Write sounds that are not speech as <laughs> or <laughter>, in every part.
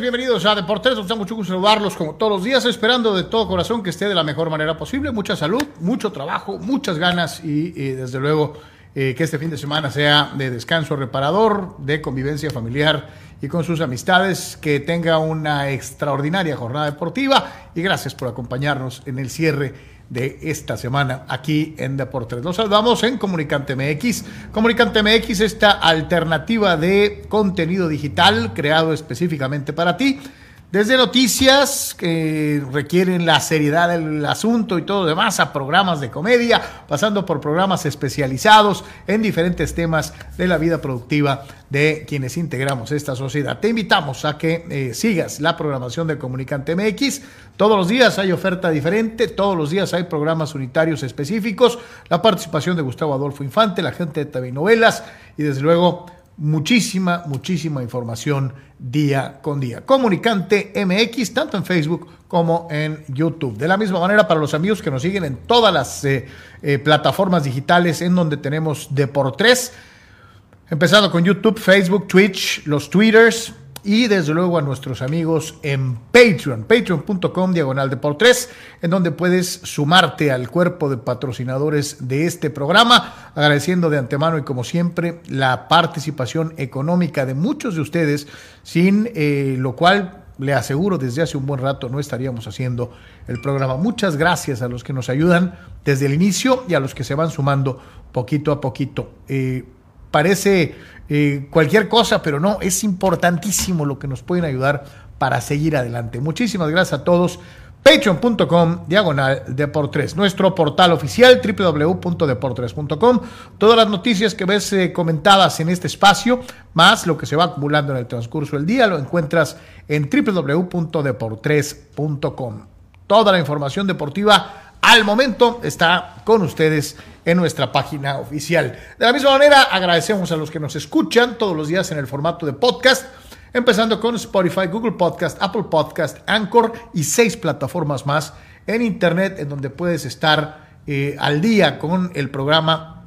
Bienvenidos a Deportes. Nos da mucho gusto saludarlos como todos los días, esperando de todo corazón que esté de la mejor manera posible. Mucha salud, mucho trabajo, muchas ganas y, desde luego eh, que este fin de semana sea de descanso reparador, de convivencia familiar y con sus amistades. Que tenga una extraordinaria jornada deportiva y gracias por acompañarnos en el cierre de esta semana aquí en Deportes. Los saludamos en Comunicante MX. Comunicante MX, esta alternativa de contenido digital creado específicamente para ti desde noticias que requieren la seriedad del asunto y todo lo demás, a programas de comedia, pasando por programas especializados en diferentes temas de la vida productiva de quienes integramos esta sociedad. Te invitamos a que eh, sigas la programación de Comunicante MX. Todos los días hay oferta diferente, todos los días hay programas unitarios específicos, la participación de Gustavo Adolfo Infante, la gente de TV Novelas y desde luego muchísima, muchísima información día con día. Comunicante MX, tanto en Facebook como en YouTube. De la misma manera, para los amigos que nos siguen en todas las eh, eh, plataformas digitales en donde tenemos Deportes, empezando con YouTube, Facebook, Twitch, los Twitters, y desde luego a nuestros amigos en Patreon, patreon.com diagonal de por en donde puedes sumarte al cuerpo de patrocinadores de este programa, agradeciendo de antemano y como siempre la participación económica de muchos de ustedes, sin eh, lo cual le aseguro desde hace un buen rato no estaríamos haciendo el programa. Muchas gracias a los que nos ayudan desde el inicio y a los que se van sumando poquito a poquito. Eh, parece eh, cualquier cosa, pero no, es importantísimo lo que nos pueden ayudar para seguir adelante. Muchísimas gracias a todos. Patreon.com, diagonal Deportes, nuestro portal oficial www.deportres.com. Todas las noticias que ves eh, comentadas en este espacio, más lo que se va acumulando en el transcurso del día, lo encuentras en www.deportres.com. Toda la información deportiva al momento está con ustedes en nuestra página oficial. De la misma manera, agradecemos a los que nos escuchan todos los días en el formato de podcast, empezando con Spotify, Google Podcast, Apple Podcast, Anchor y seis plataformas más en Internet en donde puedes estar eh, al día con el programa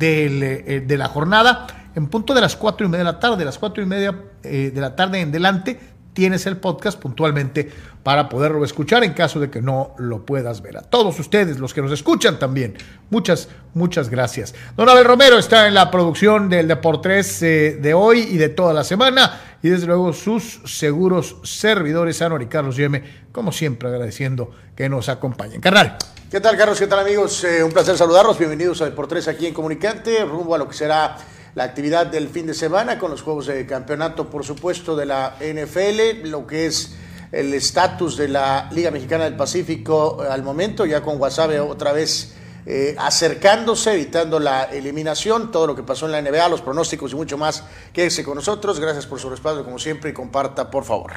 eh, de la jornada. En punto de las cuatro y media de la tarde, las cuatro y media eh, de la tarde en delante, tienes el podcast puntualmente para poderlo escuchar en caso de que no lo puedas ver. A todos ustedes, los que nos escuchan también, muchas, muchas gracias. Don Abel Romero está en la producción del Deportes eh, de hoy y de toda la semana y desde luego sus seguros servidores, Ano y Carlos Yeme, como siempre agradeciendo que nos acompañen. Carnal. ¿Qué tal, Carlos? ¿Qué tal, amigos? Eh, un placer saludarlos. Bienvenidos a Deportes aquí en Comunicante, rumbo a lo que será la actividad del fin de semana con los juegos de campeonato, por supuesto, de la NFL, lo que es el estatus de la Liga Mexicana del Pacífico eh, al momento, ya con Guasave otra vez eh, acercándose, evitando la eliminación, todo lo que pasó en la NBA, los pronósticos y mucho más. Quédese con nosotros, gracias por su respaldo como siempre y comparta, por favor.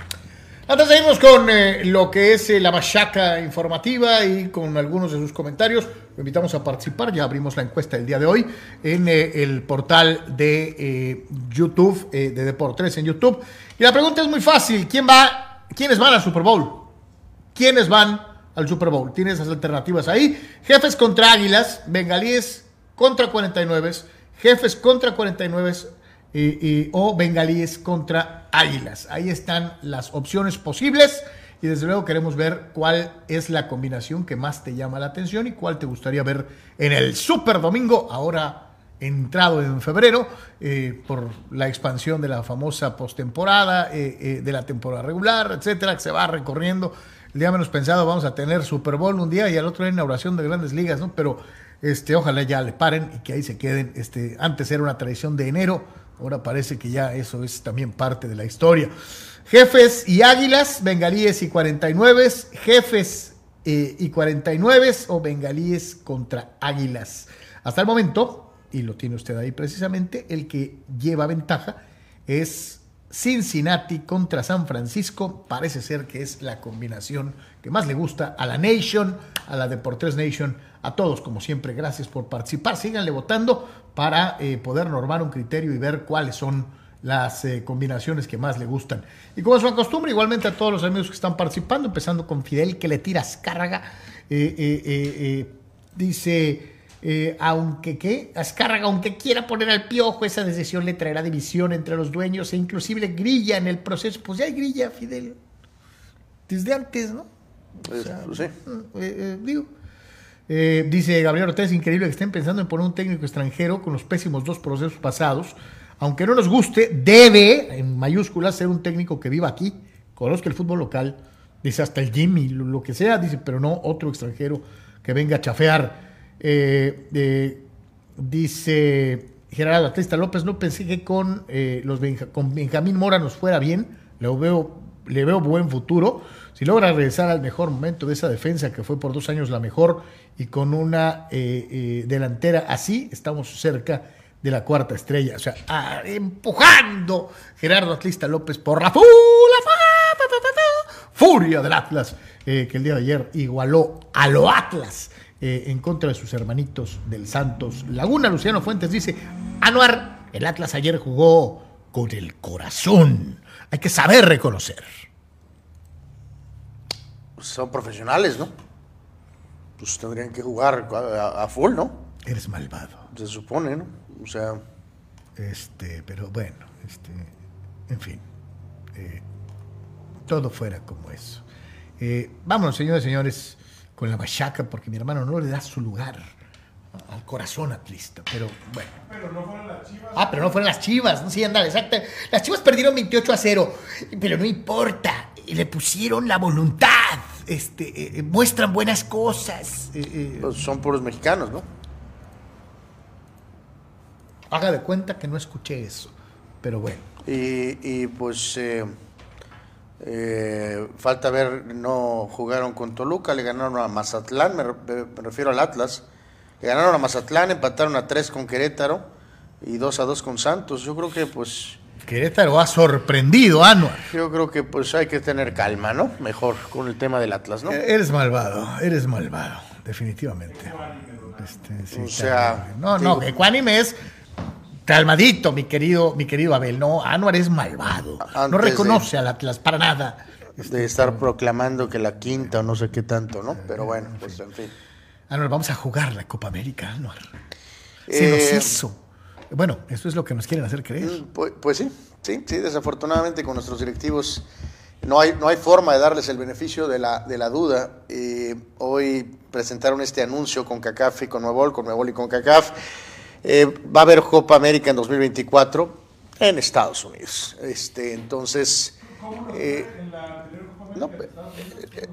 Antes de irnos con eh, lo que es la machaca informativa y con algunos de sus comentarios, lo invitamos a participar. Ya abrimos la encuesta el día de hoy en el portal de YouTube, de Deportes en YouTube. Y la pregunta es muy fácil: ¿quién va ¿Quiénes van al Super Bowl? ¿Quiénes van al Super Bowl? Tienes esas alternativas ahí. Jefes contra Águilas, Bengalíes contra 49, Jefes contra 49 o Bengalíes contra Águilas. Ahí están las opciones posibles y desde luego queremos ver cuál es la combinación que más te llama la atención y cuál te gustaría ver en el Super Domingo. Ahora entrado en febrero eh, por la expansión de la famosa postemporada, eh, eh, de la temporada regular, etcétera, que se va recorriendo. El día menos pensado vamos a tener Super Bowl un día y al otro día inauguración de grandes ligas, ¿no? Pero Este, ojalá ya le paren y que ahí se queden. Este, antes era una tradición de enero, ahora parece que ya eso es también parte de la historia. Jefes y Águilas, Bengalíes y 49, Jefes eh, y 49 o Bengalíes contra Águilas. Hasta el momento, y lo tiene usted ahí precisamente, el que lleva ventaja es Cincinnati contra San Francisco. Parece ser que es la combinación que más le gusta a la Nation, a la Deportes Nation, a todos, como siempre. Gracias por participar. Síganle votando para eh, poder normar un criterio y ver cuáles son las eh, combinaciones que más le gustan. Y como es su costumbre, igualmente a todos los amigos que están participando, empezando con Fidel, que le tira Azcárraga. Eh, dice, aunque qué, Azcárraga, aunque quiera poner al piojo, esa decisión le traerá división entre los dueños e inclusive grilla en el proceso. Pues ya hay grilla, Fidel. Desde antes, ¿no? Pues, pues sí. Mm, digo. Dice Gabriel Ortega, es increíble que estén pensando en poner un técnico extranjero con los pésimos dos procesos pasados aunque no nos guste, debe, en mayúsculas, ser un técnico que viva aquí, conozca el fútbol local, dice hasta el Jimmy, lo, que sea, dice, pero no otro extranjero que venga a chafear. Eh, dice Gerardo Atlista López, no pensé que con, eh, los con Benjamín Mora nos fuera bien, le veo, le veo buen futuro. Si logra regresar al mejor momento de esa defensa, que fue por dos años la mejor, y con una eh, delantera así, estamos cerca de la cuarta estrella. O sea, empujando Gerardo Atlista López por la, furia del Atlas, eh, que el día de ayer igualó a lo Atlas eh, en contra de sus hermanitos del Santos Laguna. Luciano Fuentes dice, Anuar, el Atlas ayer jugó con el corazón. Hay que saber reconocer. Son profesionales, ¿no? Pues tendrían que jugar a full, ¿no? Eres malvado. Se supone, ¿no? O sea. Este, pero bueno, este, en fin. Eh, todo fuera como eso. Eh, vámonos, señores y señores, con la machaca, porque mi hermano no le da su lugar al corazón atlista. Pero bueno. Pero no fueron las chivas. Ah, pero no fueron las chivas. ¿no? Sí, anda, exacto. Las chivas perdieron 28 a 0. Pero no importa. Le pusieron la voluntad. Este, eh, muestran buenas cosas. Pues son puros mexicanos, ¿no? Haga de cuenta que no escuché eso, pero bueno. Y, pues eh, eh, falta ver, no jugaron con Toluca, le ganaron a Mazatlán, me, refiero al Atlas, le ganaron a Mazatlán, empataron a 3 con Querétaro y 2 a 2 con Santos. Yo creo que pues... Querétaro ha sorprendido, Anuar. Yo creo que pues hay que tener calma, ¿no? Mejor con el tema del Atlas, ¿no? Eres malvado, eres malvado, definitivamente. Este, o sea, no, no, ecuánime es calmadito, mi querido, mi querido Abel. No, Anuar es malvado. no reconoce al Atlas para nada. De estar proclamando que la quinta o no sé qué tanto, ¿no? Pero bueno, pues en fin. Anuar, vamos a jugar la Copa América, Anuar. Se nos eh, hizo. Bueno, eso es lo que nos quieren hacer creer. Pues, pues, sí, sí, sí, desafortunadamente con nuestros directivos no hay, no hay forma de darles el beneficio de la, de la duda. hoy presentaron este anuncio con CACAF y con Nuevol, con Nuevol y con CACAF eh, va a haber Copa América en 2024 en Estados Unidos. Este, entonces. Eh,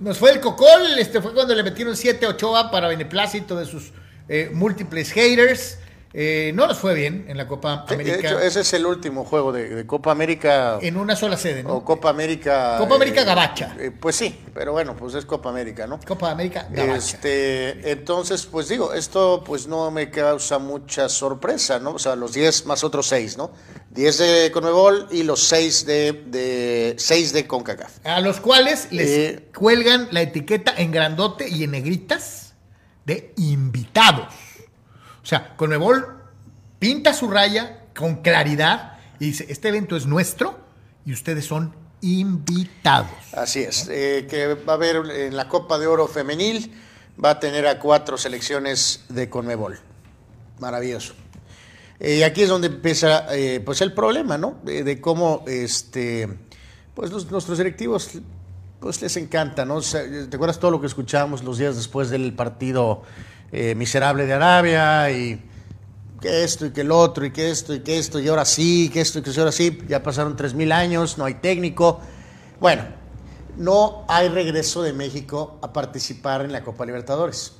nos fue el cocol, este fue cuando le metieron 7 8 para beneplácito de sus eh, múltiples haters. Eh, no nos fue bien en la Copa América. ese es el último juego de, Copa América. En una sola sede, ¿no? O Copa América. Copa América eh, Gabacha. Eh, pues sí, pero bueno, pues es Copa América, ¿no? Copa América Gabacha. Este, entonces, pues digo, esto pues no me causa mucha sorpresa, ¿no? O sea, los 10 más otros 6, ¿no? 10 de Conmebol y los 6 de, de 6 de CONCACAF. A los cuales les cuelgan la etiqueta en grandote y en negritas de invitados. O sea, Conmebol pinta su raya con claridad y dice, este evento es nuestro y ustedes son invitados. Así es, eh, que va a haber en la Copa de Oro Femenil, va a tener a cuatro selecciones de Conmebol. Maravilloso. Y aquí es donde empieza eh, pues el problema, ¿no? De, cómo este, pues nuestros directivos pues les encanta, ¿no? ¿Te acuerdas todo lo que escuchábamos los días después del partido eh, miserable de Arabia y que esto y que el otro y que esto y que esto y ahora sí, que esto y que ahora sí, ya pasaron tres mil años, no hay técnico. Bueno, no hay regreso de México a participar en la Copa Libertadores.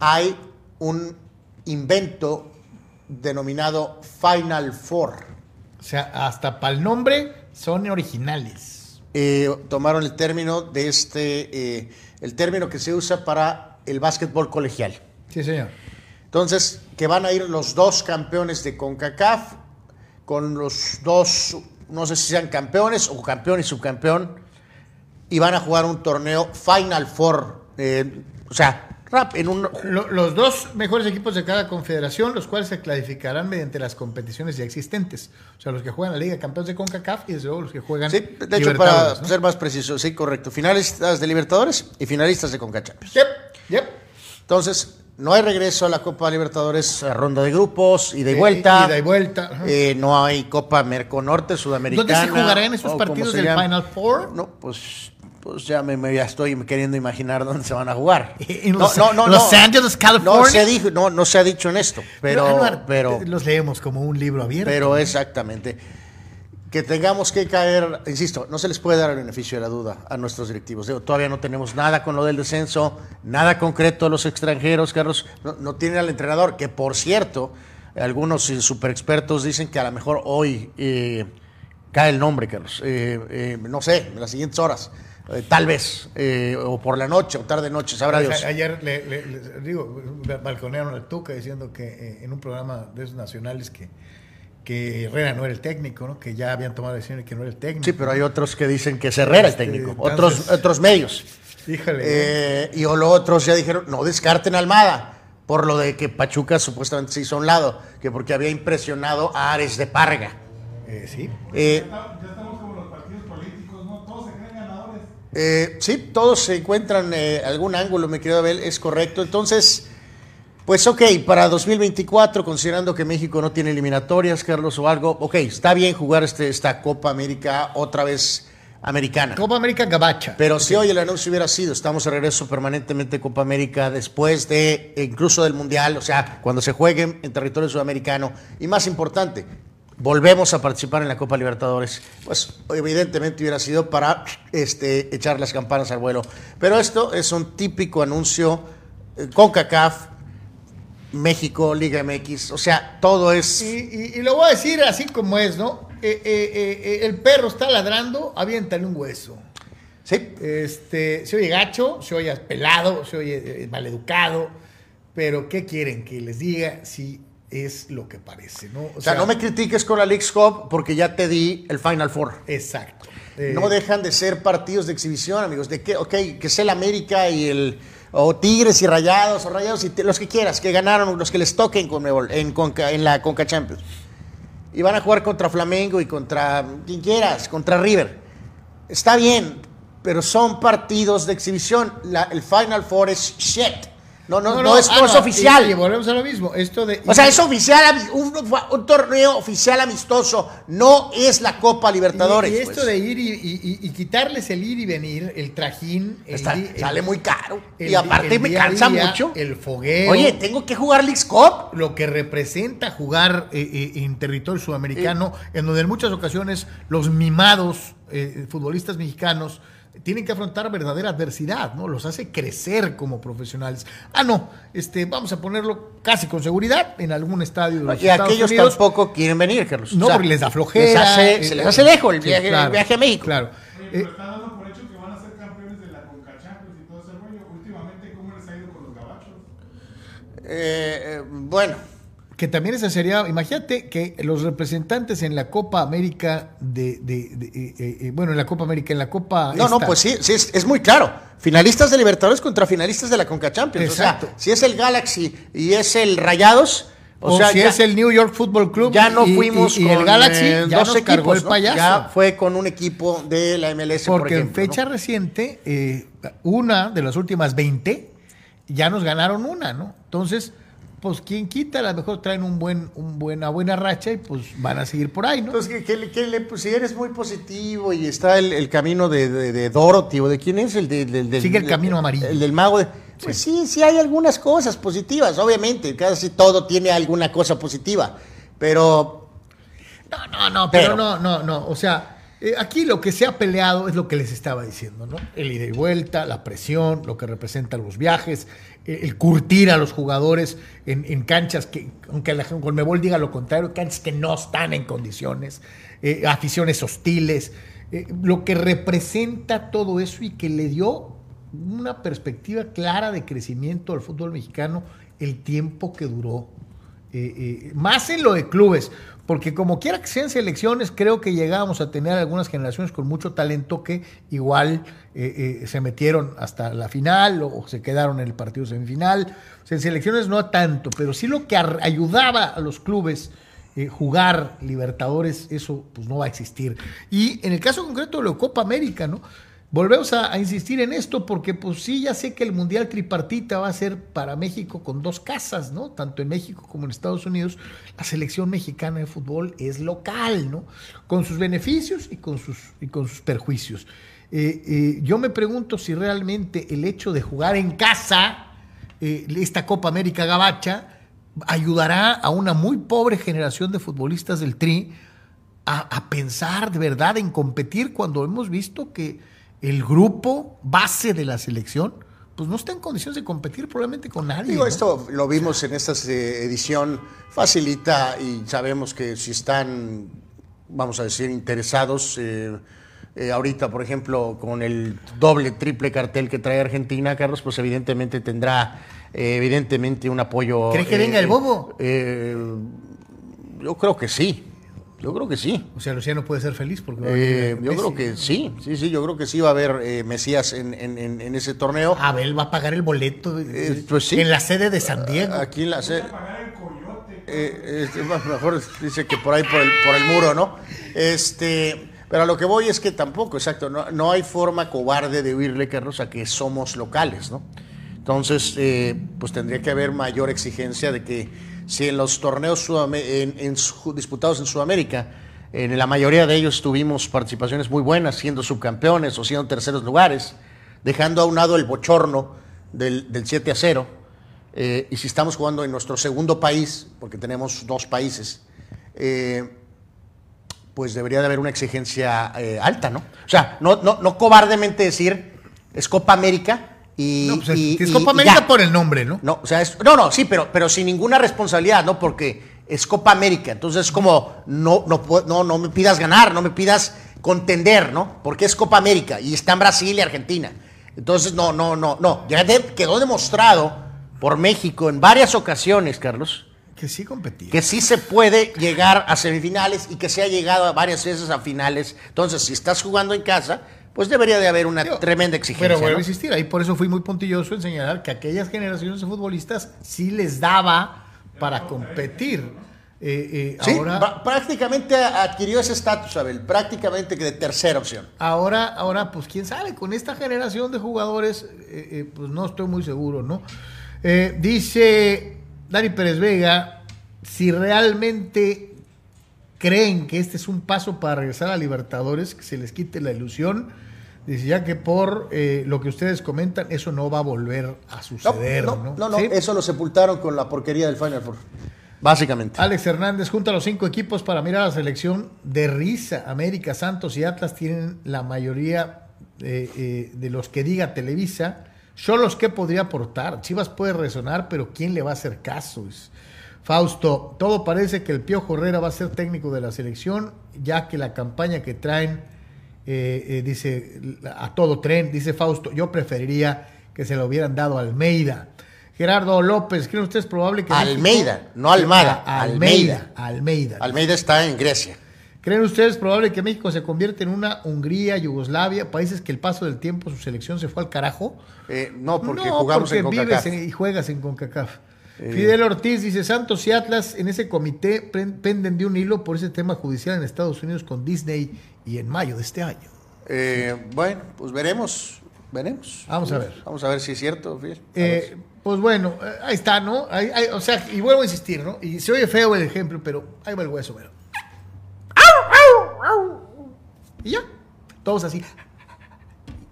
Hay un invento denominado Final Four. O sea, hasta para el nombre son originales. Eh, tomaron el término de este, eh, el término que se usa para el básquetbol colegial. Sí, señor. Entonces, que van a ir los dos campeones de CONCACAF con los dos, no sé si sean campeones o campeón y subcampeón, y van a jugar un torneo Final Four. eh, o sea, rap en un Lo- los dos mejores equipos de cada confederación, los cuales se clasificarán mediante las competiciones ya existentes. O sea, los que juegan la Liga de Campeones de CONCACAF y desde luego los que juegan Sí, de hecho, para ser más preciso, sí, correcto. Finalistas de Libertadores y finalistas de Conca Champions. Yep, yep. Entonces, no hay regreso a la Copa Libertadores a ronda de grupos, ida y Eh, vuelta. ida y vuelta. Eh, no hay Copa Merconorte, Sudamericana. ¿Dónde se jugarán esos o como partidos del. Final Four? No, pues, pues ya me, me- ya estoy queriendo imaginar dónde se van a jugar. <laughs> En No, Los- no, no, Los. Angeles, California. No se, dijo, no, no se ha dicho en esto, pero, Anuar, pero, eh, los leemos como un libro abierto. pero exactamente. Que tengamos que caer, insisto, no se les puede dar el beneficio de la duda a nuestros directivos. Digo, todavía no tenemos nada con lo del descenso, nada concreto a los extranjeros, Carlos. No, no tienen al entrenador, que por cierto, algunos super expertos dicen que a lo mejor hoy eh, cae el nombre, Carlos. Eh, eh, no sé, en las siguientes horas. Eh, tal vez, eh, o por la noche, o tarde noche, sabrá Dios. Ayer le, le- le- digo, balconearon al Tuca diciendo que eh, en un programa de esos nacionales que, que Herrera no era el técnico, ¿no? que ya habían tomado decisiones que no era el técnico. Sí, pero hay otros que dicen que es Herrera el Este, técnico, entonces- otros, otros medios. Híjole. Eh, y o los otros ya dijeron, no descarten a Almada, por lo de que Pachuca supuestamente se hizo a un lado, que porque había impresionado a Ares de Parga. Eh, sí. Eh, Ya estamos como los partidos políticos, ¿no? Todos se creen ganadores. eh, sí, todos se encuentran eh, algún ángulo, me querido Abel, es correcto. Entonces, pues ok, para 2024, considerando que México no tiene eliminatorias, Carlos, o algo, ok, está bien jugar este, esta Copa América otra vez americana. Copa América Gabacha. Pero si hoy el anuncio hubiera sido, estamos de regreso permanentemente Copa América después de e incluso del Mundial, o sea, cuando se jueguen en territorio sudamericano, y más importante, volvemos a participar en la Copa Libertadores, pues evidentemente hubiera sido para este, echar las campanas al vuelo. Pero esto es un típico anuncio eh, con CACAF, México, Liga MX, o sea, todo es... Y, y- y lo voy a decir así como es, ¿no? Eh, eh, eh, el perro está ladrando, aviéntale un hueso. Sí, Este, se oye gacho, se oye pelado, se oye maleducado, pero ¿qué quieren que les diga si es lo que parece, ¿no? o sea, no me critiques con la League's Cup porque ya te di el Final Four. Exacto. No dejan de ser partidos de exhibición, amigos. De que, ok, que sea el América y el. O Tigres y Rayados, o Rayados y los que quieras, que ganaron, los que les toquen con en, en la Conca Champions. Y van a jugar contra Flamengo y contra quien quieras, contra River. Está bien, pero son partidos de exhibición. El Final Four es shit. No, no, no, es, ah, no es oficial. Y, y volvemos a lo mismo. Esto de. O sea, es oficial, un, un torneo oficial amistoso, no es la Copa Libertadores. Y, y esto pues. de ir y, quitarles el ir y venir, el trajín. el Está- di- el- sale muy caro. el y aparte me cansa día, mucho. El fogueo. Oye, tengo que jugar Leagues Cup. lo que representa jugar eh, eh, en territorio sudamericano, en donde en muchas ocasiones los mimados eh, futbolistas mexicanos tienen que afrontar verdadera adversidad, ¿no? Los hace crecer como profesionales. Ah, no, este, vamos a ponerlo casi con seguridad en algún estadio de los Y Estados aquellos Unidos. tampoco quieren venir, Carlos. No, O sea, porque les da flojera. les hace- eh, se les hace lejos el sí, viaje, el viaje a México. Claro. Oye, pero está dando por hecho que van a ser campeones de la Conca Champions y todo ese rollo. Últimamente, ¿cómo les ha ido con los gabachos? eh, bueno, Que también esa sería, imagínate que los representantes en la Copa América de, de- de- eh, eh, eh, bueno, en la Copa América, en la Copa... no, no, pues sí, sí es, es muy claro. Finalistas de Libertadores contra finalistas de la Conca Champions. Exacto. O sea, si es el Galaxy y es el Rayados, o, O, sea, si ya, es el New York Football Club. ya no y- fuimos y, y con el Galaxy eh, ya dos nos cargó equipos, el ¿no? payaso. Ya fue con un equipo de la MLS, por Porque ejemplo, en fecha ¿no? reciente, eh, una de las últimas 20, ya nos ganaron una, ¿no? Entonces, pues quien quita, a lo mejor traen un buen, un buena, buena racha y pues van a seguir por ahí, ¿no? Entonces, ¿qué, qué le- pues, si eres muy positivo y está el, el camino de, de, de Dorothy, ¿o de quién es? El de- del- Sigue el camino amarillo. El del mago. de- pues sí. sí, hay algunas cosas positivas, obviamente. Casi todo tiene alguna cosa positiva. Pero, No, no, no, pero, Pero- no, no, no. O sea, Eh, aquí lo que se ha peleado es lo que les estaba diciendo, ¿no? El ida y vuelta, la presión, lo que representan los viajes, eh, el curtir a los jugadores en, canchas que, aunque la Conmebol diga lo contrario, canchas que no están en condiciones, eh, aficiones hostiles, lo que representa todo eso y que le dio una perspectiva clara de crecimiento al fútbol mexicano el tiempo que duró. Más en lo de clubes, porque como quiera que sean selecciones, creo que llegábamos a tener algunas generaciones con mucho talento que igual eh, eh, se metieron hasta la final o, se quedaron en el partido semifinal. En selecciones no tanto, pero sí lo que ayudaba a los clubes eh, jugar Libertadores, eso pues no va a existir. Y en el caso concreto de la Copa América, ¿no? Volvemos a, insistir en esto porque pues sí, ya sé que el Mundial Tripartita va a ser para México con dos casas, ¿no? Tanto en México como en Estados Unidos. La selección mexicana de fútbol es local, ¿no? Con sus beneficios y con sus, y con sus perjuicios. Eh, eh, yo me pregunto si realmente el hecho de jugar en casa, eh, esta Copa América Gabacha, ayudará a una muy pobre generación de futbolistas del Tri a pensar de verdad en competir cuando hemos visto que el grupo base de la selección pues no está en condiciones de competir probablemente con nadie. Digo, ¿no? esto lo vimos en esta eh, edición, facilita y sabemos que si están, vamos a decir, interesados, eh, eh, ahorita, por ejemplo, con el doble, triple cartel que trae Argentina, Carlos, pues evidentemente tendrá, eh, evidentemente, un apoyo. ¿Cree que venga el bobo? eh, yo creo que sí, yo creo que sí. O sea, Luciano puede ser feliz porque va Eh, yo creo que sí, sí, sí, yo creo que sí va a haber eh, Mesías en, en- en- ese torneo. Abel va a pagar el boleto Eh, pues sí. en la sede de San Diego. Aquí en la sede. Este, mejor dice que por ahí por el, por el muro, ¿no? Este, pero a lo que voy es que tampoco, exacto, no, no hay forma cobarde de huirle, Carlos, a que somos locales, ¿no? Entonces, eh, pues tendría que haber mayor exigencia de que si en los torneos disputados en Sudamérica, en la mayoría de ellos tuvimos participaciones muy buenas, siendo subcampeones o siendo terceros lugares, dejando a un lado el bochorno del, del 7 a 0, eh, y si estamos jugando en nuestro segundo país, porque tenemos dos países, eh, pues debería de haber una exigencia eh, alta, ¿no? O sea, no, no, no cobardemente decir es Copa América y. No, pues es, y- que es y- Copa América por el nombre, ¿no? No, o sea, es- no, no, sí, pero, pero sin ninguna responsabilidad, ¿no? Porque es Copa América. Entonces es como, no, no, pu- no, no me pidas ganar, no me pidas contender, ¿no? Porque es Copa América y está en Brasil y Argentina. Entonces, no, no, no, no. Ya de- quedó demostrado por México en varias ocasiones, Carlos, Que sí competía. que sí se puede llegar a semifinales y que se ha llegado a varias veces a finales. Entonces, si estás jugando en casa, pues debería de haber una tremenda exigencia. Pero vuelvo ¿no? a insistir, ahí por eso fui muy puntilloso en señalar que aquellas generaciones de futbolistas sí les daba para competir. Eh, eh, Sí, ahora, prácticamente adquirió ese estatus, Abel, prácticamente que de tercera opción. ahora, ahora, pues quién sabe, con esta generación de jugadores, eh, eh, pues no estoy muy seguro, ¿no? Dice Dani Pérez Vega, si realmente creen que este es un paso para regresar a Libertadores, que se les quite la ilusión, dice ya que por eh, lo que ustedes comentan, eso no va a volver a suceder, no, ¿no? no, no, ¿Sí? eso lo sepultaron con la porquería del Final Four. Básicamente. Alex Hernández junta a los cinco equipos para mirar a la selección de risa. América, Santos y Atlas tienen la mayoría eh, eh, de los que diga Televisa. Son los que podría aportar. Chivas puede resonar, pero ¿quién le va a hacer caso? Fausto, todo parece que el Piojo Herrera va a ser técnico de la selección, ya que la campaña que traen, eh, eh, dice, a todo tren, dice Fausto, yo preferiría que se lo hubieran dado a Almeida. Gerardo López, ¿creen ustedes probable que... Almeida, no Almada, A- Almeida, Almeida. Almeida. Almeida está en Grecia. ¿Creen ustedes probable que México se convierta en una Hungría, Yugoslavia, países que el paso del tiempo su selección se fue al carajo? Eh, no, porque no, jugamos porque en vives en- y juegas en CONCACAF. Fidel Ortiz dice, Santos y Atlas en ese comité pen- penden de un hilo por ese tema judicial en Estados Unidos con Disney y en mayo de este año. Eh, bueno, pues veremos, veremos. Vamos a ver. Vamos a ver si es cierto, Fidel. Eh, pues bueno, eh, ahí está, ¿no? Ahí- ahí- o sea, y vuelvo a insistir, ¿no? Y se oye feo el ejemplo, pero ahí va el hueso, pero. Y ya, todos así.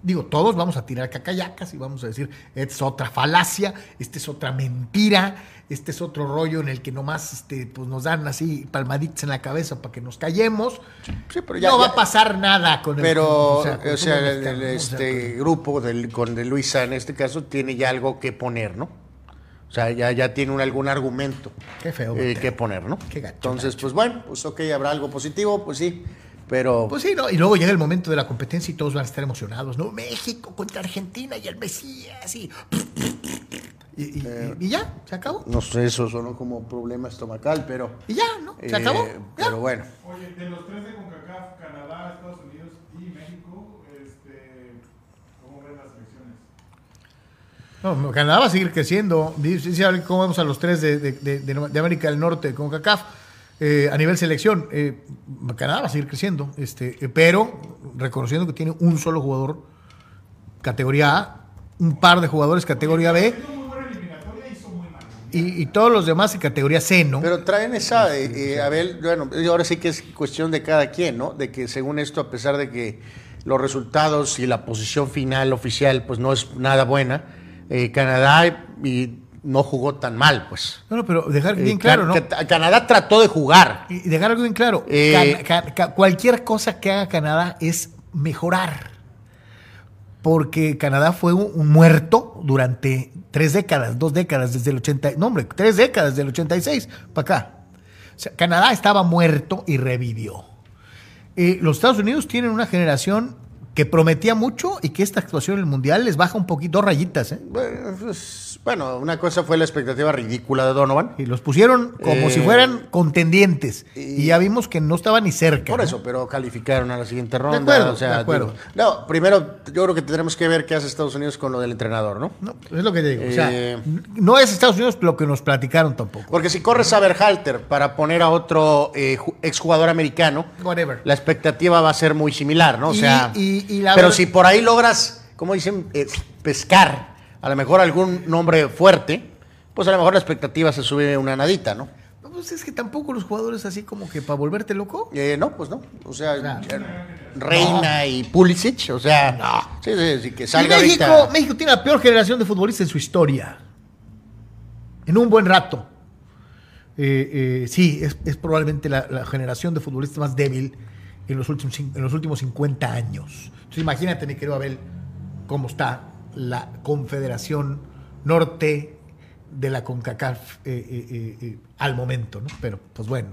Digo, todos vamos a tirar cacayacas y vamos a decir, esta es otra falacia, esta es otra mentira, este es otro rollo en el que nomás este, pues nos dan así palmaditas en la cabeza para que nos callemos. Sí, pero ya- no va a pasar nada con el Pero, o sea, o sea, el- este grupo del, con de Luisa en este caso tiene ya algo que poner, ¿no? O sea, ya, ya tiene un, algún argumento Qué feo, eh, que poner, ¿no? Qué gacho, Entonces, pues bueno, pues ok, habrá algo positivo, pues sí, pero Pues sí, ¿no? Y luego llega el momento de la competencia y todos van a estar emocionados, ¿no? México contra Argentina y el Mesías y... Y, y- Eh. y ya, se acabó. no sé, eso sonó como problema estomacal, pero... Y ya, ¿no? Se eh, acabó. ya. Pero bueno, Oye, de los tres de CONCACAF, Canadá, Estados Unidos y México, este, ¿cómo ven las elecciones? No, Canadá va a seguir creciendo. Dice cómo vemos a los tres de, de- de- América del Norte con CACAF eh, a nivel selección. Eh, Canadá va a seguir creciendo, este, eh, pero reconociendo que tiene un solo jugador categoría A, un par de jugadores categoría B y, y todos los demás en categoría C, ¿no? pero traen esa, eh, eh, a ver, bueno, ahora sí que es cuestión de cada quien, ¿no? De que según esto, a pesar de que los resultados y la posición final oficial, pues no es nada buena, eh, Canadá y no jugó tan mal, pues. No, no, pero dejar Eh, bien claro, ¿no? Ca- Canadá trató de jugar. Y dejar algo bien claro, Eh, Can- cualquier cosa que haga Canadá es mejorar. Porque Canadá fue un, un muerto durante tres décadas, dos décadas, desde el 80, no hombre, tres décadas, desde el 86 para acá. O sea, Canadá estaba muerto y revivió. Eh, los Estados Unidos tienen una generación que prometía mucho y que esta actuación en el Mundial les baja un poquito, dos rayitas, ¿eh? Bueno, pues, bueno, una cosa fue la expectativa ridícula de Donovan. Y los pusieron como Eh, si fueran contendientes. Y, y- ya vimos que no estaba ni cerca. Por ¿no? eso, pero calificaron a la siguiente ronda. acuerdo, o sea, de acuerdo. digo, no, primero yo creo que tendremos que ver qué hace Estados Unidos con lo del entrenador, ¿no? No, es lo que te digo. O sea, Eh, no es Estados Unidos lo que nos platicaron tampoco. Porque si corres a Berhalter para poner a otro eh, ju- exjugador americano, Whatever. la expectativa va a ser muy similar, ¿no? O sea, y- y la pero si por ahí logras, como dicen, eh, pescar a lo mejor algún nombre fuerte, pues a lo mejor la expectativa se sube una nadita, ¿no? No, pues es que tampoco los jugadores así como que para volverte loco. Eh, no, pues no. O sea, Reina y Pulisic, o sea, sí, sí, sí, que salga México, ahorita. México tiene la peor generación de futbolistas en su historia. En un buen rato. Eh, eh, sí, es, es probablemente la, la generación de futbolistas más débil en los últimos, en los últimos 50 años. Entonces imagínate, mi querido Abel, cómo está la Confederación Norte de la CONCACAF eh, eh, eh, al momento, ¿no? Pero, pues bueno.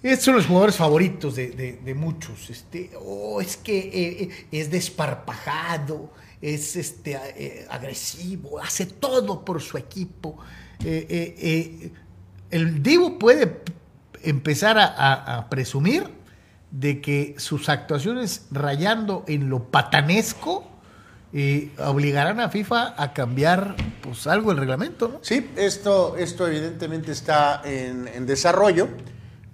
Estos son los jugadores favoritos de, muchos. Este, oh, es que es desparpajado, es este, agresivo, hace todo por su equipo. El Divo puede empezar a presumir de que sus actuaciones rayando en lo patanesco eh, obligarán a FIFA a cambiar pues algo el reglamento, ¿no? Sí, esto, esto evidentemente está en, en desarrollo,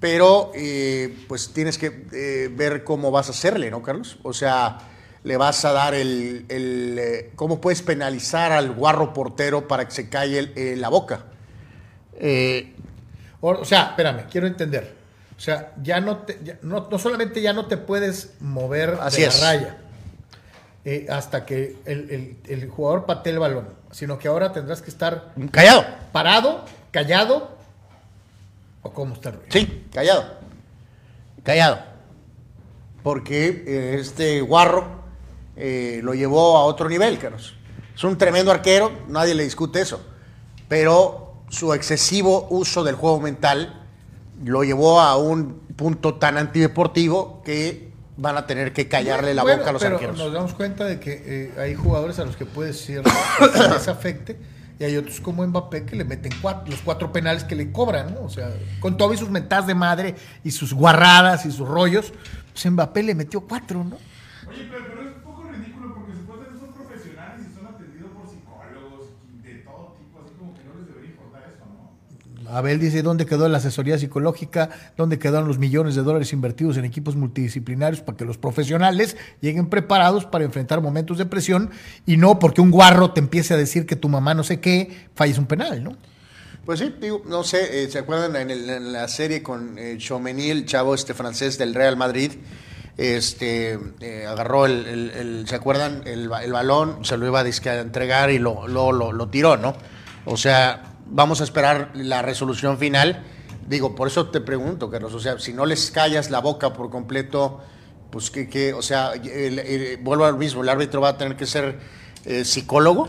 pero eh, pues tienes que eh, ver cómo vas a hacerle, ¿no, Carlos? O sea, le vas a dar el, el, cómo puedes penalizar al guarro portero para que se calle el- la boca. O sea, espérame, quiero entender. O sea, ya no te, ya- no, no solamente ya no te puedes mover Así de es. la raya eh, hasta que el, el- el jugador patee el balón, sino que ahora tendrás que estar callado. parado, callado, o cómo está rollo? Sí, callado. Callado. Porque eh, este guarro eh, lo llevó a otro nivel, Carlos. Es un tremendo arquero, nadie le discute eso. Pero su excesivo uso del juego mental lo llevó a un punto tan antideportivo que van a tener que callarle la Bueno, boca a los pero arqueros. Nos damos cuenta de que eh, hay jugadores a los que puede ser <coughs> que les afecte y hay otros como Mbappé que le meten cuatro- los cuatro penales que le cobran, ¿no? O sea, con todo y sus mentadas de madre y sus guarradas y sus rollos, pues Mbappé le metió cuatro, ¿no? Oye, pero, pero es un poco ridículo porque supuestamente son profesionales y son atendidos por psicólogos y de todo tipo, así como que no les debería importar eso, ¿no? Abel dice dónde quedó la asesoría psicológica, dónde quedaron los millones de dólares invertidos en equipos multidisciplinarios para que los profesionales lleguen preparados para enfrentar momentos de presión y no porque un guarro te empiece a decir que tu mamá no sé qué, falles un penal, ¿no? Pues sí, no sé, eh, ¿se acuerdan en, la serie con eh, el chavo este francés del Real Madrid? este, eh, agarró el, ¿se acuerdan? El, ba- el balón, se lo iba a, entregar y lo, lo, lo tiró, ¿no? O sea, vamos a esperar la resolución final. Digo, por eso te pregunto, Carlos, o sea, si no les callas la boca por completo, pues que, que o sea, el- el- vuelvo al mismo, el árbitro va a tener que ser eh, psicólogo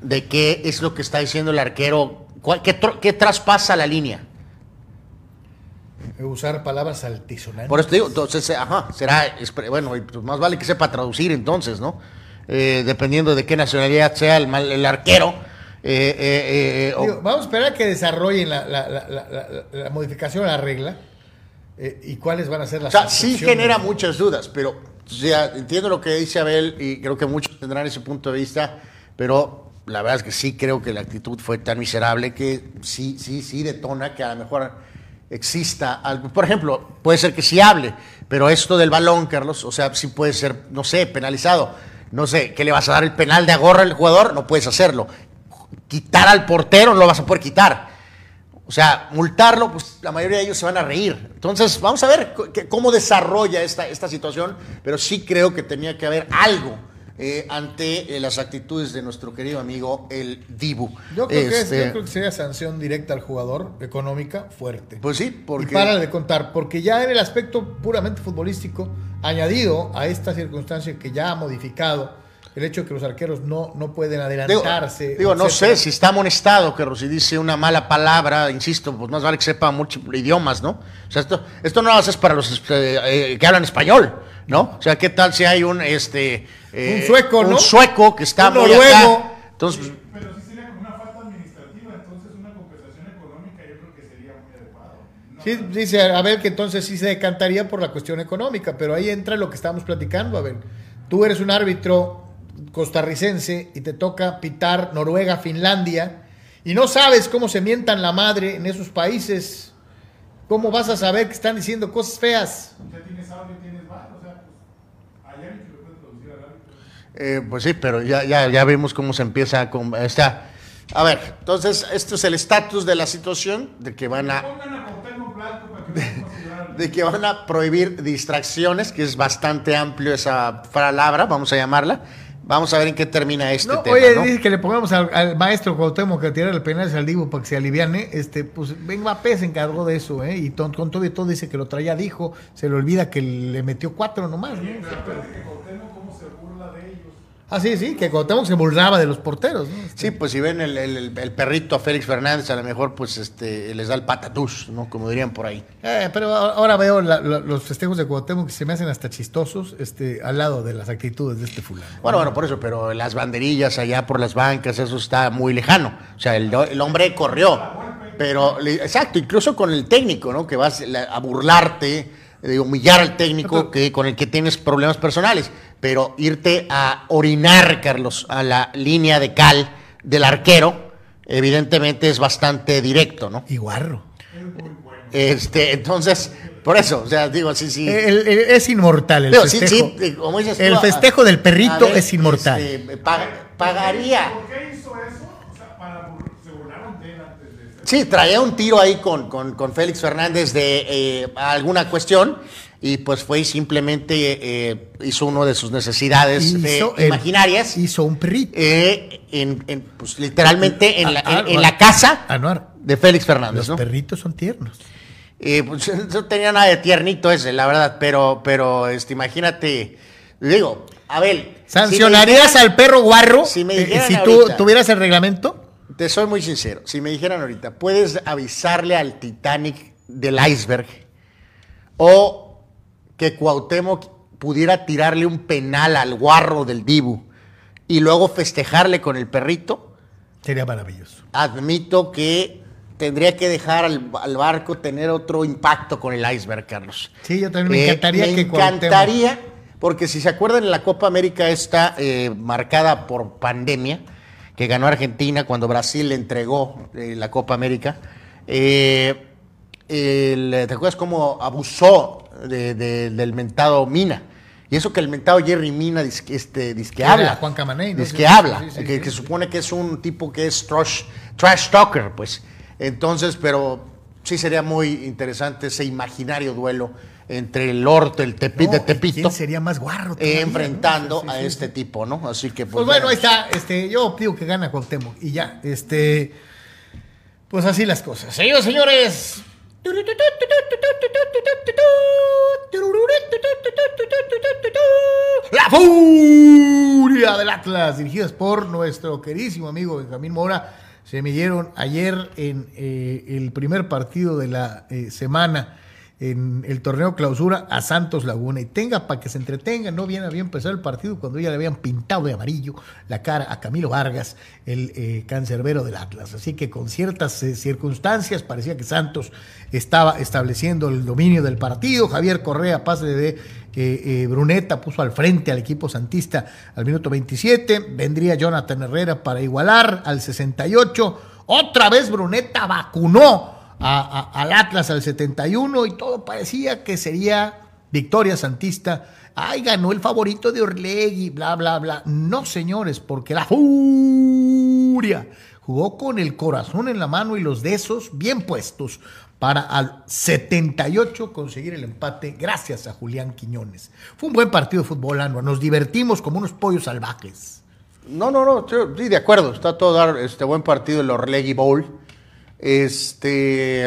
de qué es lo que está diciendo el arquero, cuál- qué, qué traspasa la línea. Usar palabras altisonantes. Por eso te digo, entonces, ajá, será, bueno, pues más vale que sepa traducir entonces, ¿no? Eh, dependiendo de qué nacionalidad sea el, mal- el arquero. Eh, eh, eh, o- Digo, vamos a esperar a que desarrollen la, la- la- la- modificación a la regla y cuáles van a ser o las sea, sí genera muchas dudas, pero o sea, entiendo lo que dice Abel y creo que muchos tendrán ese punto de vista, pero la verdad es que sí creo que la actitud fue tan miserable que sí, sí, sí detona que a lo mejor exista algo. Por ejemplo, puede ser que sí hable, pero esto del balón, Carlos, o sea, sí puede ser, no sé, penalizado. No sé, ¿qué le vas a dar el penal de agorra al jugador? No puedes hacerlo. Quitar al portero no lo vas a poder quitar. O sea, multarlo, pues la mayoría de ellos se van a reír. Entonces, vamos a ver cómo desarrolla esta, esta situación, pero sí creo que tenía que haber algo eh, ante eh, las actitudes de nuestro querido amigo el Dibu. Yo creo, que es- Este, yo creo que sería sanción directa al jugador, económica, fuerte. Pues sí, Y porque... para de contar, porque ya en el aspecto puramente futbolístico, añadido a esta circunstancia que ya ha modificado el hecho de que los arqueros no, no pueden adelantarse. digo, no sé si está amonestado, que si dice una mala palabra, insisto, pues más vale que sepa muchos idiomas, ¿no? O sea, esto, esto no lo haces para los este, eh, que hablan español, ¿no? O sea, ¿qué tal si hay un este eh, Un sueco, un ¿no? sueco que está Un muy noruego. acá? Entonces, Pero sí sería como una falta administrativa, entonces una compensación económica yo creo que sería muy adecuado. No, Sí, dice Abel que entonces sí se decantaría por la cuestión económica, pero ahí entra lo que estábamos platicando, Abel. Tú eres un árbitro costarricense y te toca pitar Noruega, Finlandia, y no sabes cómo se mientan la madre en esos países. ¿Cómo vas a saber que están diciendo cosas feas? ya tienes audio, tienes bar, o sea, pues que lo al árbitro. eh, pues sí, pero ya, ya, ya vemos cómo se empieza con está. A ver, entonces, esto es el estatus de la situación, de que van a <laughs> de que van a prohibir distracciones, que es bastante amplio esa palabra, vamos a llamarla. Vamos a ver en qué termina este No, tema. oye, ¿no? dice que le pongamos al, al maestro Cuauhtémoc que tirara el penal al Divo para que se aliviane. Este, pues Ben Mbappé se encargó de eso, ¿eh? Y ton- con todo y todo dice que lo traía, dijo. Se le olvida que le metió cuatro nomás, ¿no? Pero acuérdate que Cuauhtémoc cómo se burla de ellos. Ah, sí, sí, que Cuauhtémoc se burlaba de los porteros, ¿no? Sí, pues si ven el, el- el perrito a Félix Fernández, a lo mejor pues este les da el patatús, ¿no? Como dirían por ahí. eh, pero ahora veo la- la- los festejos de Cuauhtémoc que se me hacen hasta chistosos este, al lado de las actitudes de este fulano. Bueno, bueno, por eso, pero las banderillas allá por las bancas, eso está muy lejano. O sea, el, el hombre corrió, pero, exacto, incluso con el técnico, ¿no? Que vas a burlarte, de humillar al técnico que, con el que tienes problemas personales, pero irte a orinar, Carlos, a la línea de cal del arquero, evidentemente es bastante directo, ¿no? Y guarro. Este, entonces, por eso, o sea, digo, sí, sí. El- el- es inmortal el festejo. sí, eh, como dices tú, el a- festejo del perrito ver, es inmortal. este, pag- pagaría. ¿Por qué hizo eso? O sea, para bur- se burlaron de él antes de ser. Sí, traía un tiro ahí con, con- con Félix Fernández de eh, alguna cuestión y pues fue y simplemente eh, hizo uno de sus necesidades Hizo imaginarias Hizo un perrito. eh, en, en, pues, literalmente en la, en- la casa Anuar, de Félix Fernández, los ¿no? perritos son tiernos. Eh, pues, no tenía nada de tiernito ese, la verdad, pero, pero este, imagínate, digo, Abel. ¿Sancionarías si me dijeran- al perro guarro si me si tú ahorita- tuvieras el reglamento? Te soy muy sincero. Si me dijeran ahorita, puedes avisarle al Titanic del iceberg o que Cuauhtémoc pudiera tirarle un penal al guarro del Dibu y luego festejarle con el perrito, Sería maravilloso. admito que tendría que dejar al, al barco tener otro impacto con el iceberg, Carlos. Sí, yo también me Eh, encantaría me que Cuauhtémoc- encantaría, porque si se acuerdan, la Copa América está eh, marcada por pandemia, que ganó Argentina cuando Brasil le entregó eh, la Copa América. Eh, el- ¿Te acuerdas cómo abusó de- de- del mentado Mina? Y eso que el mentado Jerry Mina dice este, que habla. Juan Camaney, ¿no? Que habla, sí, sí, que, sí. que supone que es un tipo que es trash, trash talker, pues. Entonces, pero sí sería muy interesante ese imaginario duelo entre el Orte, el Tepi, No, de ¿y Tepito, ¿Quién sería más guarro? todavía, enfrentando no? Sí, sí, a sí. este tipo, ¿no? Así que, Pues bueno, ahí está. Este, yo digo que gana Cuauhtémoc. Y ya, este. Pues así las cosas. Señores, señores. La furia del Atlas, dirigidas por nuestro queridísimo amigo Benjamín Mora, se midieron ayer en eh, el primer partido de la eh, semana en el torneo clausura a Santos Laguna y tenga para que se entretenga, no bien empezar el partido cuando ya le habían pintado de amarillo la cara a Camilo Vargas, el eh, cancerbero del Atlas. Así que con ciertas eh, circunstancias parecía que Santos estaba estableciendo el dominio del partido. Javier Correa, pase de eh, Bruneta, puso al frente al equipo santista al minuto 27. Vendría Jonathan Herrera para igualar al 68. Otra vez Bruneta vacunó al Atlas al 71 y todo parecía que sería victoria santista. Ay, ganó el favorito de Orlegui, bla, bla, bla. No, señores, porque la furia jugó con el corazón en la mano y los dedos bien puestos para al 78 conseguir el empate gracias a Julián Quiñones. Fue un buen partido de fútbol, Anwar. Nos divertimos como unos pollos salvajes. No, no, no, sí, de acuerdo. Está todo dar este buen partido el Orlegui Bowl. Este,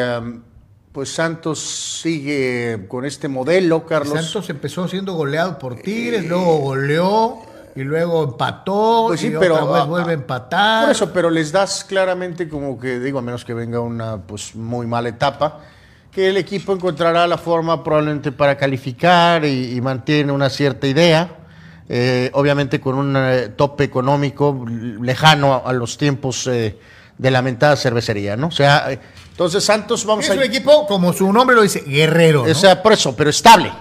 pues Santos sigue con este modelo, Carlos. Santos empezó siendo goleado por Tigres, luego goleó y luego empató Pues sí, y pero, otra vez ah, vuelve a ah, empatar. Por eso, pero les das claramente como que, digo, a menos que venga una pues muy mala etapa, que el equipo encontrará la forma probablemente para calificar y, y mantiene una cierta idea. eh, obviamente con un eh, tope económico lejano a, a los tiempos eh, de lamentada cervecería, ¿no? O sea, entonces Santos vamos es a... un equipo, como su nombre lo dice, guerrero. ¿no? O sea, por eso, pero estable.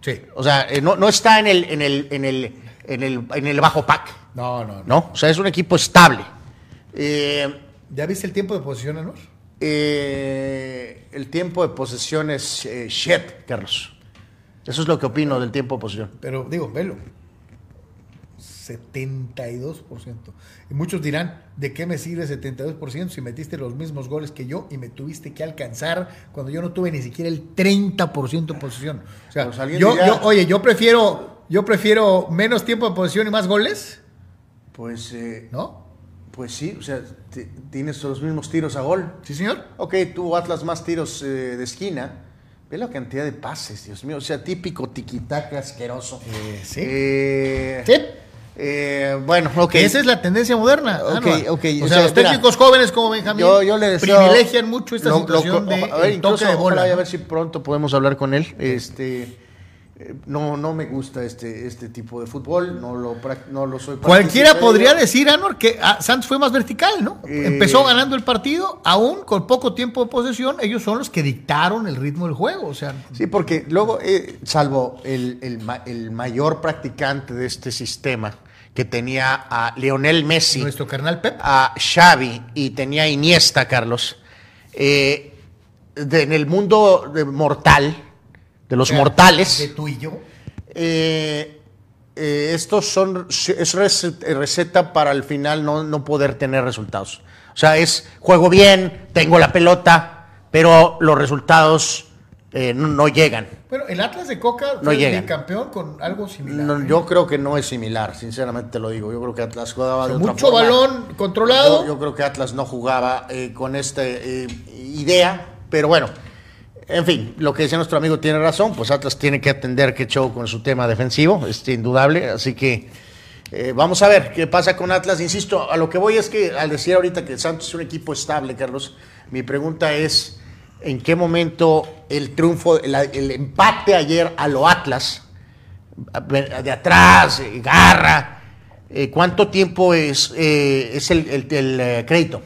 sí. O sea, eh, no, no está en el, en el, en el, en el, en el bajo pack, No, no, no. ¿no? O sea, es un equipo estable. Eh, ¿Ya viste el tiempo de posición, Anor? Eh, el tiempo de posesión es eh, shit, Carlos. Eso es lo que opino del tiempo de posesión. Pero digo, velo. 72%. Y muchos dirán, ¿de qué me sirve 72% si metiste los mismos goles que yo y me tuviste que alcanzar cuando yo no tuve ni siquiera el 30% de posesión? O sea, Pues yo, dirá- yo- oye, yo prefiero, yo prefiero menos tiempo de posesión y más goles, Pues, eh, ¿no? pues sí, o sea, tienes los mismos tiros a gol. ¿Sí, señor? Ok, tú Atlas más tiros eh, de esquina. Ve la cantidad de pases, Dios mío. O sea, típico tiquitaca asqueroso. Eh, sí. Eh, Sí. Eh, bueno, ok. Esa es la tendencia moderna. Ok, ok, O o sea, sea, los técnicos jóvenes como Benjamín Yo, yo le deseo, privilegian mucho esta lo- lo- situación de a ver, el toque incluso, de bola. ojalá y a ver si pronto podemos hablar con él. Este, no, no me gusta este, este tipo de fútbol. No lo, no lo soy. Cualquiera podría decir, Anor, que ah, Santos fue más vertical, ¿no? Eh. Empezó ganando el partido, aún con poco tiempo de posesión, ellos son los que dictaron el ritmo del juego. O sea, Sí, porque luego, eh, salvo el, el ma- el mayor practicante de este sistema, que tenía a Lionel Messi, nuestro carnal Pep. a Xavi y tenía a Iniesta, Carlos, eh, de- en el mundo de mortal, de los de mortales, tú y yo. eh, eh, estos son es recet- receta para al final no, no poder tener resultados. O sea, es juego bien, tengo la pelota, pero los resultados eh, no, no llegan. Bueno, el Atlas de Coca No fue llegan. campeón con algo similar. No, ¿eh? yo creo que no es similar, sinceramente te lo digo. Yo creo que Atlas jugaba de otra Mucho forma. balón controlado. Yo, yo creo que Atlas no jugaba con esta idea, pero bueno, en fin, lo que decía nuestro amigo tiene razón, pues Atlas tiene que atender que show con su tema defensivo, es indudable, así que eh, vamos a ver qué pasa con Atlas. Insisto, a lo que voy es que al decir ahorita que Santos es un equipo estable, Carlos, mi pregunta es, ¿en qué momento el triunfo, el, empate ayer a lo Atlas, de atrás, eh, garra, eh, ¿cuánto tiempo es, eh, es el, crédito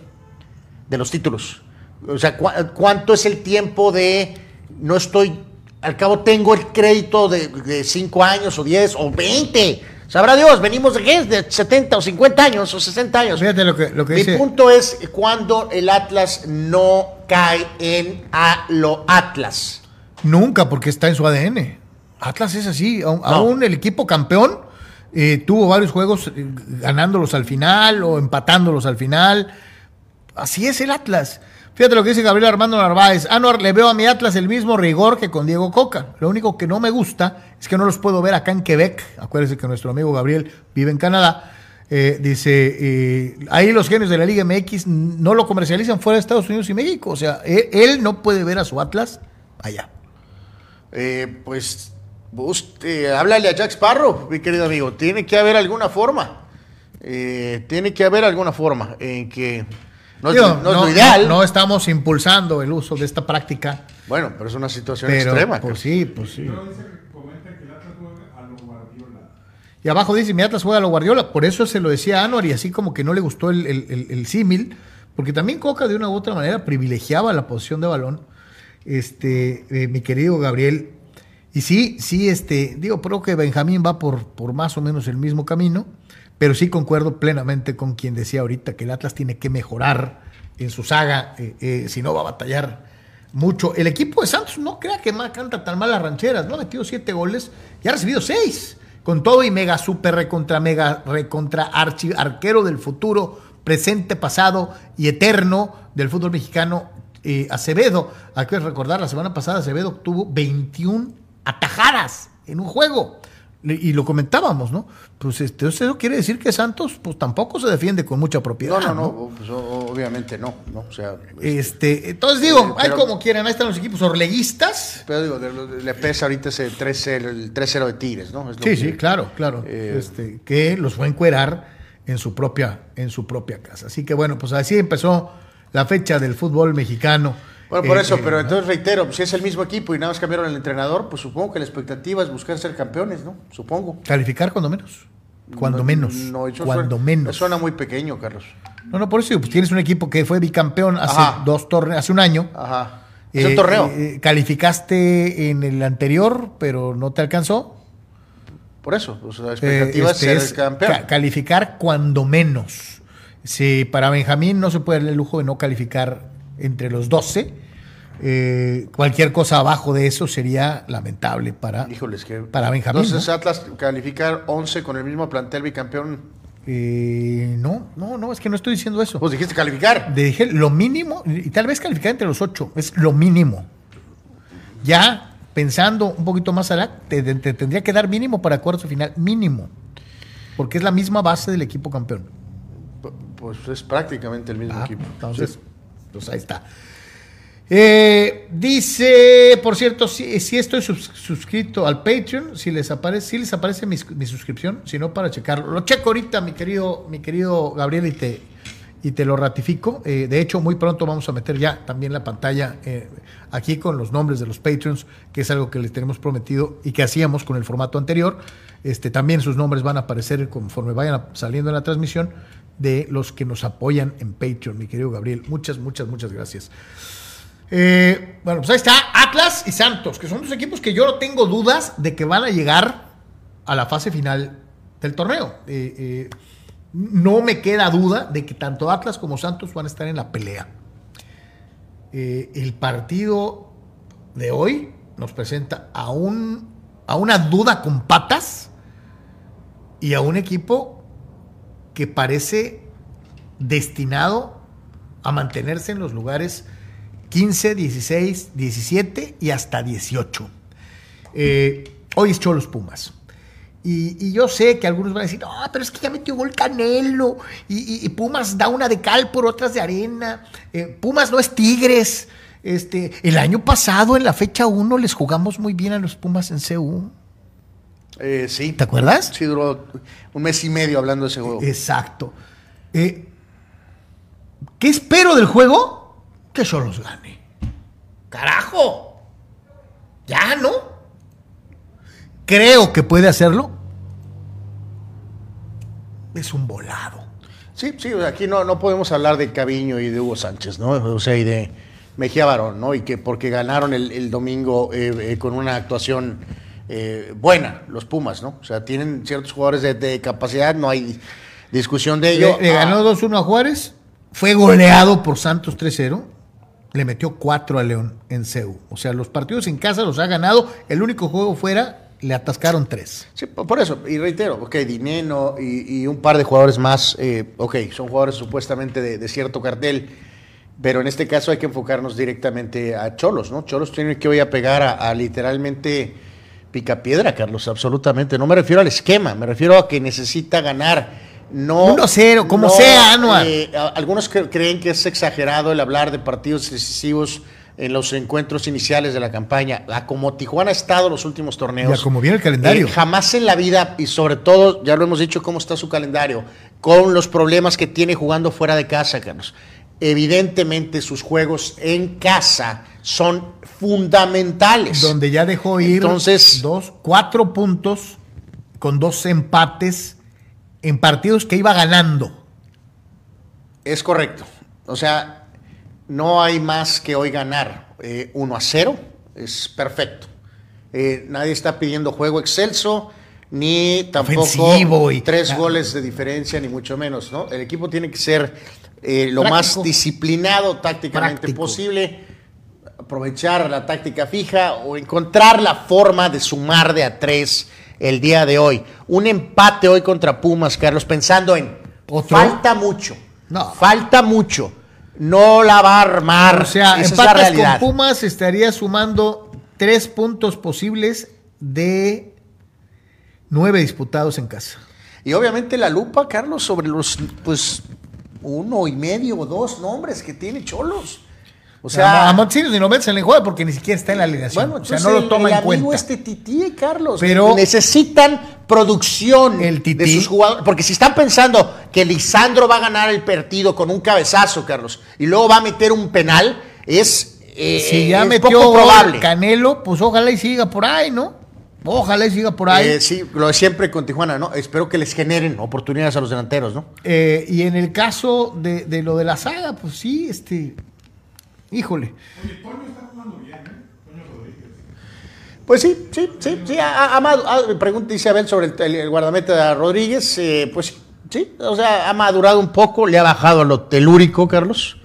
de los títulos? O sea, ¿cu- ¿cuánto es el tiempo de no estoy, al cabo tengo el crédito de 5 años o 10 o 20? Sabrá Dios, venimos de qué? De 70 o 50 años o 60 años. Fíjate lo que, lo que Mi dice. punto es cuando el Atlas no cae en a lo Atlas. Nunca, porque está en su ADN. Atlas es así. Aún, No. aún el equipo campeón eh, tuvo varios juegos eh, ganándolos al final o empatándolos al final. Así es el Atlas. Fíjate lo que dice Gabriel Armando Narváez. Anuar, le veo a mi Atlas el mismo rigor que con Diego Coca. Lo único que no me gusta es que no los puedo ver acá en Quebec. Acuérdense que nuestro amigo Gabriel vive en Canadá. Eh, dice, eh, ahí los genios de la Liga MX no lo comercializan fuera de Estados Unidos y México. O sea, él, él no puede ver a su Atlas allá. Eh, pues, háblale a Jack Sparrow, mi querido amigo. Tiene que haber alguna forma. Tiene que haber alguna forma en que no, es- no es lo ideal. no estamos impulsando el uso de esta práctica. Bueno, pero es una situación Pero, extrema. pues sí, pues sí. Pero dice que comenta que el Atlas juega a lo Guardiola. Y abajo dice, mi Atlas juega a lo Guardiola. Por eso se lo decía a Anuar y así como que no le gustó el, el- el- el símil, porque también Coca de una u otra manera privilegiaba la posición de balón, este, eh, mi querido Gabriel. Y sí, sí, este, digo, creo que Benjamín va por, por más o menos el mismo camino, pero sí concuerdo plenamente con quien decía ahorita que el Atlas tiene que mejorar en su saga, eh, eh, si no va a batallar mucho. El equipo de Santos no crea que canta tan mal las rancheras, no ha metido siete goles y ha recibido seis. Con todo y mega super recontra mega recontra archi arquero del futuro, presente, pasado y eterno del fútbol mexicano, eh, Acevedo. Hay que recordar, la semana pasada Acevedo tuvo 21 atajadas en un juego. Y lo comentábamos, ¿no? Pues este, eso quiere decir que Santos, pues tampoco se defiende con mucha propiedad. No, no, no, pues, obviamente no, no, o sea, Este, entonces digo, Eh, hay como quieran, ahí están los equipos orleguistas. pero digo, le pesa ahorita ese 3-0, el 3-0 de Tigres, ¿no? Es lo Sí, que- sí, claro, claro. Eh, este, que los fue a encuerar en su propia, en su propia casa. Así que bueno, pues así empezó la fecha del fútbol mexicano. Bueno, por Eh, eso, eh, pero entonces reitero, pues, si es el mismo equipo y nada más cambiaron el entrenador, pues supongo que la expectativa es buscar ser campeones, ¿no? Supongo. Calificar cuando menos. Cuando No, menos. no, eso cuando suena- menos. Suena muy pequeño, Carlos. No, no, por eso pues tienes un equipo que fue bicampeón hace Ajá. dos torneos, hace un año. Ajá. Es Eh, un torneo. eh, calificaste en el anterior, pero no te alcanzó. por eso, pues, la expectativa este, es es ser campeón. ca- calificar cuando menos. Si para Benjamín no se puede dar el lujo de no calificar entre los 12, eh, cualquier cosa abajo de eso sería lamentable para, Híjoles, que. para Benjamín. Entonces, ¿no? Atlas calificar 11 con el mismo plantel bicampeón. Eh, no, no, no, es que no estoy diciendo eso. Pues dijiste calificar. De- dije lo mínimo, y tal vez calificar entre los ocho, es lo mínimo. Ya pensando un poquito más allá, te, te- te tendría que dar mínimo para cuarto final, mínimo. Porque es la misma base del equipo campeón. P- Pues es prácticamente el mismo Ah, equipo. Entonces, Sí. Pues ahí está. Eh, dice, por cierto, si, si estoy sus- suscrito al Patreon, si les aparece, si les aparece mi, suscripción, si no para checarlo. Lo checo ahorita, mi querido, mi querido Gabriel, y te, y te lo ratifico. Eh, de hecho, muy pronto vamos a meter ya también la pantalla eh, aquí con los nombres de los Patreons, que es algo que les tenemos prometido y que hacíamos con el formato anterior. Este, también sus nombres van a aparecer conforme vayan saliendo en la transmisión de los que nos apoyan en Patreon, mi querido Gabriel. Muchas, muchas, muchas gracias. Eh, bueno, pues ahí está Atlas y Santos, que son dos equipos que yo no tengo dudas de que van a llegar a la fase final del torneo. Eh, eh, no me queda duda de que tanto Atlas como Santos van a estar en la pelea. El partido de hoy nos presenta a, un, a una duda con patas y a un equipo que parece destinado a mantenerse en los lugares 15, 16, 17 y hasta 18. Eh, hoy es Cholos Pumas. Y, yo sé que algunos van a decir, no, pero es que ya metió gol Canelo. Y Pumas da una de cal por otras de arena. Eh, Pumas no es Tigres. Este, el año pasado, en la fecha 1, les jugamos muy bien a los Pumas en CU. Eh, sí. ¿Te acuerdas? Sí, duró un mes y medio hablando de ese juego. Exacto. Eh, ¿Qué espero del juego? Que yo los gane. ¡Carajo! Ya, ¿no? Creo que puede hacerlo. Es un volado. Sí, sí, o sea, aquí no, no podemos hablar de Caviño y de Hugo Sánchez, ¿no? O sea, y de Mejía Barón, ¿no? Y que porque ganaron el, el domingo eh, eh, con una actuación eh, buena, los Pumas, ¿no? O sea, tienen ciertos jugadores de, de capacidad, no hay discusión de ello. Le, le ganó Ah, 2-1 a Juárez. Fue goleado por Santos 3-0. Le metió 4 a León en CEU. O sea, los partidos en casa los ha ganado. El único juego fuera le atascaron 3. Sí, por eso, y reitero, ok, Dineno y, y un par de jugadores más, eh, ok, son jugadores supuestamente de, de cierto cartel, Pero en este caso hay que enfocarnos directamente a Cholos, ¿no? Cholos tiene que hoy a pegar a, a literalmente picapiedra, Carlos, absolutamente. No me refiero al esquema, me refiero a que necesita ganar. No, 1-0, como sea, Anuar. eh, algunos cre- creen que es exagerado el hablar de partidos decisivos en los encuentros iniciales de la campaña. A como Tijuana ha estado los últimos torneos. Y a como viene el calendario. eh, jamás en la vida, y sobre todo, ya lo hemos dicho, cómo está su calendario, con los problemas que tiene jugando fuera de casa, Carlos. Evidentemente sus juegos en casa son fundamentales. donde ya dejó ir Entonces- dos, cuatro puntos con dos empates en partidos que iba ganando. Es correcto. O sea, no hay más que hoy ganar. Eh, 1 a 0 es perfecto. Eh, nadie está pidiendo juego excelso, ni tampoco Ofensivo y- tres goles de diferencia, ni mucho menos. ¿no? El equipo tiene que ser eh, lo Práctico. más disciplinado tácticamente Práctico. posible, aprovechar la táctica fija o encontrar la forma de sumar de a tres el día de hoy. Un empate hoy contra Pumas, Carlos, pensando en ¿Otro? falta mucho. No. Falta mucho. No la va a armar. O sea, Esa es la con. Pumas estaría sumando tres puntos posibles de nueve disputados en casa. Y obviamente la lupa, Carlos, sobre los, pues, uno y medio o dos nombres que tiene Cholos. O sea, a Montesinos ni lo metes en la jugada porque ni siquiera está en la alineación. bueno, o sea, no lo el- toma el en cuenta. este Tití, Carlos. Pero- necesitan producción El Tití- de sus jugadores. Porque si están pensando que Lisandro va a ganar el partido con un cabezazo, Carlos, y luego va a meter un penal, es, eh, si ya es metió poco probable. Canelo, pues ojalá y siga por ahí, ¿no? Ojalá y siga por ahí. Eh, sí, lo de siempre con Tijuana, ¿no? Espero que les generen oportunidades a los delanteros, ¿no? Eh, y en el caso de, de lo de la saga, pues sí, este. Híjole. Oye, Toño está jugando bien, ¿eh? Toño Rodríguez. Pues sí, sí, sí, sí. Madu- ha- pregunta Isabel sobre el, el guardameta de Rodríguez. eh, pues sí, o sea, ha madurado un poco, le ha bajado a lo telúrico, Carlos.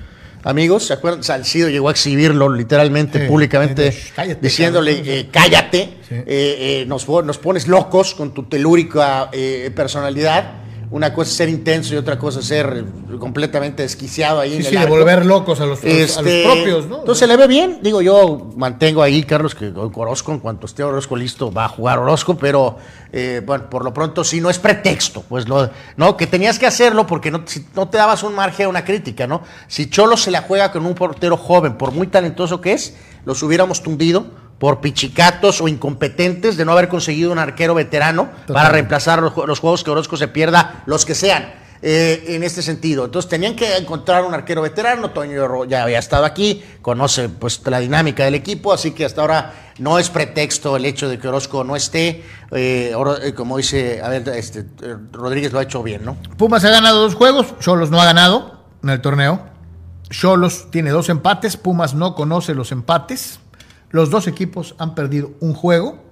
Amigos, ¿se acuerdan? Salcido llegó a exhibirlo literalmente, Sí, públicamente, sí, cállate, diciéndole, eh, cállate, Sí. eh, eh, nos, pon- nos pones locos con tu telúrica personalidad. Una cosa es ser intenso y otra cosa es ser completamente desquiciado ahí Sí, en el sí, de arco. volver locos a los, a los- a los Este, propios, ¿no? Entonces le ve bien. Digo, yo mantengo ahí, Carlos, que Orozco, en cuanto esté Orozco listo, va a jugar Orozco, pero eh, bueno, por lo pronto sí, no es pretexto, pues lo, no, que tenías que hacerlo porque no, si no te dabas un margen a una crítica, ¿no? Si Cholo se la juega con un portero joven, por muy talentoso que es, los hubiéramos tundido por pichicatos o incompetentes de no haber conseguido un arquero veterano para reemplazar los, ju- los juegos que Orozco se pierda, los que sean eh, en este sentido. Entonces tenían que encontrar un arquero veterano, Toño ya había estado aquí, conoce pues la dinámica del equipo, así que hasta ahora no es pretexto el hecho de que Orozco no esté, eh, eh, como dice, a ver, este, Rodríguez lo ha hecho bien, ¿no? Pumas ha ganado dos juegos, Cholos no ha ganado en el torneo. Cholos tiene dos empates, Pumas no conoce los empates. Los dos equipos han perdido un juego.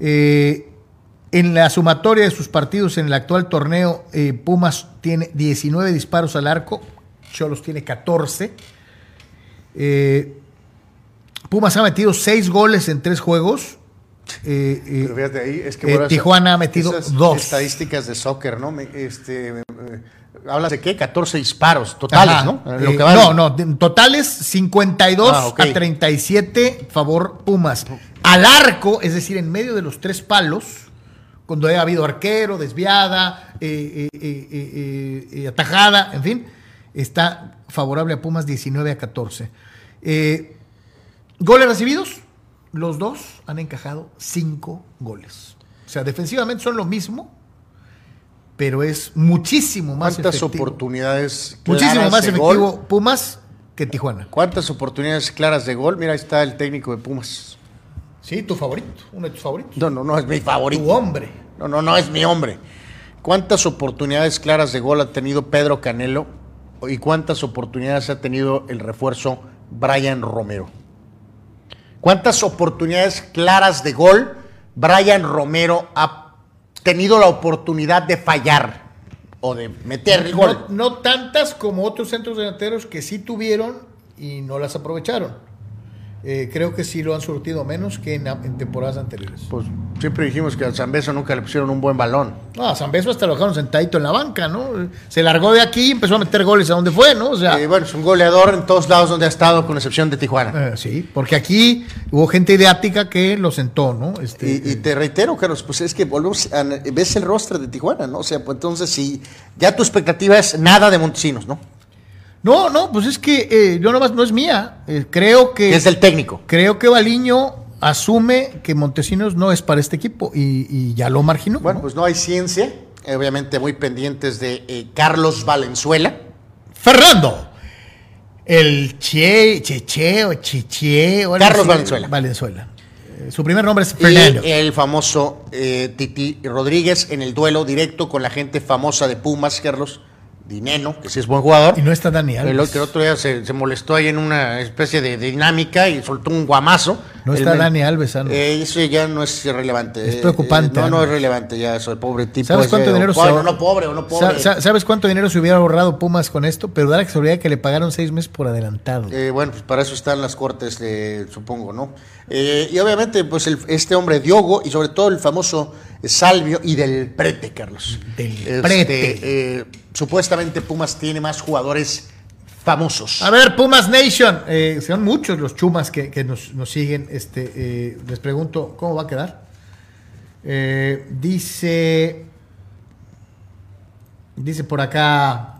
Eh, en la sumatoria de sus partidos en el actual torneo, eh, Pumas tiene 19 disparos al arco, Cholos tiene 14. Eh, Pumas ha metido 6 goles en 3 juegos. Pero fíjate ahí, es que Tijuana ha metido esas dos. estadísticas de soccer, ¿no? Me- este, hablas de qué? 14 disparos totales, Ajá. ¿no? Eh, que no, no, totales 52 Ah, ok. a 37 favor Pumas. Al arco, es decir, en medio de los tres palos, cuando ha habido arquero, desviada, eh, eh, atajada, en fin, está favorable a Pumas 19 a 14. Eh, goles recibidos, los dos han encajado cinco goles. O sea, defensivamente son lo mismo, pero es muchísimo más ¿Cuántas efectivo. oportunidades Muchísimo más efectivo gol? Pumas que Tijuana. ¿Cuántas oportunidades claras de gol? Mira, ahí está el técnico de Pumas. Sí, tu favorito, uno de tus favoritos. No, no, no es mi Tu favorito. hombre. No, no, no es mi hombre. ¿Cuántas oportunidades claras de gol ha tenido Pedro Canelo? ¿Y cuántas oportunidades ha tenido el refuerzo Brian Romero? ¿Cuántas oportunidades claras de gol Brian Romero ha tenido la oportunidad de fallar o de meter el gol? No, no tantas como otros centros delanteros que sí tuvieron y no las aprovecharon. Eh, creo que sí lo han surtido menos que en, en temporadas anteriores. Pues siempre dijimos que al Zambeso nunca le pusieron un buen balón. No, a San Beso hasta lo dejaron sentadito en la banca, ¿no? Se largó de aquí y empezó a meter goles a donde fue, ¿no? O sea, Eh, bueno, es un goleador en todos lados donde ha estado, con excepción de Tijuana. eh, sí, porque aquí hubo gente ideática que lo sentó, ¿no? Este, Y, y te reitero, Carlos, pues es que volvemos a- ves el rostro de Tijuana, ¿no? O sea, pues entonces si ya tu expectativa es nada de Montesinos, ¿no? No, no, pues es que eh, yo nomás no es mía. Eh, creo que. Es del técnico. Creo que Baliño asume que Montesinos no es para este equipo y, y ya lo marginó. Bueno, ¿no? pues no hay ciencia, obviamente muy pendientes de eh, Carlos Valenzuela. Fernando. El Che, Cheche o Chiche. Carlos. Valenzuela. Valenzuela. Eh, su primer nombre es Fernando. Y el famoso eh, Titi Rodríguez en el duelo directo con la gente famosa de Pumas, Carlos Dineno, que sí es buen jugador. Y no está Dani El, Alves. otro- el otro día se, se molestó ahí en una especie de dinámica y soltó un guamazo. No El está Dani Alves, Ano. Eh, eso ya no es relevante. Es preocupante, eh, no, no es relevante ya, soy pobre tipo. ¿Sabes cuánto dinero se pobre? No pobre no pobre. Sa- sa- ¿Sabes cuánto dinero se hubiera ahorrado Pumas con esto? Pero da la casualidad que le pagaron seis meses por adelantado. Eh, bueno, pues para eso están las cortes, supongo, ¿no? Eh, y obviamente, pues el- este hombre Diogo y sobre todo el famoso Salvio y del Prete, Carlos. Del Este, Prete. supuestamente Pumas tiene más jugadores famosos. A ver, Pumas Nation, eh, son muchos los chumas que, que nos, nos siguen. Este, eh, les pregunto, ¿cómo va a quedar? Eh, dice, dice por acá,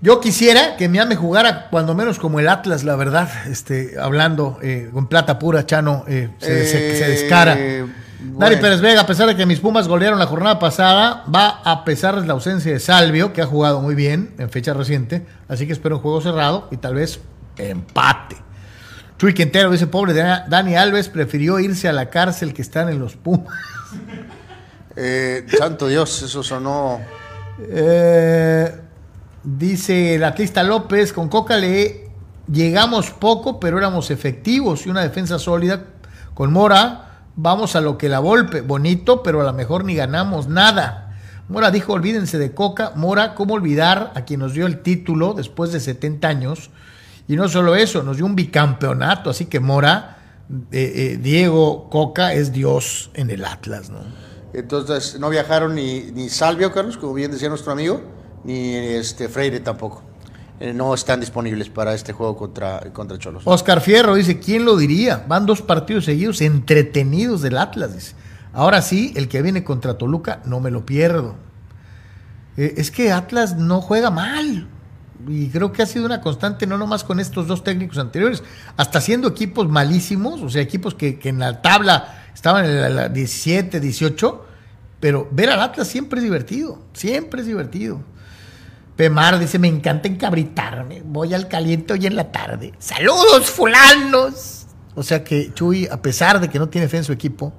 yo quisiera que Miami jugara cuando menos como el Atlas, la verdad, este, hablando eh, con plata pura, Chano, eh, se, se- se descara. Eh, Dani bueno. Pérez Vega, a pesar de que mis Pumas golearon la jornada pasada, va a pesar de la ausencia de Salvio, que ha jugado muy bien en fecha reciente, así que espero un juego cerrado y tal vez empate. Chuy Quintero dice, pobre Da- Dani Alves, prefirió irse a la cárcel que estar en los Pumas. <laughs> Eh, santo Dios, eso sonó. Eh, dice el atlista López, con Coca le llegamos poco, pero éramos efectivos y una defensa sólida. Con Mora, vamos a lo que la golpe, bonito, pero a lo mejor ni ganamos nada. Mora dijo, olvídense de Coca. Mora, ¿cómo olvidar a quien nos dio el título después de 70 años? Y no solo eso, nos dio un bicampeonato, así que Mora, eh, eh, Diego Coca es Dios en el Atlas, ¿no? Entonces, no viajaron ni, ni Salvio, Carlos, como bien decía nuestro amigo, ni este Freire tampoco. Eh, no están disponibles para este juego contra, contra Cholos. Oscar Fierro dice, ¿quién lo diría? Van dos partidos seguidos entretenidos del Atlas. Ahora sí, el que viene contra Toluca no me lo pierdo. Eh, es que Atlas no juega mal. Y creo que ha sido una constante, no nomás con estos dos técnicos anteriores, hasta siendo equipos malísimos, o sea, equipos que, en la tabla estaban en la 17, 18, pero ver al Atlas siempre es divertido, siempre es divertido. Pemar dice, me encanta encabritarme, voy al caliente hoy en la tarde. ¡Saludos, fulanos! O sea que Chuy, a pesar de que no tiene fe en su equipo,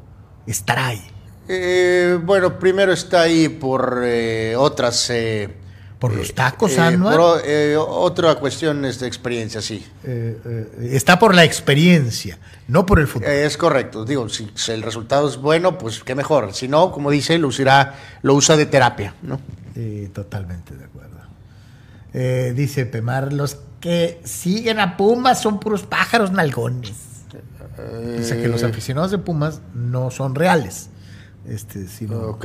estará ahí. Eh, bueno, primero está ahí por eh, otras... eh, Por los tacos, eh, Anuar. por eh, otra cuestión es de experiencia, sí. Eh, eh, está por la experiencia, no por el fútbol. Eh, es correcto. Digo, si, si el resultado es bueno, pues qué mejor. Si no, como dice, lo, usará, lo usa de terapia, ¿no? Sí, totalmente de acuerdo. Eh, dice Pemar, los que siguen a Pumas son puros pájaros nalgones. Dice que los aficionados de Pumas no son reales, este, sino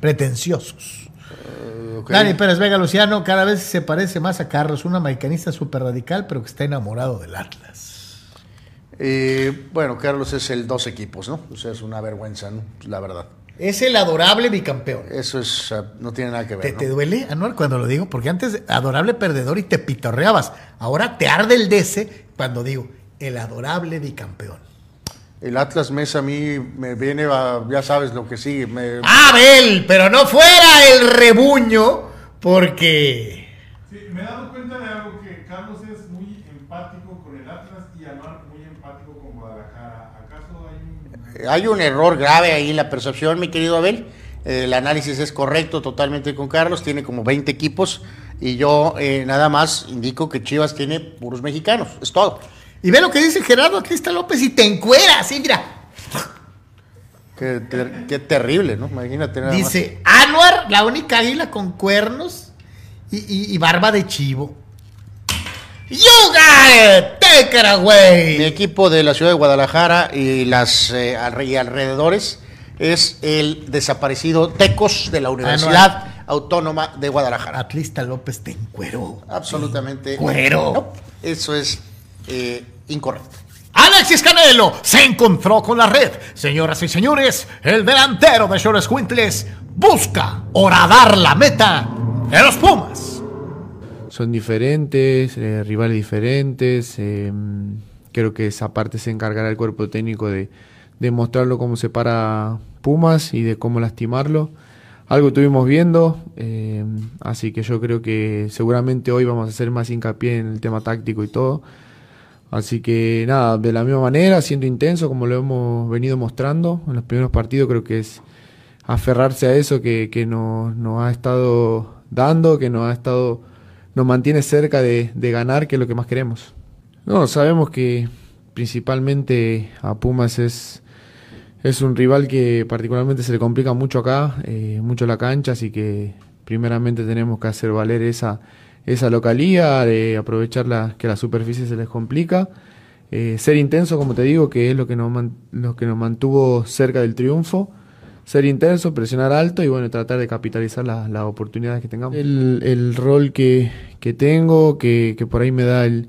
pretenciosos. ok. Dani Pérez Vega Luciano cada vez se parece más a Carlos, un americanista súper radical, pero que está enamorado del Atlas. Eh, bueno, Carlos es el dos equipos, ¿no? O sea, es una vergüenza, ¿no? La verdad. Es el adorable bicampeón. Eso es, no tiene nada que ver. ¿Te, ¿no? te duele, Anuar, cuando lo digo? Porque antes adorable perdedor y te pitorreabas. Ahora te arde el DC cuando digo el adorable bicampeón. El Atlas Mes a mí me viene, a- ya sabes lo que sigue. me- Abel, pero no fuera el rebuño, porque Sí, me he dado cuenta de algo que Carlos es muy empático con el Atlas y Anuar muy empático con Guadalajara. ¿Acaso hay un... Error grave ahí en la percepción, mi querido Abel. Eh, El análisis es correcto totalmente con Carlos, tiene como 20 equipos y yo eh, nada más indico que Chivas tiene puros mexicanos, es todo. Y ve lo que dice Gerardo Atlista López y te encuera, así, mira. Qué, ter- qué terrible, ¿no? Imagínate nada más. Dice, Anuar, la única águila con cuernos y, y- y barba de chivo. You got it. Take it away. Mi equipo de la ciudad de Guadalajara y las eh, y alrededores es el desaparecido Tecos de la Universidad Autónoma de Guadalajara. Atlista López te encueró. Absolutamente. Cuero. No, eso es eh, incorrecto. Alexis Canelo se encontró con la red. Señoras y señores, el delantero de Shores Quintles busca horadar la meta de los Pumas. Son diferentes, eh, rivales diferentes. eh, creo que esa parte se encargará el cuerpo técnico de, de mostrarlo cómo se para Pumas y de cómo lastimarlo. Algo estuvimos viendo, eh, así que yo creo que seguramente hoy vamos a hacer más hincapié en el tema táctico y todo. Así que nada, de la misma manera, siendo intenso como lo hemos venido mostrando en los primeros partidos, creo que es aferrarse a eso que, que nos, nos ha estado dando, que nos ha estado, nos mantiene cerca de, de ganar, que es lo que más queremos. No, sabemos que principalmente a Pumas es, es un rival que particularmente se le complica mucho acá, eh, mucho la cancha, así que primeramente tenemos que hacer valer esa, esa localía, de aprovechar la, que la superficie se les complica, eh, ser intenso, como te digo, que es lo que, nos lo que nos mantuvo cerca del triunfo, ser intenso, presionar alto y bueno, tratar de capitalizar la- las oportunidades que tengamos. El, el rol que, que tengo, que, que por ahí me da el,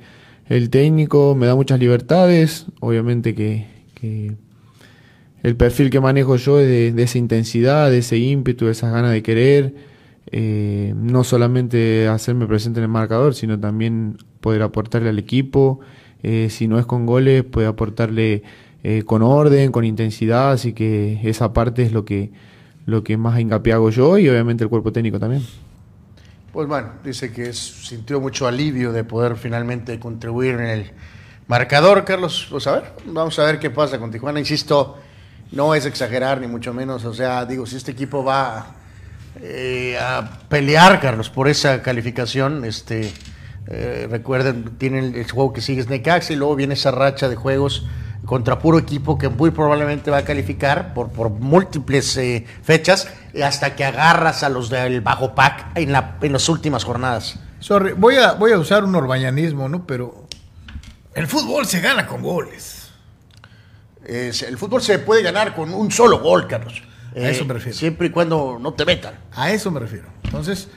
el técnico, me da muchas libertades, obviamente que, que el perfil que manejo yo es de, de esa intensidad, de ese ímpetu, de esas ganas de querer, eh, no solamente hacerme presente en el marcador, sino también poder aportarle al equipo, eh, si no es con goles, puede aportarle eh, con orden, con intensidad, así que esa parte es lo que, lo que más hincapié hago yo y obviamente el cuerpo técnico también. Pues bueno, dice que sintió mucho alivio de poder finalmente contribuir en el marcador, Carlos. Pues a ver, vamos a ver qué pasa con Tijuana. Insisto, no es exagerar ni mucho menos. O sea, digo, si este equipo va eh, a pelear, Carlos, por esa calificación, este, eh, recuerden, tienen el juego que sigue es Necaxa y luego viene esa racha de juegos contra puro equipo que muy probablemente va a calificar por, por múltiples eh, fechas eh, hasta que agarras a los del bajo pack en, la, en las últimas jornadas. Sorry, voy a, voy a usar un orbañanismo, ¿no? Pero el fútbol se gana con goles. Es- el fútbol se puede ganar con un solo gol, Carlos. Eh, A eso me refiero. Siempre y cuando no te metan. A eso me refiero. Entonces,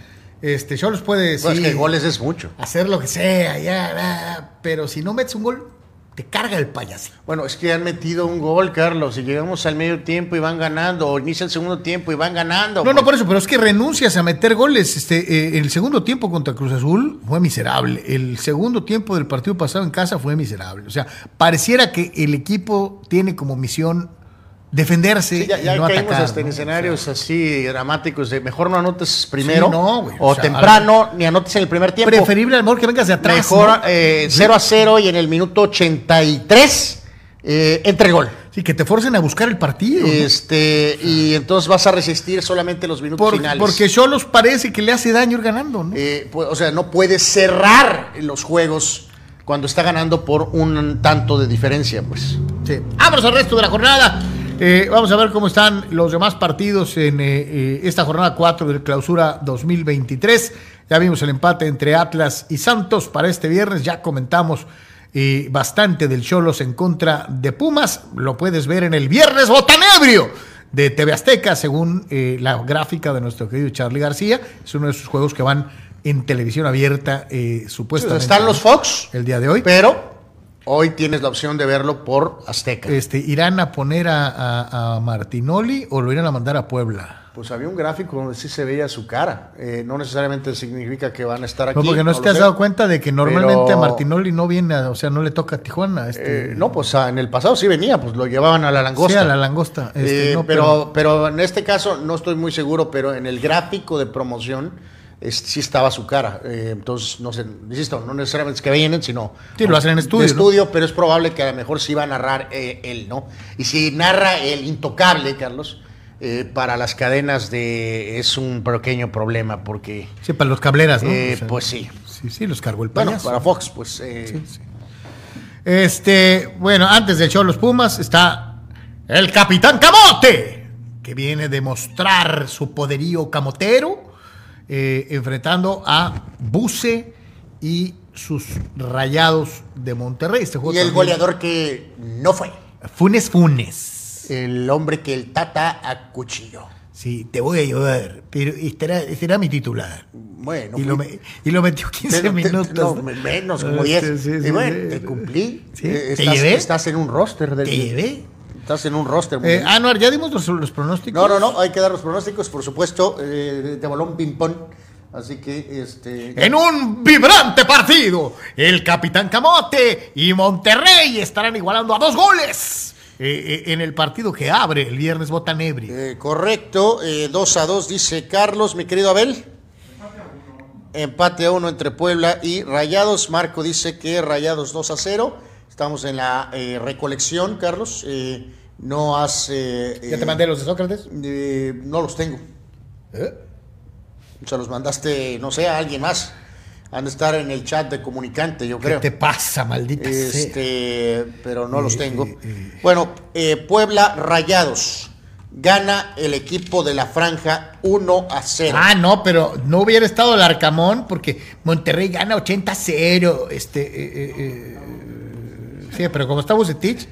este, yo les puede decir Pues es que goles es mucho. hacer lo que sea, ya, ya, pero si no metes un gol, te carga el payaso. Bueno, es que han metido un gol, Carlos, y llegamos al medio tiempo y van ganando, o inicia el segundo tiempo y van ganando. No, no, por eso, pero es que renuncias a meter goles. Este, eh, el segundo tiempo contra Cruz Azul fue miserable. El segundo tiempo del partido pasado en casa fue miserable. O sea, pareciera que el equipo tiene como misión defenderse Sí, ya ya y no caímos atacar. hasta en escenarios así dramáticos de mejor no anotes primero Sí, no, güey, o, o sea, temprano ni anotes en el primer tiempo. Preferible a lo mejor que vengas de atrás. Mejor ¿no? eh, 0 a 0 y en el minuto 83 eh, entra el gol. Sí, que te forcen a buscar el partido. Este, y entonces vas a resistir solamente los minutos Por- finales. porque Cholos parece que le hace daño ir ganando, ¿no? Eh, pues, o sea, no puedes cerrar los juegos cuando está ganando por un tanto de diferencia, pues. Sí. Vámonos al resto de la jornada. Eh, vamos a ver cómo están los demás partidos en eh, eh, esta jornada 4 de clausura 2023. Ya vimos el empate entre Atlas y Santos para este viernes. Ya comentamos eh, bastante del Cholos en contra de Pumas. Lo puedes ver en el viernes botanebrio de TV Azteca, según la gráfica de nuestro querido Charlie García. Es uno de esos juegos que van en televisión abierta, supuestamente. Están los Fox, el día de hoy. pero hoy tienes la opción de verlo por Azteca. Este, ¿Irán a poner a, a- a Martinoli o lo irán a mandar a Puebla? Pues había un gráfico donde sí se veía su cara. Eh, no necesariamente significa que van a estar aquí. No, porque no, lo te has sé. dado cuenta de que normalmente Pero- Martinoli no viene, a- o sea, no le toca a Tijuana. Este, Eh, no, pues en el pasado sí venía, pues lo llevaban a la langosta. Sí, a la langosta. Este, Eh, no, pero, pero en este caso no estoy muy seguro, pero en el gráfico de promoción es- sí estaba su cara. Eh, entonces, no sé, insisto, no necesariamente es que vienen, sino. Sí, lo hacen en estudio, de ¿no? estudio, pero es probable que a lo mejor sí va a narrar eh, él, ¿no? Y si narra el intocable, Carlos, eh, para las cadenas de. es un pequeño problema, porque. Sí, para los cableras, ¿no? eh, O sea, pues sí. Sí, sí, los cargó el Bueno, payaso. para Fox, pues. eh, Este, bueno, antes del show Los Pumas está el Capitán Camote, que viene de mostrar su poderío camotero, eh, enfrentando a Buse y sus rayados de Monterrey. Este juego Y el también- goleador que no fue. Funes Funes. El hombre que el Tata acuchilló. Sí, te voy a ayudar, pero estará, será mi titular. Bueno, y, lo, fui- me- y lo metió 15 Te- te- minutos. no, ¿no? menos, como Ah, 10. sí, sí, y bueno, sí. te cumplí. Eh, ¿te estás, llevé? estás en un roster. Del, ¿Te llevé? Estás en un roster. muy Eh. Anuar, ¿ya dimos los, los pronósticos? no, no, no, hay que dar los pronósticos, por supuesto. Eh, de balón ping-pong. Así que, este. En un vibrante partido, el Capitán Camote y Monterrey estarán igualando a dos goles eh, eh, en el partido que abre el viernes Botanebri. Eh, correcto, 2 a 2 dice Carlos, mi querido Abel. Empate a uno entre Puebla y Rayados. Marco dice que Rayados 2 a 0. Estamos en la eh, recolección, Carlos. Eh, no has. eh, ¿Ya te mandé los de Sócrates? eh, no los tengo. ¿Eh? Se los mandaste, no sé, a alguien más. Han de estar en el chat de comunicante, yo ¿Qué creo. te pasa, maldita sea? Este, pero no los tengo. Bueno, eh, Puebla Rayados. Gana el equipo de la franja 1 a 0. Ah, no, pero no hubiera estado el Arcamón porque Monterrey gana 80-0. Este, eh, eh, eh, sí, pero como está Bucetich,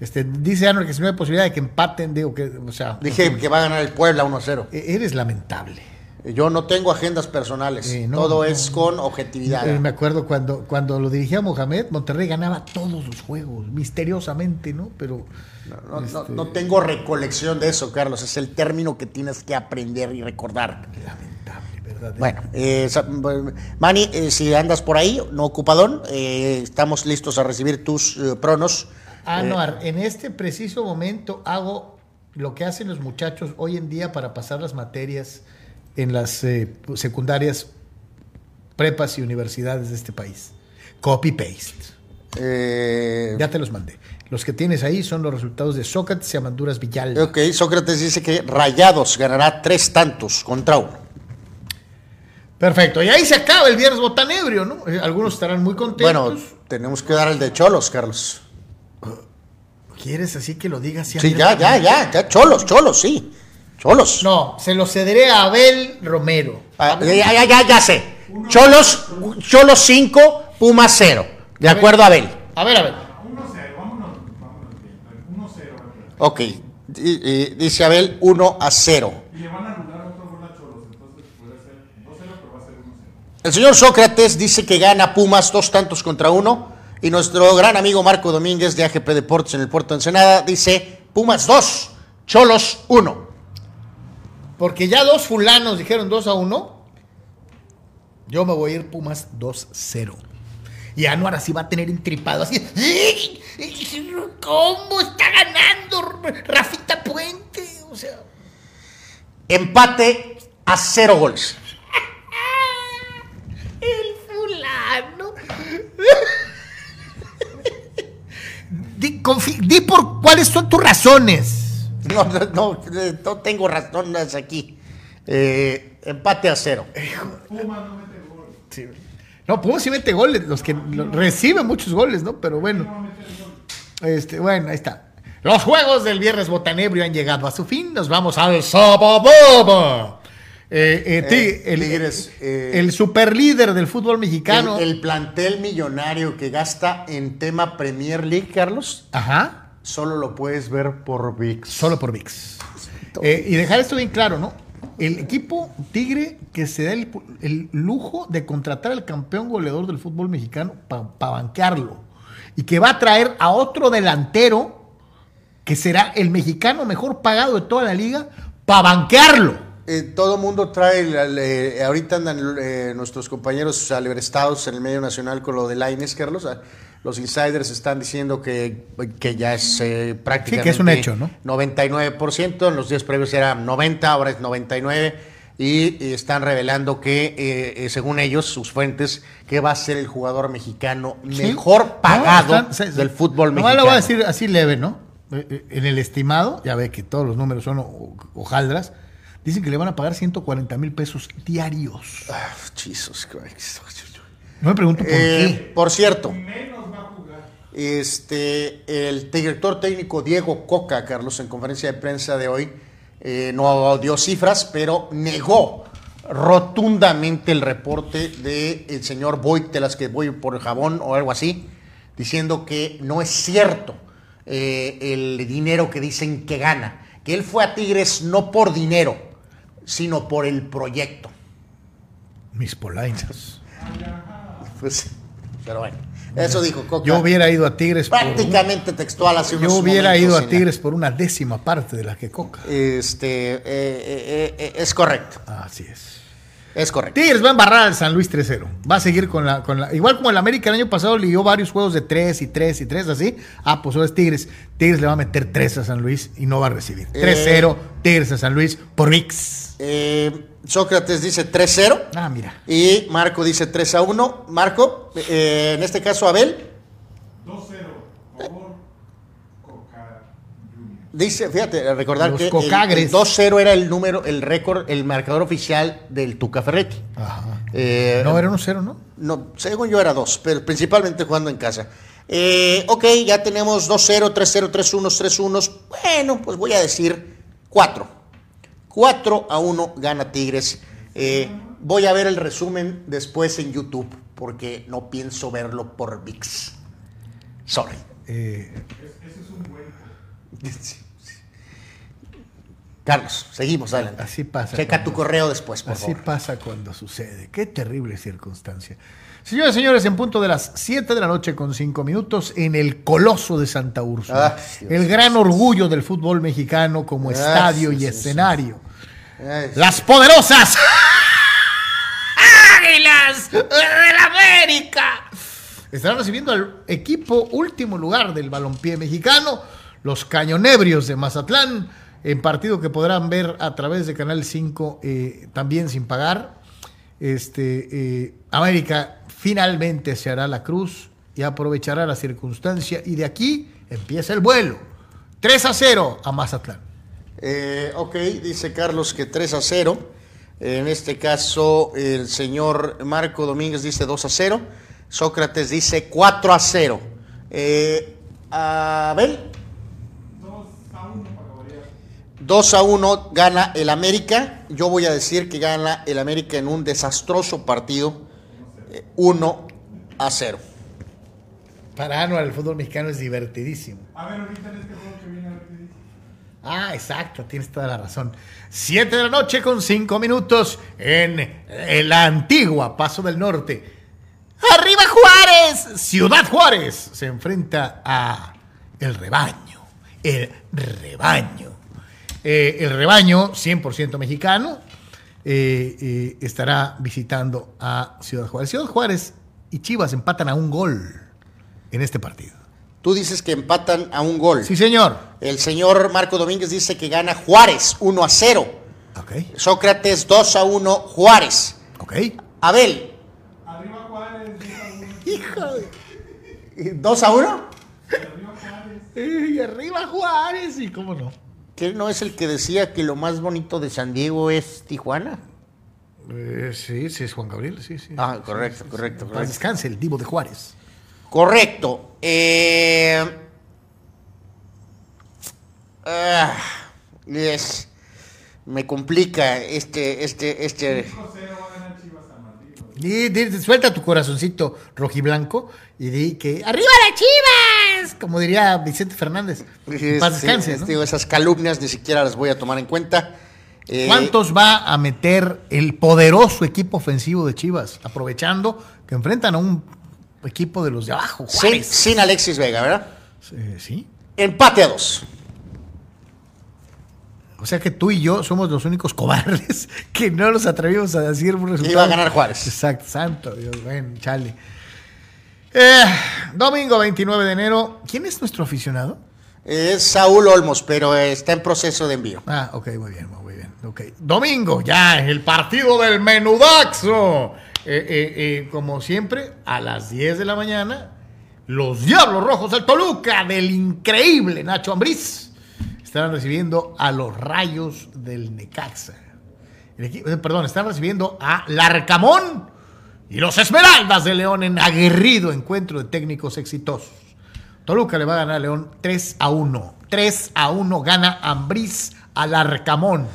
este, dice Anuar que si no hay posibilidad de que empaten, digo que, o sea, Dije que va a ganar el Puebla 1 a 0. e- eres lamentable. Yo no tengo agendas personales. Eh, no, Todo no, es con objetividad. Eh, me acuerdo cuando, cuando lo dirigía Mohamed, Monterrey ganaba todos los juegos, misteriosamente, ¿no? Pero No, no- este, no tengo recolección de eso, Carlos. Es el término que tienes que aprender y recordar. lamentable, ¿verdad? Bueno, eh, Manny, eh, si andas por ahí, no ocupadón, eh, estamos listos a recibir tus pronos. Anuar, en este preciso momento hago lo que hacen los muchachos hoy en día para pasar las materias en las secundarias, prepas y universidades de este país. Copy-paste. Ya te los mandé. Los que tienes ahí son los resultados de Sócrates y Amanduras Villalba. ok, Sócrates dice que Rayados ganará tres tantos contra uno. Perfecto. Y ahí se acaba el viernes botanebrio, ¿no? Eh, Algunos estarán muy contentos. Bueno, tenemos que dar el de Cholos, Carlos. ¿Quieres así que lo digas? Sí, ya, ya, ya, ya, Cholos, Cholos, sí. Cholos. No, se lo cederé a Abel Romero. Ah, ya, ya, ya, ya sé. Cholos, Cholos 5, Pumas 0. De acuerdo a Abel. A ver, a ver. 1-0, vámonos, vámonos bien. 1-0. va a quedar. Ok. Eh, Dice Abel 1 a 0. Y le van a anular otro gol a Cholos, entonces puede ser 2-0, pero va a ser 1-0. El señor Sócrates dice que gana Pumas dos tantos contra uno. Y nuestro gran amigo Marco Domínguez de AGP Deportes en el Puerto de Ensenada dice Pumas 2, Cholos 1. Porque ya dos fulanos dijeron 2 a 1. Yo me voy a ir Pumas 2-0. Y Anuar así va a tener entripado así. ¿Cómo está ganando Rafita Puente? O sea, Empate a 0 goles. el fulano. Di, por cuáles son tus razones. No, no, no, no tengo razones aquí. Eh, empate a 0. No, Pumas sí mete goles, los que reciben muchos goles, ¿no? Pero bueno. Este, bueno, ahí está. Los juegos del viernes botanebrio han llegado a su fin. Nos vamos al sábado. Eh, eh, Eh, el, Tigres, eh, el superlíder del fútbol mexicano. El, el plantel millonario que gasta en tema Premier League, Carlos, Ajá. solo lo puedes ver por VIX. Solo por VIX. Y dejar esto bien claro, ¿no? El equipo Tigre que se da el, el lujo de contratar al campeón goleador del fútbol mexicano para banquearlo. Y que va a traer a otro delantero que será el mexicano mejor pagado de toda la liga para banquearlo. Eh, todo mundo trae, ahorita andan eh, nuestros compañeros alebrestados en el medio nacional con lo de Laines, Carlos. Los insiders están diciendo que, que ya es eh, prácticamente... Sí, que es un hecho, ¿no? 99%, en los días previos era 90, ahora es 99, y, y están revelando que, eh, según ellos, sus fuentes, que va a ser el jugador mexicano mejor pagado No, están- del fútbol mexicano. lo voy a decir así leve, ¿no? En el estimado, ya ve que todos los números son ho- hojaldras, dicen que le van a pagar 140 mil pesos diarios. Ah, Jesus Christ. No me pregunto por Eh, qué. por cierto, Menos va a jugar. Este, el director técnico Diego Coca, Carlos, en conferencia de prensa de hoy, eh, no dio cifras, pero negó rotundamente el reporte del señor Boyd, de las que voy por el jabón o algo así, diciendo que no es cierto eh, el dinero que dicen que gana, que él fue a Tigres no por dinero, sino por el proyecto. Mis polainas. Pues, pero bueno, eso dijo Coca. Yo hubiera ido a Tigres un- prácticamente textual hace unos yo hubiera ido a Tigres por una décima parte de la que Coca. Este, eh, eh, eh, es correcto, Así es. es correcto. Tigres va a embarrar al San Luis 3-0. Va a seguir con la, con la. Igual como el América el año pasado lió varios juegos de 3 y 3 y 3 así. Ah, pues ahora es Tigres. Tigres le va a meter 3 a San Luis y no va a recibir. 3-0, Tigres a San Luis por VIX. Eh, Sócrates dice 3-0 Ah, mira. y Marco dice 3 a 1. Marco, eh, en este caso Abel, 2-0, favor, Coca Juniors. dice, fíjate, recordar Los que Cocagres. el 2-0 era el número, el récord, el marcador oficial del Tuca Ferretti. Ajá. Eh, No, era 1-0, ¿no? No, según yo era dos, pero principalmente jugando en casa. Eh, ok, ya tenemos 2-0, 3-0, 3-1, 3-1. Bueno, pues voy a decir 4. 4 a 1 gana Tigres. Eh, voy a ver el resumen después en YouTube porque no pienso verlo por VIX. Sorry. Eh, <laughs> Carlos, seguimos adelante. Así pasa Checa cuando- tu correo después, por Así favor. pasa cuando sucede. Qué terrible circunstancia. Señoras y señores, en punto de las 7 de la noche con 5 minutos en el Coloso de Santa Úrsula. Ah, el gran orgullo del fútbol mexicano como Ah, estadio sí, y sí, escenario. Ay, Las poderosas Águilas del América estarán recibiendo al equipo último lugar del balompié mexicano, los Cañonebrios de Mazatlán, en partido que podrán ver a través de Canal 5 eh, también sin pagar. Este, eh, América finalmente se hará la cruz y aprovechará la circunstancia y de aquí empieza el vuelo. 3 a 0 a Mazatlán. Eh, ok, dice Carlos que 3 a 0. En este caso, el señor Marco Domínguez dice 2 a 0. Sócrates dice 4 a 0. Eh, Abel, 2 a 1 gana el América. Yo voy a decir que gana el América en un desastroso partido. eh, 1 a 0. Para Anual el fútbol mexicano es divertidísimo. A ver, ahorita en este juego que viene, dice. Ah, exacto, tienes toda la razón. Siete de la noche con cinco minutos en, en la antigua Paso del Norte. ¡Arriba Juárez! Ciudad Juárez se enfrenta a el rebaño. El rebaño. Eh, el rebaño, 100% mexicano, eh, eh, estará visitando a Ciudad Juárez. Ciudad Juárez y Chivas empatan a un gol en este partido. Tú dices que empatan a un gol. Sí, señor. El señor Marco Domínguez dice que gana Juárez 1 a 0. Ok, Sócrates 2 a 1 Juárez. ok. Abel, Arriba Juárez, Hijo de... 2 a 1. Y arriba Juárez, y cómo no. ¿Que no es el que decía que lo más bonito de San Diego es Tijuana? Eh, sí, sí, es Juan Gabriel, sí, sí. Ah, correcto, correcto, correcto. descanse, el divo de Juárez. Correcto. Eh, ah, es- me complica este, este, este. 5-0 va a ganar Chivas San Martín. Y, suelta tu corazoncito rojiblanco y di que ¡Arriba las Como diría Vicente Fernández. Paz Sí, descanse, es- ¿no? digo, esas calumnias ni siquiera las voy a tomar en cuenta. Eh, ¿Cuántos va a meter el poderoso equipo ofensivo de Chivas? Aprovechando que enfrentan a un equipo de los de abajo, sin, sin Alexis Vega, ¿verdad? Sí. Empate a dos. O sea que tú y yo somos los únicos cobardes <laughs> que no nos atrevimos a decir un resultado. iba a ganar Juárez. Exacto, santo Dios, bueno, chale. Eh, domingo 29 de enero. ¿Quién es nuestro aficionado? Es Saúl Olmos, pero está en proceso de envío. Ah, ok, muy bien, muy bien. ok. Domingo, ya, el partido del menudaxo. Eh, eh, como siempre, a las 10 de la mañana, los Diablos Rojos del Toluca, del increíble Nacho Ambriz, estarán recibiendo a los Rayos del Necaxa. El equipo- perdón, están recibiendo a Larcamón y los Esmeraldas de León en aguerrido encuentro de técnicos exitosos. Toluca le va a ganar a León 3 a 1. 3 a 1 gana Ambriz al Arcamón.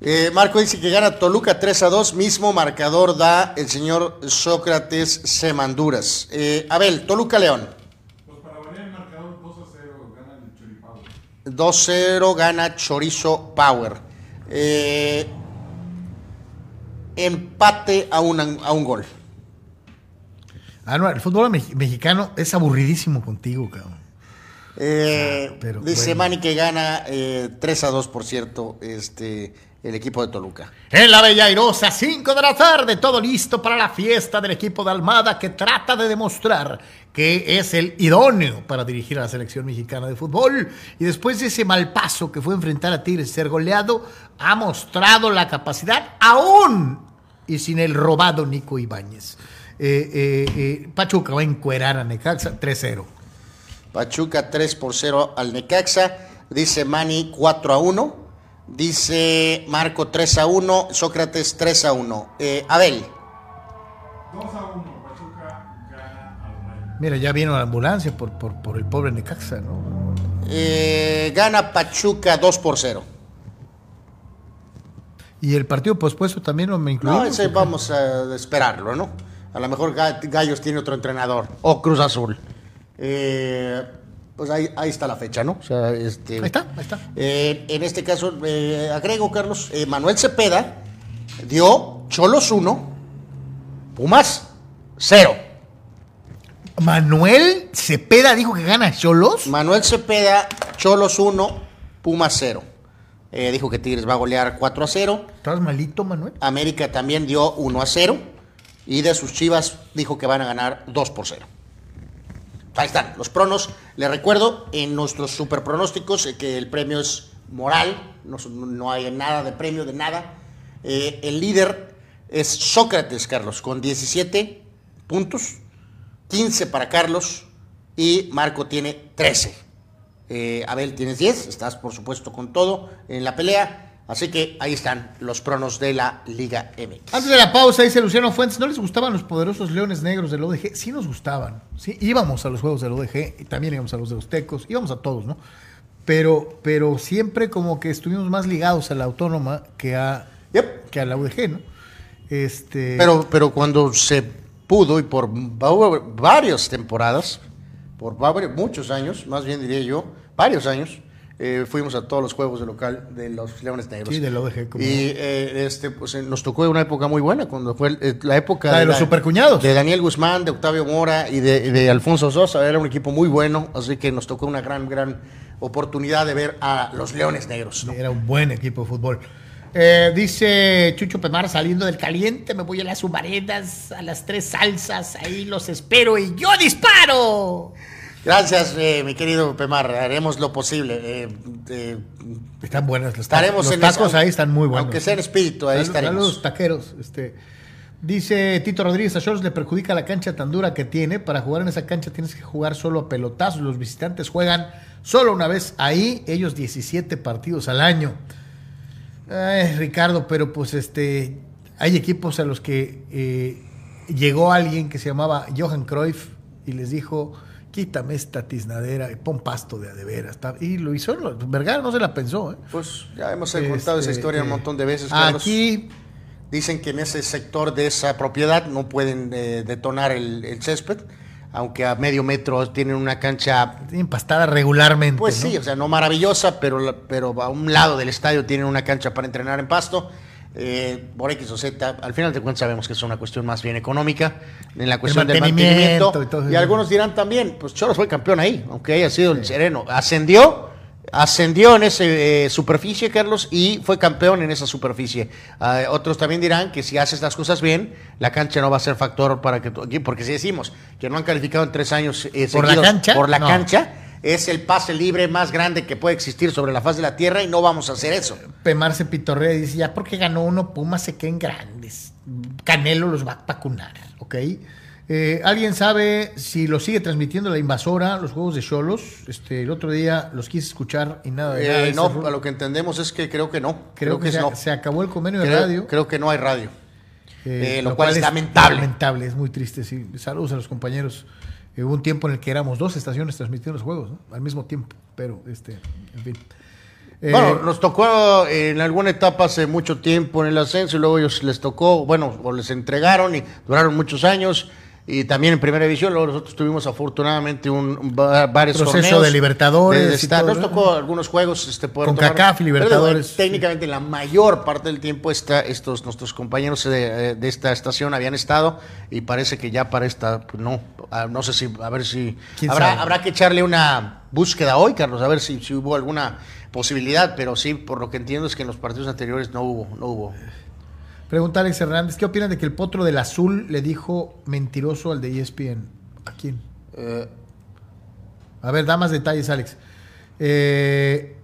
Eh, Marco dice que gana Toluca 3 a 2, mismo marcador da el señor Sócrates Semanduras. Eh, Abel, Toluca León. Pues para variar el marcador 2 a 0 gana el Choripao. 2-0 gana Chorizo Power. Eh, empate a un, a un gol. Ah, no, el fútbol me- mexicano es aburridísimo contigo, cabrón. Eh, Ah, pero dice bueno. Manny que gana eh, 3 a 2, por cierto, este, el equipo de Toluca. En la Bella Airosa, 5 de la tarde, todo listo para la fiesta del equipo de Almada que trata de demostrar que es el idóneo para dirigir a la selección mexicana de fútbol. Y después de ese mal paso que fue enfrentar a Tigres ser goleado, ha mostrado la capacidad aún y sin el robado Nico Ibáñez. Eh, eh, eh, Pachuca va a encuerar a Necaxa 3-0. Pachuca 3 por 0 al Necaxa. Dice Manny 4 a 1. Dice Marco 3 a 1. Sócrates 3 a 1. Eh, Abel. 2 a 1, Pachuca gana al Rayo. Mira, ya vino la ambulancia por, por, por el pobre Necaxa, ¿no? eh, gana Pachuca 2 por 0. Y el partido pospuesto también lo me incluyó. No, ese vamos a esperarlo, ¿no? A lo mejor Ga- Gallos tiene otro entrenador. O Cruz Azul. Eh, pues ahí, ahí está la fecha, ¿no? O sea, este, Ahí está, ahí está. Eh, en este caso, eh, agrego, Carlos, eh, Manuel Cepeda dio Cholos 1, Pumas 0. Manuel Cepeda dijo que gana Cholos. Manuel Cepeda, Cholos 1, Pumas 0. Eh, dijo que Tigres va a golear 4 a 0. ¿Estás malito, Manuel? América también dio 1 a 0. Y de sus chivas dijo que van a ganar 2 por 0. Ahí están los pronos. Les recuerdo en nuestros super pronósticos eh, que el premio es moral. No, no hay nada de premio, de nada. Eh, el líder es Sócrates, Carlos, con 17 puntos. 15 para Carlos. Y Marco tiene 13. Eh, Abel tienes 10. Estás, por supuesto, con todo en la pelea. Así que ahí están los pronos de la Liga MX. Antes de la pausa, dice Luciano Fuentes, ¿no les gustaban los poderosos leones negros del ODG? Sí nos gustaban, sí, íbamos a los juegos del ODG, y también íbamos a los de los Tecos, íbamos a todos, ¿no? Pero, pero siempre como que estuvimos más ligados a la autónoma que a, Yep. que a la UDG, ¿no? Este, Pero, pero cuando se pudo y por va- varias temporadas, por va- muchos años, más bien diría yo, varios años, eh, fuimos a todos los juegos de local de los Leones Negros. Sí, del ODG, como Y eh, este, pues, eh, nos tocó una época muy buena, cuando fue eh, la época La de los supercuñados. De Daniel Guzmán, de Octavio Mora y de, de Alfonso Sosa. Era un equipo muy bueno, así que nos tocó una gran, gran oportunidad de ver a los Leones Negros. ¿no? Era un buen equipo de fútbol. Eh, dice Chucho Pemar, saliendo del caliente, me voy a las subaredas, a las tres salsas, ahí los espero y yo disparo. Gracias, eh, mi querido Pemar. Haremos lo posible. eh, eh, Están buenas las Estaremos los en tacos ahí están muy buenos. aunque sea en espíritu, ahí estaremos. Saludos taqueros. Este, dice Tito Rodríguez, a Cholos le perjudica la cancha tan dura que tiene. Para jugar en esa cancha tienes que jugar solo a pelotazos. Los visitantes juegan solo una vez ahí, ellos 17 partidos al año. Ay, Ricardo, pero pues este, hay equipos a los que eh, llegó alguien que se llamaba Johan Cruyff y les dijo, quítame esta tiznadera y pon pasto de a de veras. Y lo hizo, Vergara no se la pensó. ¿eh? Pues ya hemos contado esa Este, historia un eh, montón de veces. Carlos. Aquí Dicen que en ese sector de esa propiedad no pueden eh, detonar el, el césped, aunque a medio metro tienen una cancha, tienen pastada regularmente. pues ¿no? sí, o sea, no maravillosa, pero, pero a un lado del estadio tienen una cancha para entrenar en pasto. Eh, por X o Z, al final de cuentas sabemos que es una cuestión más bien económica, en la cuestión del mantenimiento mantenimiento. y todo eso. Y algunos dirán también, pues Cholos fue campeón ahí, aunque haya sido el sereno. Ascendió, ascendió en esa superficie, Carlos, y fue campeón en esa superficie. Ah, otros también dirán que si haces las cosas bien, la cancha no va a ser factor para que porque si decimos que no han calificado en tres años eh, ¿Por la cancha? por la No. cancha, es el pase libre más grande que puede existir sobre la faz de la tierra y no vamos a hacer eso. Pemar se pitorrea y dice, ya porque ganó uno, Pumas se queden grandes. Canelo los va a vacunar, ¿ok? Eh, ¿Alguien sabe si lo sigue transmitiendo la invasora, los juegos de Cholos? Este, el otro día los quise escuchar y nada de nada. Eh, Ese no, a lo que entendemos es que creo que no. Creo, que, es se, no. se acabó el convenio de radio. creo que no hay radio. eh, eh, lo cual es lamentable. Lamentable, es muy triste, sí. Saludos a los compañeros. Eh, hubo un tiempo en el que éramos dos estaciones transmitiendo los juegos, ¿no? Al mismo tiempo, pero, este, en fin. Eh, Bueno, nos tocó en alguna etapa hace mucho tiempo en el ascenso y luego ellos les tocó, bueno, o les entregaron y duraron muchos años y también en primera división. Luego nosotros tuvimos afortunadamente un, un va- varios Proceso torneos de Libertadores de estar- nos ¿no? tocó algunos juegos este, poder Con tomar- CACAF y Pero, Libertadores. técnicamente la mayor parte del tiempo está, estos nuestros compañeros de, de esta estación habían estado y parece que ya para esta, pues, no, Ah, no sé si, a ver si ¿Quién habrá, sabe? habrá que echarle una búsqueda hoy, Carlos, a ver si, si hubo alguna posibilidad, pero sí, por lo que entiendo es que en los partidos anteriores no hubo, no hubo. Pregunta Alex Hernández, ¿qué opinan de que el potro del azul le dijo mentiroso al de ESPN? ¿A quién? Eh, A ver, da más detalles, Alex. Eh,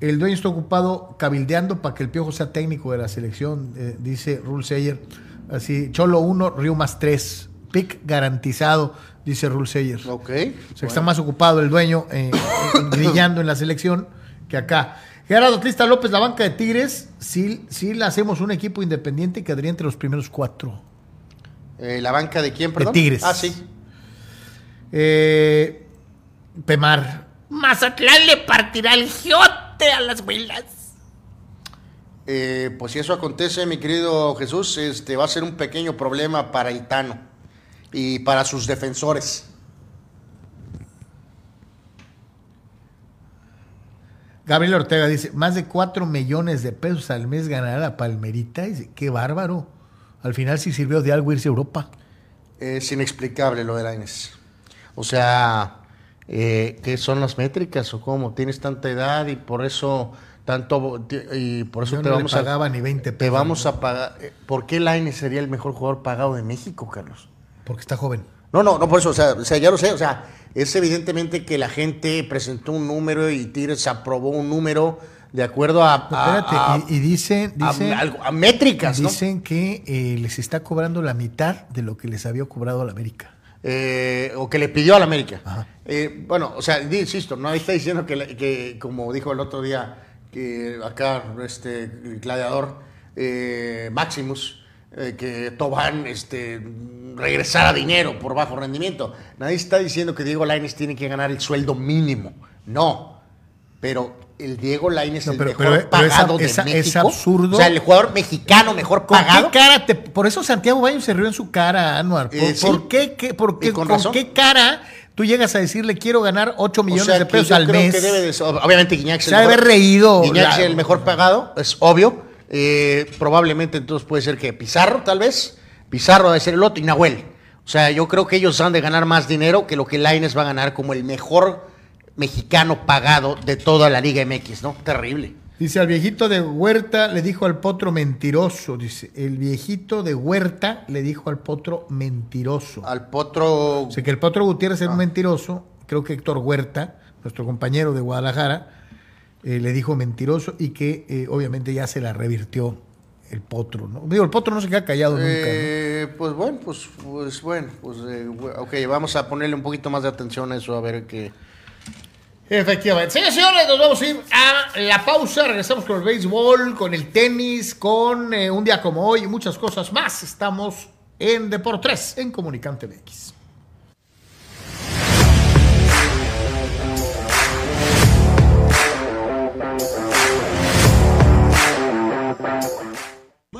el dueño está ocupado cabildeando para que el Piojo sea técnico de la selección, eh, dice Rule Seyer. Así, Cholo 1, Río más 3. Pick garantizado, dice Rule Seyer. ok. O sea, que está más ocupado el dueño eh, <coughs> grillando en la selección que acá. Gerardo Atlista López, la banca de Tigres, sí, sí la hacemos un equipo independiente que quedaría entre los primeros cuatro. Eh, ¿La banca de quién, perdón? Tigres. Ah, sí. Eh, Pemar. Mazatlán le partirá el giote a las huilas. Eh, pues si eso acontece, mi querido Jesús, este va a ser un pequeño problema para el Tano y para sus defensores. Gabriel Ortega dice, más de 4 millones de pesos al mes ganará la Palmerita. Dice, qué bárbaro. Al final sí sirvió de algo irse a Europa. Es inexplicable lo de Lainez. O sea, eh, ¿qué son las métricas o cómo? Tienes tanta edad y por eso tanto y por eso Yo te no le vamos pagaba a ni 20 te pesos, vamos ¿no? a pagar. eh, ¿Por qué Lainez sería el mejor jugador pagado de México, Carlos? Porque está joven. No, no, no por eso, o sea, o sea, ya lo sé, o sea, es evidentemente que la gente presentó un número y Tigres aprobó un número de acuerdo a, espérate, a- y, y dicen, dicen, a métricas, ¿no? dicen que eh, les está cobrando la mitad de lo que les había cobrado a la América. Eh, o que le pidió a la América. Eh, bueno, o sea, insisto, no está diciendo que, que, como dijo el otro día, que acá este el gladiador eh, Maximus, eh, que Tobán este, regresara dinero por bajo rendimiento. Nadie está diciendo que Diego Lainez tiene que ganar el sueldo mínimo. No. Pero el Diego Lainez No, el pero- mejor pero- pero es pagado de es a- es México. absurdo. O sea, el jugador mexicano mejor ¿Con pagado. qué cara te.? Por eso Santiago Baños se rió en su cara, Anuar. ¿Por, Eh, sí. por qué, qué- por qué- con con, qué cara tú llegas a decirle quiero ganar 8 millones O sea, de pesos yo al creo mes? que debe de obviamente Guiñac Se ha de haber reído. Guiñac La- es el mejor pagado, es obvio. Eh, probablemente entonces puede ser que Pizarro, tal vez. Pizarro debe ser el otro y Nahuel. O sea, yo creo que ellos han de ganar más dinero que lo que Laines va a ganar como el mejor mexicano pagado de toda la Liga MX, ¿no? Terrible. Dice, al viejito de Huerta le dijo al potro mentiroso. Dice, el viejito de Huerta le dijo al potro mentiroso. Al potro. O sea, que el potro Gutiérrez Ah. era un mentiroso. Creo que Héctor Huerta, nuestro compañero de Guadalajara, eh, le dijo mentiroso y que eh, obviamente ya se la revirtió el potro. ¿no? Digo, el potro no se queda callado nunca. ¿no? Eh, pues bueno, pues, pues bueno, pues eh, ok, vamos a ponerle un poquito más de atención a eso, a ver qué. Efectivamente. Señores y señores, nos vamos a ir a la pausa. Regresamos con el béisbol, con el tenis, con eh, un día como hoy y muchas cosas más. Estamos en Deportes, en Comunicante MX.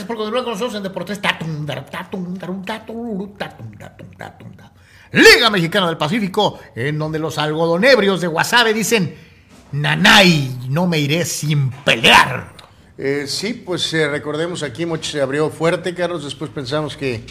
Gracias por continuar con nosotros en Deportes. Liga Mexicana del Pacífico, en donde los algodonebrios de Guasave dicen: Nanay, no me iré sin pelear. Eh, sí, pues eh, recordemos aquí Mochi se abrió fuerte, Carlos. Después pensamos que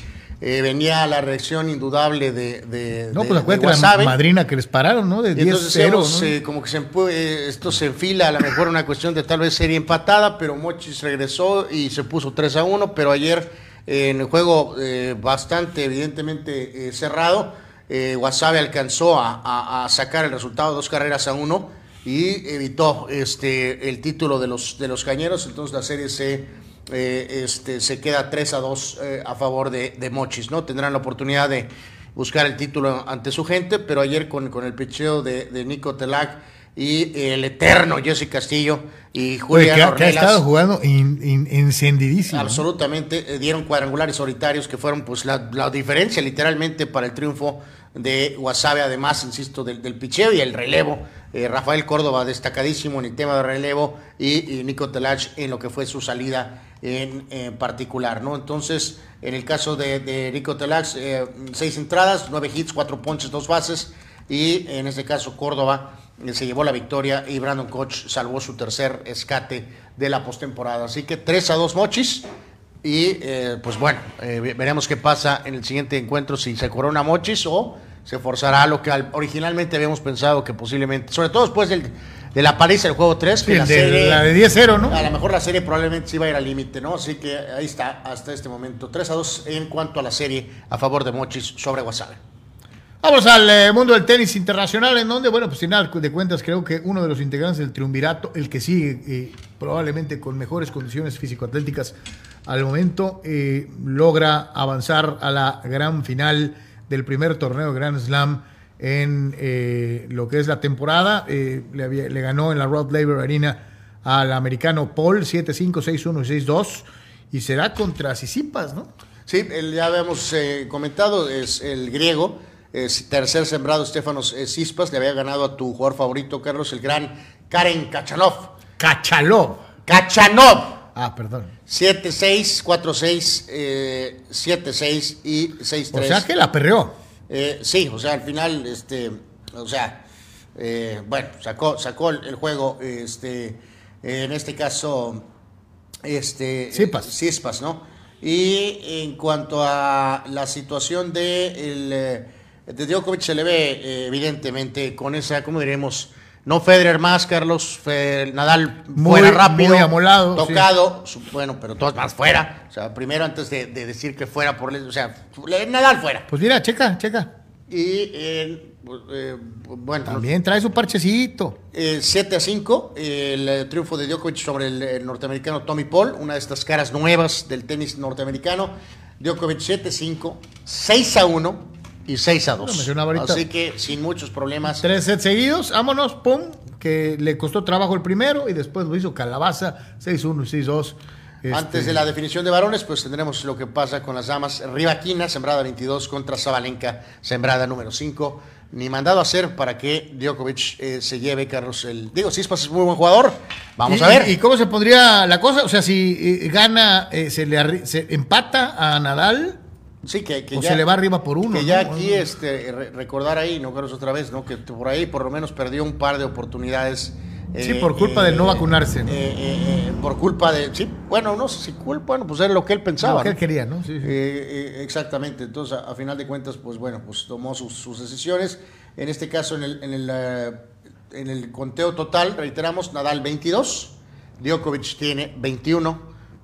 eh, venía la reacción indudable de, de, No, pues acuérdate la madrina que les pararon, ¿no? De Y entonces 10-0. hemos, ¿no? eh, como que se eh, esto se enfila a lo mejor una cuestión de tal vez serie empatada, pero Mochis regresó y se puso 3 a 1, pero ayer eh, en el juego eh, bastante evidentemente eh, cerrado, eh, Guasave alcanzó a, a- a sacar el resultado dos carreras a uno y evitó este el título de los de los cañeros, entonces la serie se eh, este, se queda 3 a 2 eh, a favor de, de Mochis, ¿no? Tendrán la oportunidad de buscar el título ante su gente, pero ayer con, con el picheo de, de Nico Telac y el eterno Jesse Castillo y Oye, Julián que, ha- que ha estado jugando in- in- encendidísimo. absolutamente eh, dieron cuadrangulares solitarios que fueron pues la, la diferencia literalmente para el triunfo de Guasave, además, insisto, del, del picheo y el relevo. Eh, Rafael Córdoba destacadísimo en el tema de relevo y, Nico Telach en lo que fue su salida en, en particular, ¿no? Entonces, en el caso de, Nico Telach, eh, seis entradas, nueve hits, cuatro ponches, dos bases y en este caso Córdoba eh, se llevó la victoria y Brandon Koch salvó su tercer escate de la postemporada. Así que 3 a 2 mochis. Y eh, pues bueno, eh, ve- veremos qué pasa en el siguiente encuentro, si se corona Mochis o se forzará lo que al- originalmente habíamos pensado que posiblemente, sobre todo después del, de la paliza del juego 3, que Sí, la, de- serie, la de 10-0, ¿no? a lo mejor la serie probablemente sí va a ir al límite, ¿no? Así que ahí está, hasta este momento, 3 a 2 en cuanto a la serie a favor de Mochis sobre Guasave. Vamos al eh, mundo del tenis internacional, en donde, bueno, pues nada de cuentas, creo que uno de los integrantes del triunvirato, el que sigue eh, probablemente con mejores condiciones físico-atléticas al momento, eh, logra avanzar a la gran final del primer torneo Grand Slam en eh, lo que es la temporada. Eh, le, ganó en la Rod Laver Arena al americano Paul 7-5, 6-1 y 6-2. Y será contra Sisipas, ¿no? Sí, el- ya habíamos comentado, es el griego, es tercer sembrado Stefanos Cispas, le había ganado a tu jugador favorito, Carlos, el gran Karen Kachanov. Kachalov. Kachanov. Ah, perdón. 7-6, 4-6, eh, 7-6 y 6-3. O sea que la perreó. Eh, sí, o sea, al final, este, o sea, eh, bueno, sacó, sacó el, el juego, este, en este caso, este, Cispas. Cispas, ¿no? Y en cuanto a la situación de, el, eh, de Djokovic, se le ve eh, evidentemente con esa, ¿cómo diremos? No Federer más, Carlos, Nadal Muy- fuera rápido, muy amolado, tocado, bueno, pero todos más fuera. O sea, primero antes de, de decir que fuera por, o sea, Nadal fuera. Pues mira, checa, checa. Y eh, pues, eh, bueno, También trae su parchecito. eh, 7 a 5, el eh, triunfo de Djokovic sobre el, eh, norteamericano Tommy Paul, una de estas caras nuevas del tenis norteamericano. Djokovic 7 a 5, 6 a 1 y 6 a Lo 2. mencionaba ahorita. Así que sin muchos problemas. Tres sets seguidos, vámonos, pum, que le costó trabajo el primero y después lo hizo Calabaza, 6-1 y 6-2. Este- Antes de la definición de varones, pues tendremos lo que pasa con las damas. Rivaquina, sembrada 22, contra Zabalenka, sembrada número 5. Ni mandado a hacer para que Djokovic eh, se lleve, Carlos. El, digo, Cispas es muy buen jugador. Vamos ¿Y- a ver. ¿Y cómo se pondría la cosa? O sea, si eh, gana, eh, se le se empata a Nadal sí, que, que o ya, se le va arriba por uno. que ya ¿no? aquí este, re- recordar ahí, no Carlos, otra vez, ¿no? Que por ahí por lo menos perdió un par de oportunidades. Sí, por culpa de no vacunarse, ¿no? eh, eh, eh, por culpa de. Sí, bueno, no sé si culpa, bueno, pues era lo que él pensaba. Lo que ¿no? él quería, ¿no? Sí, sí. Eh, eh, exactamente, entonces a, a final de cuentas, pues bueno, pues tomó sus, sus decisiones. En este caso, en el, en, el, eh, en el conteo total, reiteramos, Nadal 22, Djokovic tiene 21,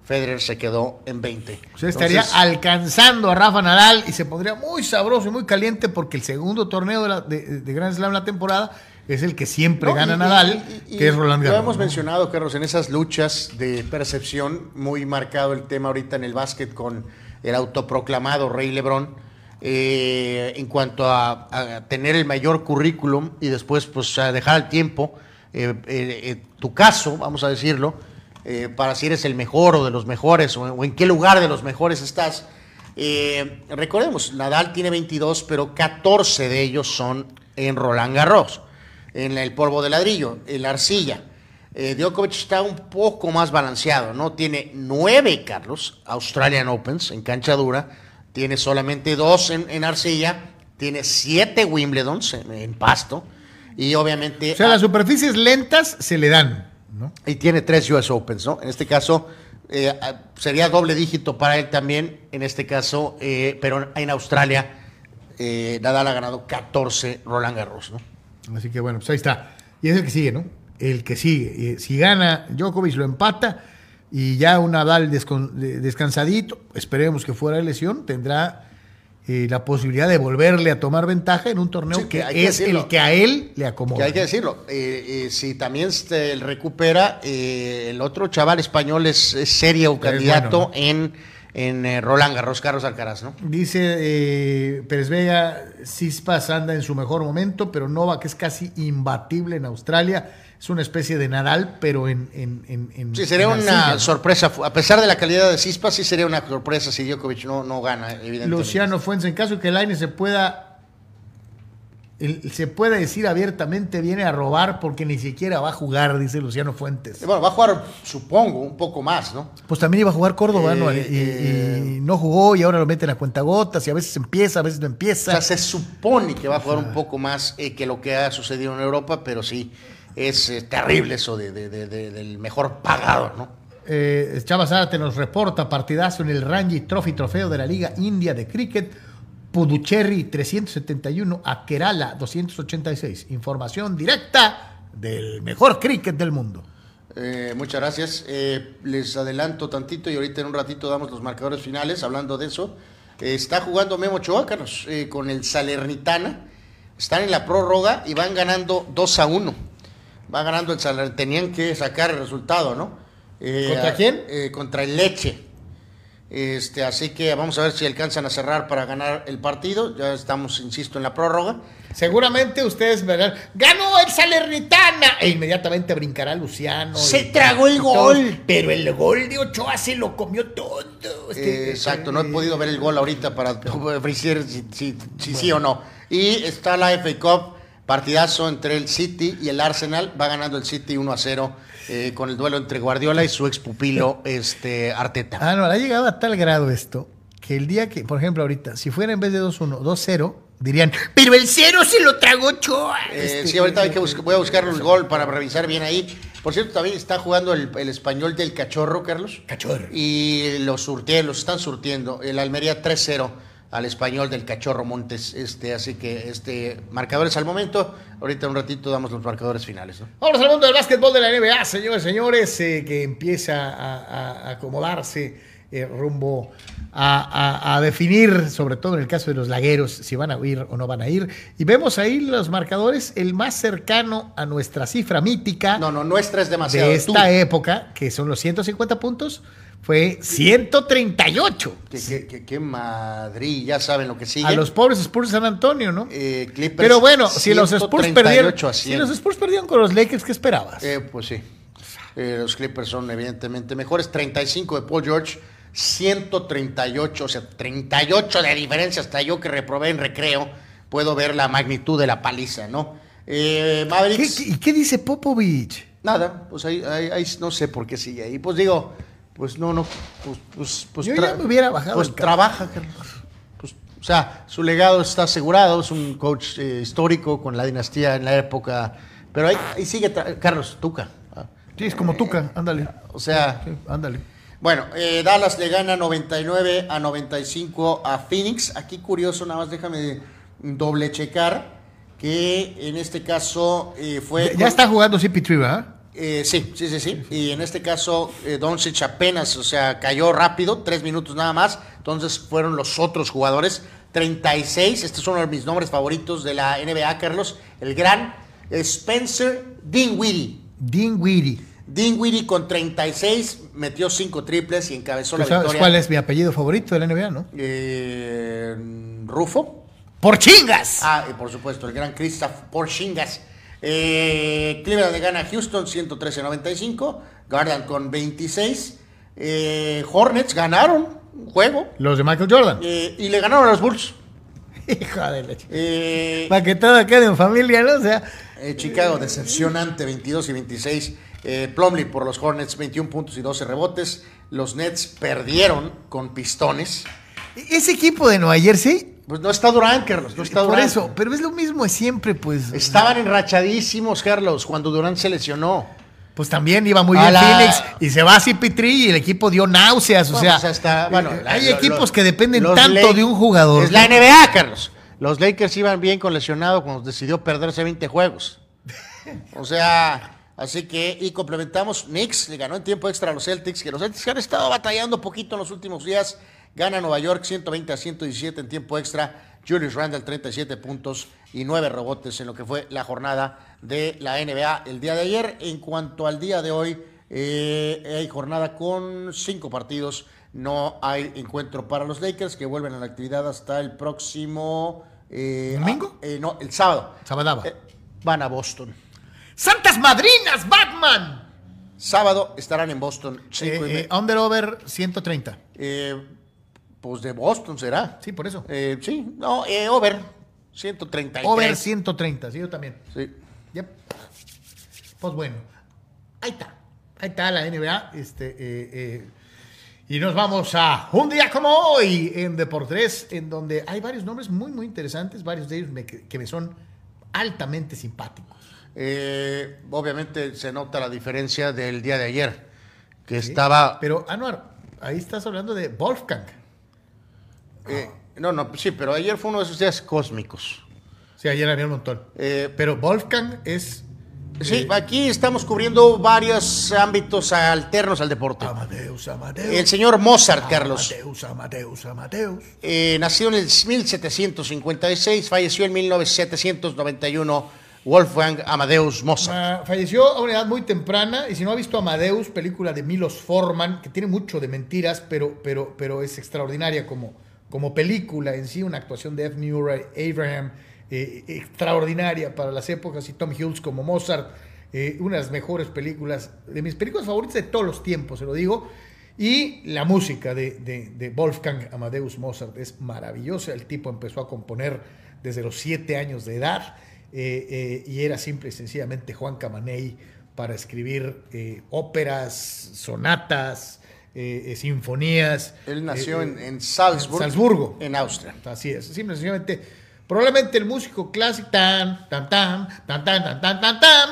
Federer se quedó en 20. O sea, estaría Entonces, alcanzando a Rafa Nadal y se pondría muy sabroso y muy caliente porque el segundo torneo de, la- de, de Grand Slam la temporada es el que siempre No, gana y- Nadal, y- y- que es Roland Lo Garros. hemos ¿no? mencionado, Carlos, en esas luchas de percepción, muy marcado el tema ahorita en el básquet con el autoproclamado Rey Lebrón, eh, en cuanto a, a tener el mayor currículum y después pues a dejar al tiempo eh, eh, eh, tu caso, vamos a decirlo, eh, para si eres el mejor o de los mejores o, o en qué lugar de los mejores estás. Eh, recordemos, Nadal tiene 22, pero 14 de ellos son en Roland Garros, en el polvo de ladrillo, en la arcilla. Eh, Djokovic está un poco más balanceado, ¿no? Tiene nueve, Carlos, Australian Opens en cancha dura, tiene solamente dos en, en arcilla, tiene siete Wimbledons en, en pasto y obviamente... O sea, las superficies lentas se le dan, ¿no? Y tiene tres US Opens, ¿no? En este caso eh, ah, sería doble dígito para él también, en este caso, eh, pero en Australia eh, Nadal ha ganado 14 Roland Garros, ¿no? Así que bueno, pues ahí está. Y es el que sigue, ¿no? El que sigue. Si gana Djokovic lo empata y ya un Nadal descansadito, esperemos que fuera de lesión, tendrá eh, la posibilidad de volverle a tomar ventaja en un torneo Sí, que, es decirlo. el que a él le acomoda. Que hay que decirlo, eh, eh, si también se recupera, eh, el otro chaval español es, es serio candidato bueno, en, en Roland Garros, Carlos Alcaraz, ¿no? Dice eh, Pérez Vega, Cispas anda en su mejor momento, pero Nova, que es casi imbatible en Australia, es una especie de Nadal, pero en... en, en- en- Sí, sería en una sorpresa, a pesar de la calidad de Cispa, sí sería una sorpresa si Djokovic no, no gana, evidentemente. Luciano Fuentes, en caso que el Aine se pueda el- se pueda decir abiertamente viene a robar porque ni siquiera va a jugar, dice Luciano Fuentes. Bueno, va a jugar, supongo, un poco más, ¿no? Pues también iba a jugar Córdoba, Eh, ¿no? Y, eh. y no jugó y ahora lo meten a cuentagotas y a veces empieza, a veces no O empieza. sea, se supone que va a jugar un poco más eh, que lo que ha sucedido en Europa, pero sí, es eh, terrible eso de, de- de- de- del mejor pagado, ¿no? Eh, Chava Zárate nos reporta partidazo en el Ranji Trophy Trofeo de la Liga India de Cricket. Puducherry 371 a Kerala 286. Información directa del mejor cricket del mundo. Eh, muchas gracias. Eh, les adelanto tantito y ahorita en un ratito damos los marcadores finales. Hablando de eso, Eh, está jugando Memo Ochoa, Carlos, eh, con el Salernitana. Están en la prórroga y van ganando 2 a 1. Va ganando el Salernitana. Tenían que sacar el resultado, ¿no? Eh, ¿Contra quién? eh, contra el Leche. Este, así que vamos a ver si alcanzan a cerrar para ganar el partido. Ya estamos, insisto, en la prórroga. Seguramente ustedes verán, ganó el Salernitana e inmediatamente brincará Luciano. Se y- tragó el todo. gol. pero el gol de Ochoa se lo comió todo. Eh, exacto, no he podido ver el gol ahorita para decir <laughs> si, si- si sí o no. Y está la FA Cup, partidazo entre el City y el Arsenal. Va ganando el City 1 a 0 eh, con el duelo entre Guardiola y su ex pupilo <laughs> este, Arteta. Ah, no, ha llegado a tal grado esto que el día que, por ejemplo, ahorita, si fuera en vez de 2-1, 2-0, dirían, pero el cero se lo tragó Ochoa. Eh, Este, sí, ahorita hay que voy a buscar el gol para revisar bien ahí. Por cierto, también está jugando el, el español del cachorro, Carlos. Cachorro. Y los surtieron, los están surtiendo. El Almería 3-0 al español del cachorro Montes. Este, así que este marcadores al momento. Ahorita un ratito damos los marcadores finales. ¿no? Vamos al mundo del básquetbol de la NBA, señores, señores, eh, que empieza a, acomodarse eh, rumbo a, a- a definir, sobre todo en el caso de los lagueros, si van a ir o no van a ir. Y vemos ahí los marcadores, el más cercano a nuestra cifra mítica No, no, nuestra es demasiado. de esta Tú- época, que son los 150 puntos, fue 138. Que, que- que- que Madrid, ya saben lo que sigue. A los pobres Spurs de San Antonio, ¿no? Eh, Clippers, Pero bueno, si los Spurs 138 perdieron, si 100. los Spurs perdieron con los Lakers, ¿qué esperabas? Eh, pues sí. Eh, los Clippers son evidentemente mejores. 35 de Paul George, 138, o sea, 38 de diferencia. Hasta yo que reprobé en recreo puedo ver la magnitud de la paliza, ¿no? Eh, ¿Qué- Mavericks. qué- ¿Y qué dice Popovich? Nada, pues ahí, ahí- ahí no sé por qué sigue ahí. Pues digo, pues no, no, pues, pues, pues Yo ya me hubiera bajado Pues el trabaja, Carlos. Pues, o sea, su legado está asegurado, es un coach eh, histórico con la dinastía en la época. Pero ahí, ahí sigue, Carlos Tuca. Sí, es como Tuca, ándale. O sea, Sí, ándale. Bueno, eh, Dallas le gana 99 a 95 a Phoenix. Aquí curioso, nada más déjame doble checar que en este caso eh, fue... Ya, está jugando CP3, ¿verdad? Eh, sí, sí, sí, sí. Y en este caso, eh, Doncic apenas, o sea, cayó rápido, tres minutos nada más. Entonces fueron los otros jugadores. 36, este es uno de mis nombres favoritos de la NBA, Carlos. El gran Spencer Dinwiddie. Dinwiddie. Dinwiddie con 36 metió cinco triples y encabezó ¿Tú la sabes victoria. cuál es mi apellido favorito de la NBA, no? Eh, Rufo. ¡Por chingas! Ah, y por supuesto, el gran Christoph Porzingis. Eh, Cleveland le gana a Houston 113-95. Garland con 26. Eh, Hornets ganaron un juego. Los de Michael Jordan. eh, y le ganaron a los Bulls. Hija de la ch- Eh, Para que todo quede en familia, ¿no? O sea, eh, Chicago decepcionante 22 y 26. Eh, Plumlee por los Hornets 21 puntos y 12 rebotes. Los Nets perdieron con pistones. ese equipo de Nueva Jersey, Pues no está Durant, Carlos. No está por Durant. eso, pero es lo mismo de siempre, pues. Estaban enrachadísimos, Carlos, cuando Durant se lesionó. Pues también iba muy A bien la- Phoenix y se va a CP3 y el equipo dio náuseas. O Bueno, sea, pues hasta- bueno, eh, la- hay lo- equipos que dependen tanto de un jugador. Es la NBA, Carlos. Los Lakers iban bien con lesionado cuando decidió perderse 20 juegos. O sea, así que, y complementamos, Knicks le ganó en tiempo extra a los Celtics, que los Celtics han estado batallando poquito en los últimos días. Gana Nueva York 120 a 117 en tiempo extra. Julius Randle 37 puntos y 9 rebotes en lo que fue la jornada de la NBA el día de ayer. En cuanto al día de hoy, eh, hay jornada con 5 partidos. No hay encuentro para los Lakers que vuelven a la actividad hasta el próximo... eh, ¿Domingo? ah, eh, no, el sábado. Sabadaba. Eh, van a Boston. ¡Santas Madrinas, Batman! Sábado estarán en Boston. cinco Eh, eh, under over 130. eh, pues de Boston será. Sí, por eso. Eh, sí, no, over. 133. Over 130, sí, yo también. Sí. Yep. Pues bueno, ahí está. Ahí está la NBA. Este, y nos vamos a un día como hoy en Deportes, en donde hay varios nombres muy, muy interesantes, varios de ellos me- que me son altamente simpáticos. Eh, obviamente se nota la diferencia del día de ayer, que ¿sí? estaba... Pero, Anuar, ahí estás hablando de Wolfgang. eh, no, no, sí, pero ayer fue uno de esos días cósmicos. Sí, ayer había un montón. Eh, Pero Wolfgang es. sí, aquí estamos cubriendo varios ámbitos alternos al deporte. Amadeus, Amadeus. El señor Mozart, Carlos. Amadeus, Amadeus, Amadeus. Nació en el 1756, falleció en 1791 Wolfgang Amadeus Mozart. Falleció a una edad muy temprana y si no ha visto Amadeus, película de Milos Forman, que tiene mucho de mentiras, pero, pero, pero es extraordinaria como, como película en sí, una actuación de F. Murray Abraham eh, extraordinaria para las épocas y Tom Hughes como Mozart, eh, una de las mejores películas, de mis películas favoritas de todos los tiempos, se lo digo. Y la música de- de Wolfgang Amadeus Mozart es maravillosa. El tipo empezó a componer desde los siete años de edad eh, eh, y era simple y sencillamente Juan Camaney para escribir eh, óperas, sonatas, eh, eh, sinfonías. Él nació Eh, en, eh, en Salzburg, Salzburgo. en Austria. Así es, simple y sencillamente. Probablemente el músico clásico tan tan tan tan tan tan tan tan tan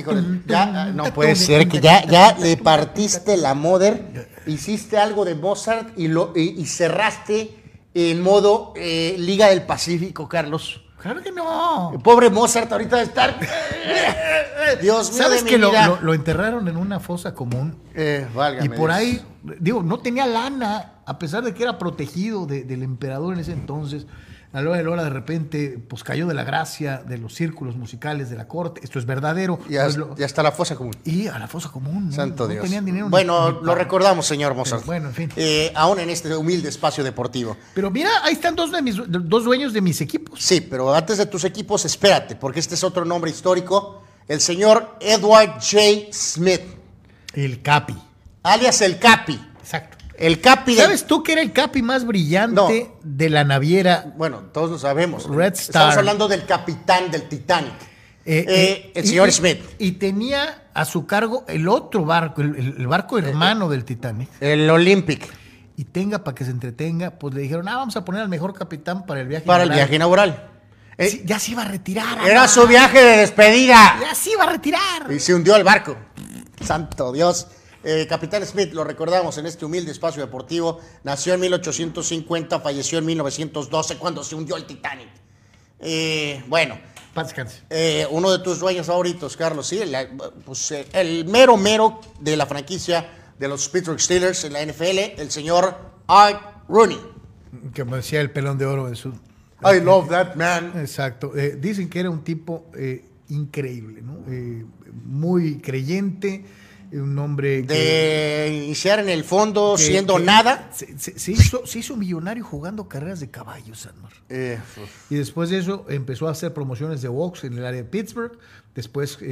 Híjole, ya ah, no puede ser que ya, ya le partiste la moder, hiciste algo de Mozart y, lo, y, y cerraste en modo eh, Liga del Pacífico, Carlos. Claro que no. El pobre Mozart ahorita de estar... <laughs> Dios mío ¿Sabes de mi que lo, vida. lo- lo enterraron en una fosa común? Eh, válgame Y por Dios. ahí, digo, no tenía lana, a pesar de que era protegido de- del emperador en ese entonces. A la hora de la hora, de repente, pues cayó de la gracia de los círculos musicales de la corte. Esto es verdadero. Ya, Pues lo- ya está la fosa común. y a la fosa común. ¿no? Santo no Dios. tenían dinero. bueno, ni lo recordamos, señor Mozart. Pero bueno, en fin. Eh, aún en este humilde espacio deportivo. Pero mira, ahí están dos, de mis, dos dueños de mis equipos. Sí, pero antes de tus equipos, espérate, porque este es otro nombre histórico. el señor Edward J. Smith, El Capi. alias el Capi. Exacto. El Capi ¿Sabes tú que era el Capi más brillante No. de la naviera? Bueno, todos lo sabemos. Red Estamos Star. hablando del capitán del Titanic. Eh, Eh, eh, el y- señor Smith. Y tenía a su cargo el otro barco, el, barco hermano del Titanic. El Olympic. Y tenga para que se entretenga, pues le dijeron, ah, vamos a poner al mejor capitán para el viaje. Para el inaugural". viaje inaugural. Sí, ya se iba a retirar. Era su viaje de despedida. Ya se iba a retirar. Y se hundió el barco. Santo Dios. Eh, Capitán Smith, lo recordamos en este humilde espacio deportivo. Nació en 1850, falleció en 1912 cuando se hundió el Titanic. Eh, bueno, eh, uno de tus dueños favoritos, Carlos, sí, el, pues, eh, el mero mero de la franquicia de los Pittsburgh Steelers en la NFL, el señor Art Rooney. Como decía el pelón de oro de su. I love that man. Exacto. Dicen que era un tipo increíble, ¿no? Muy creyente, un hombre que- De iniciar en el fondo que- siendo que nada. Se, se- se hizo, se hizo millonario jugando carreras de caballos, Anmar. Eh, Y después de eso empezó a hacer promociones de box en el área de Pittsburgh. Después eh,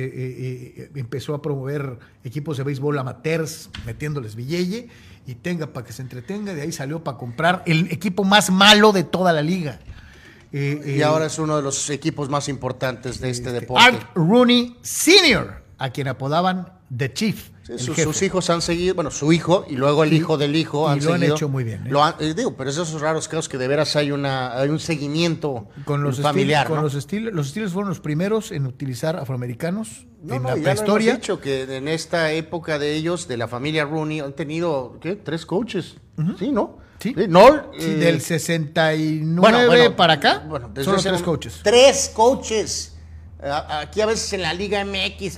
eh, empezó a promover equipos de béisbol amateurs, metiéndoles billete. Y tenga para que se entretenga. De ahí salió para comprar el equipo más malo de toda la liga. Y ahora es uno de los equipos más importantes de este deporte. Art Rooney Sr., a quien apodaban The Chief. Sí, sus, hijos han seguido, bueno, su hijo y luego el hijo del hijo y han lo han hecho muy bien, ¿eh? Lo han- eh, digo, pero es esos raros casos que de veras hay una hay un seguimiento Con los familiar, con los Steelers, los Steelers fueron los primeros en utilizar afroamericanos No, en no, la ya lo hemos prehistoria. dicho que en esta época de ellos, de la familia Rooney, han tenido, ¿qué? Tres coaches. Sí, ¿no? Sí. No, Sí, eh, del 69 bueno, bueno, para acá, bueno, ese tres coaches. Tres coaches. Aquí a veces en la Liga MX.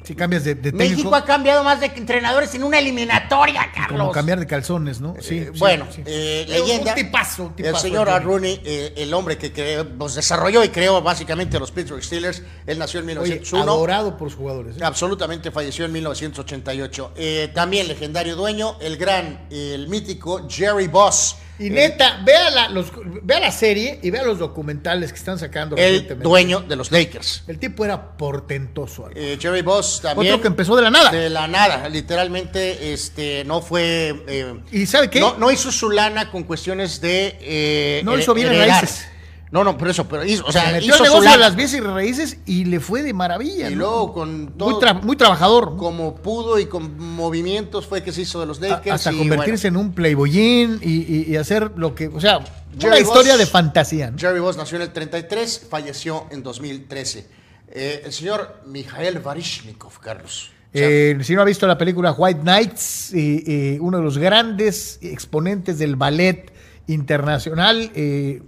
Eh, Si cambias de, de técnico, México ha cambiado más de entrenadores en una eliminatoria, Carlos. como cambiar de calzones, ¿no? Sí, Eh, sí, bueno, sí. eh, leyenda. Un tipazo, un tipazo. el señor Art Rooney, eh, el hombre que creó, pues, desarrolló y creó básicamente los Pittsburgh Steelers. Él nació en Oye, 1901. adorado por sus jugadores. ¿eh? Absolutamente falleció en 1988. Eh, también legendario dueño, el gran, el mítico Jerry Boss. Y el- neta, vea la, los, vea la serie y vea los documentales que están sacando el dueño de los Lakers. El tipo era portentoso. Eh, Jerry Boss también. Otro que empezó de la nada. De la nada, literalmente, este, no fue. eh, ¿Y sabe qué? No, no hizo su lana con cuestiones de. eh, No hizo bienes heredar. raíces. No, no, por eso, pero hizo, o sea, Se metió hizo su negocio de las bienes y raíces y le fue de maravilla. Y ¿no? luego con todo, muy, tra- muy trabajador. ¿no? como pudo y con movimientos fue que se hizo de los A- Lakers. hasta y convertirse en un playboyín y, y- y hacer lo que, o sea, una historia Boss- de fantasía. ¿no? Jerry Boss nació en el 33, falleció en 2013. Eh, el señor Mikhail Varishnikov, Carlos. O sea, Eh, si no ha visto la película White Knights, eh, eh, uno de los grandes exponentes del ballet internacional, eh,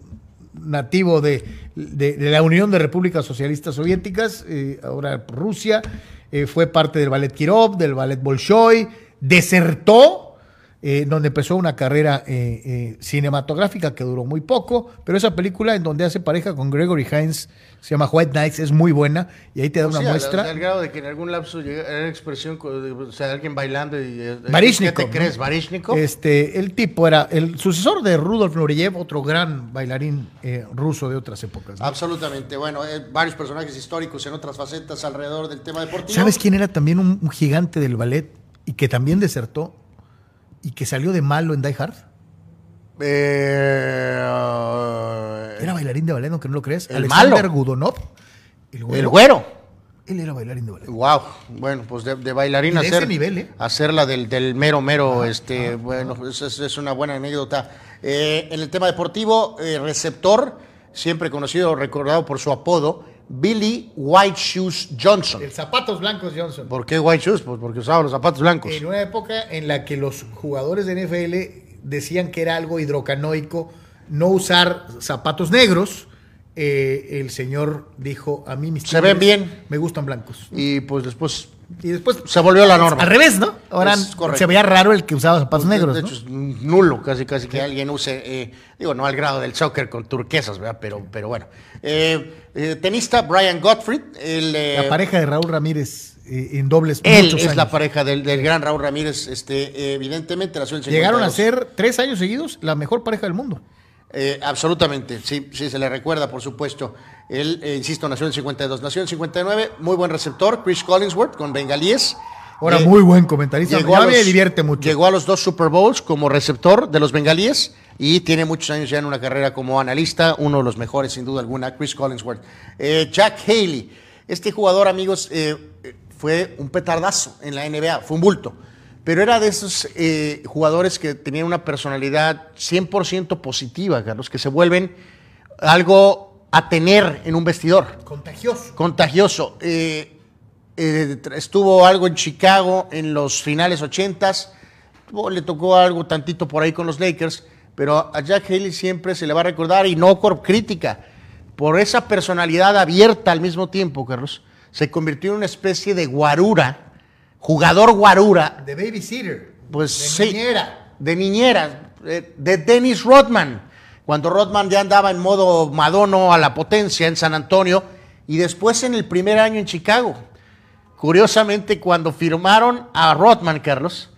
nativo de, de- la Unión de Repúblicas Socialistas Soviéticas, eh, ahora Rusia, eh, fue parte del ballet Kirov, del ballet Bolshoi, desertó eh, donde empezó una carrera eh, eh, cinematográfica que duró muy poco, pero esa película en donde hace pareja con Gregory Hines, se llama White Knights, es muy buena y ahí te da o una sea, muestra. Al, grado de que en algún lapso llega era expresión, o sea, alguien bailando y... eh, ¿Qué te crees, Baryshnikov? Este, el tipo era el sucesor de Rudolf Nureyev, otro gran bailarín eh, ruso de otras épocas. ¿no? Absolutamente. Bueno, varios personajes históricos en otras facetas alrededor del tema deportivo. ¿Sabes quién era también un, un gigante del ballet y que también desertó y que salió de malo en Die Hard? Eh, Era bailarín de ballet, aunque no lo crees. El Alexander malo. Gudonov. El güero. el güero. Él era bailarín de ballet. Wow, bueno, pues de, de bailarín de hacer, ese nivel, ¿eh? hacerla del, del mero mero, este, bueno, es- es una buena anécdota. Eh, en el tema deportivo, eh, receptor, siempre conocido, recordado por su apodo, Billy White Shoes Johnson. El zapatos blancos Johnson. ¿Por qué White Shoes? Pues porque usaba los zapatos blancos. En una época en la que los jugadores de NFL decían que era algo hidrocanoico no usar zapatos negros, eh, el señor dijo, a mí mis Se ven bien. me gustan blancos. Y pues después Y después se volvió la norma. al revés, ¿no? Ahora Es se veía raro el que usaba zapatos De- negros, De ¿no? hecho, es nulo, casi casi que alguien use, eh, digo, no al grado del soccer con turquesas, ¿verdad? Pero, pero bueno. Eh, eh, tenista Brian Gottfried, el, eh, La pareja de Raúl Ramírez eh, en dobles él muchos es años. la pareja del, del gran Raúl Ramírez, este, evidentemente nació en Llegaron a 52. ser tres años seguidos la mejor pareja del mundo. Eh, absolutamente, sí, sí, se le recuerda, por supuesto. Él, eh, insisto, nació en el 52, nació en el 59, muy buen receptor, Chris Collinsworth con Bengalíes. Ahora, Eh, muy buen comentarista. llegó a me los- divierte mucho. Llegó a los dos Super Bowls como receptor de los bengalíes y tiene muchos años ya en una carrera como analista, uno de los mejores sin duda alguna, Chris Collinsworth. Eh, Jack Haley, este jugador, amigos, fue un petardazo en la NBA, fue un bulto, pero era de esos eh, jugadores que tenían una personalidad 100% positiva, Carlos, que se vuelven algo a tener en un vestidor Contagioso. contagioso. Eh, eh, estuvo algo en Chicago en los finales 80s, tuvo- le tocó algo tantito por ahí con los Lakers, pero a Jack Haley siempre se le va a recordar y no por crítica, por esa personalidad abierta al mismo tiempo, Carlos, se convirtió en una especie de guarura, jugador guarura, De babysitter. pues de sí, niñera. de niñera, eh, de Dennis Rodman, cuando Rodman ya andaba en modo Madono a la potencia en San Antonio y después en el primer año en Chicago. Curiosamente, cuando firmaron a Rodman, Carlos,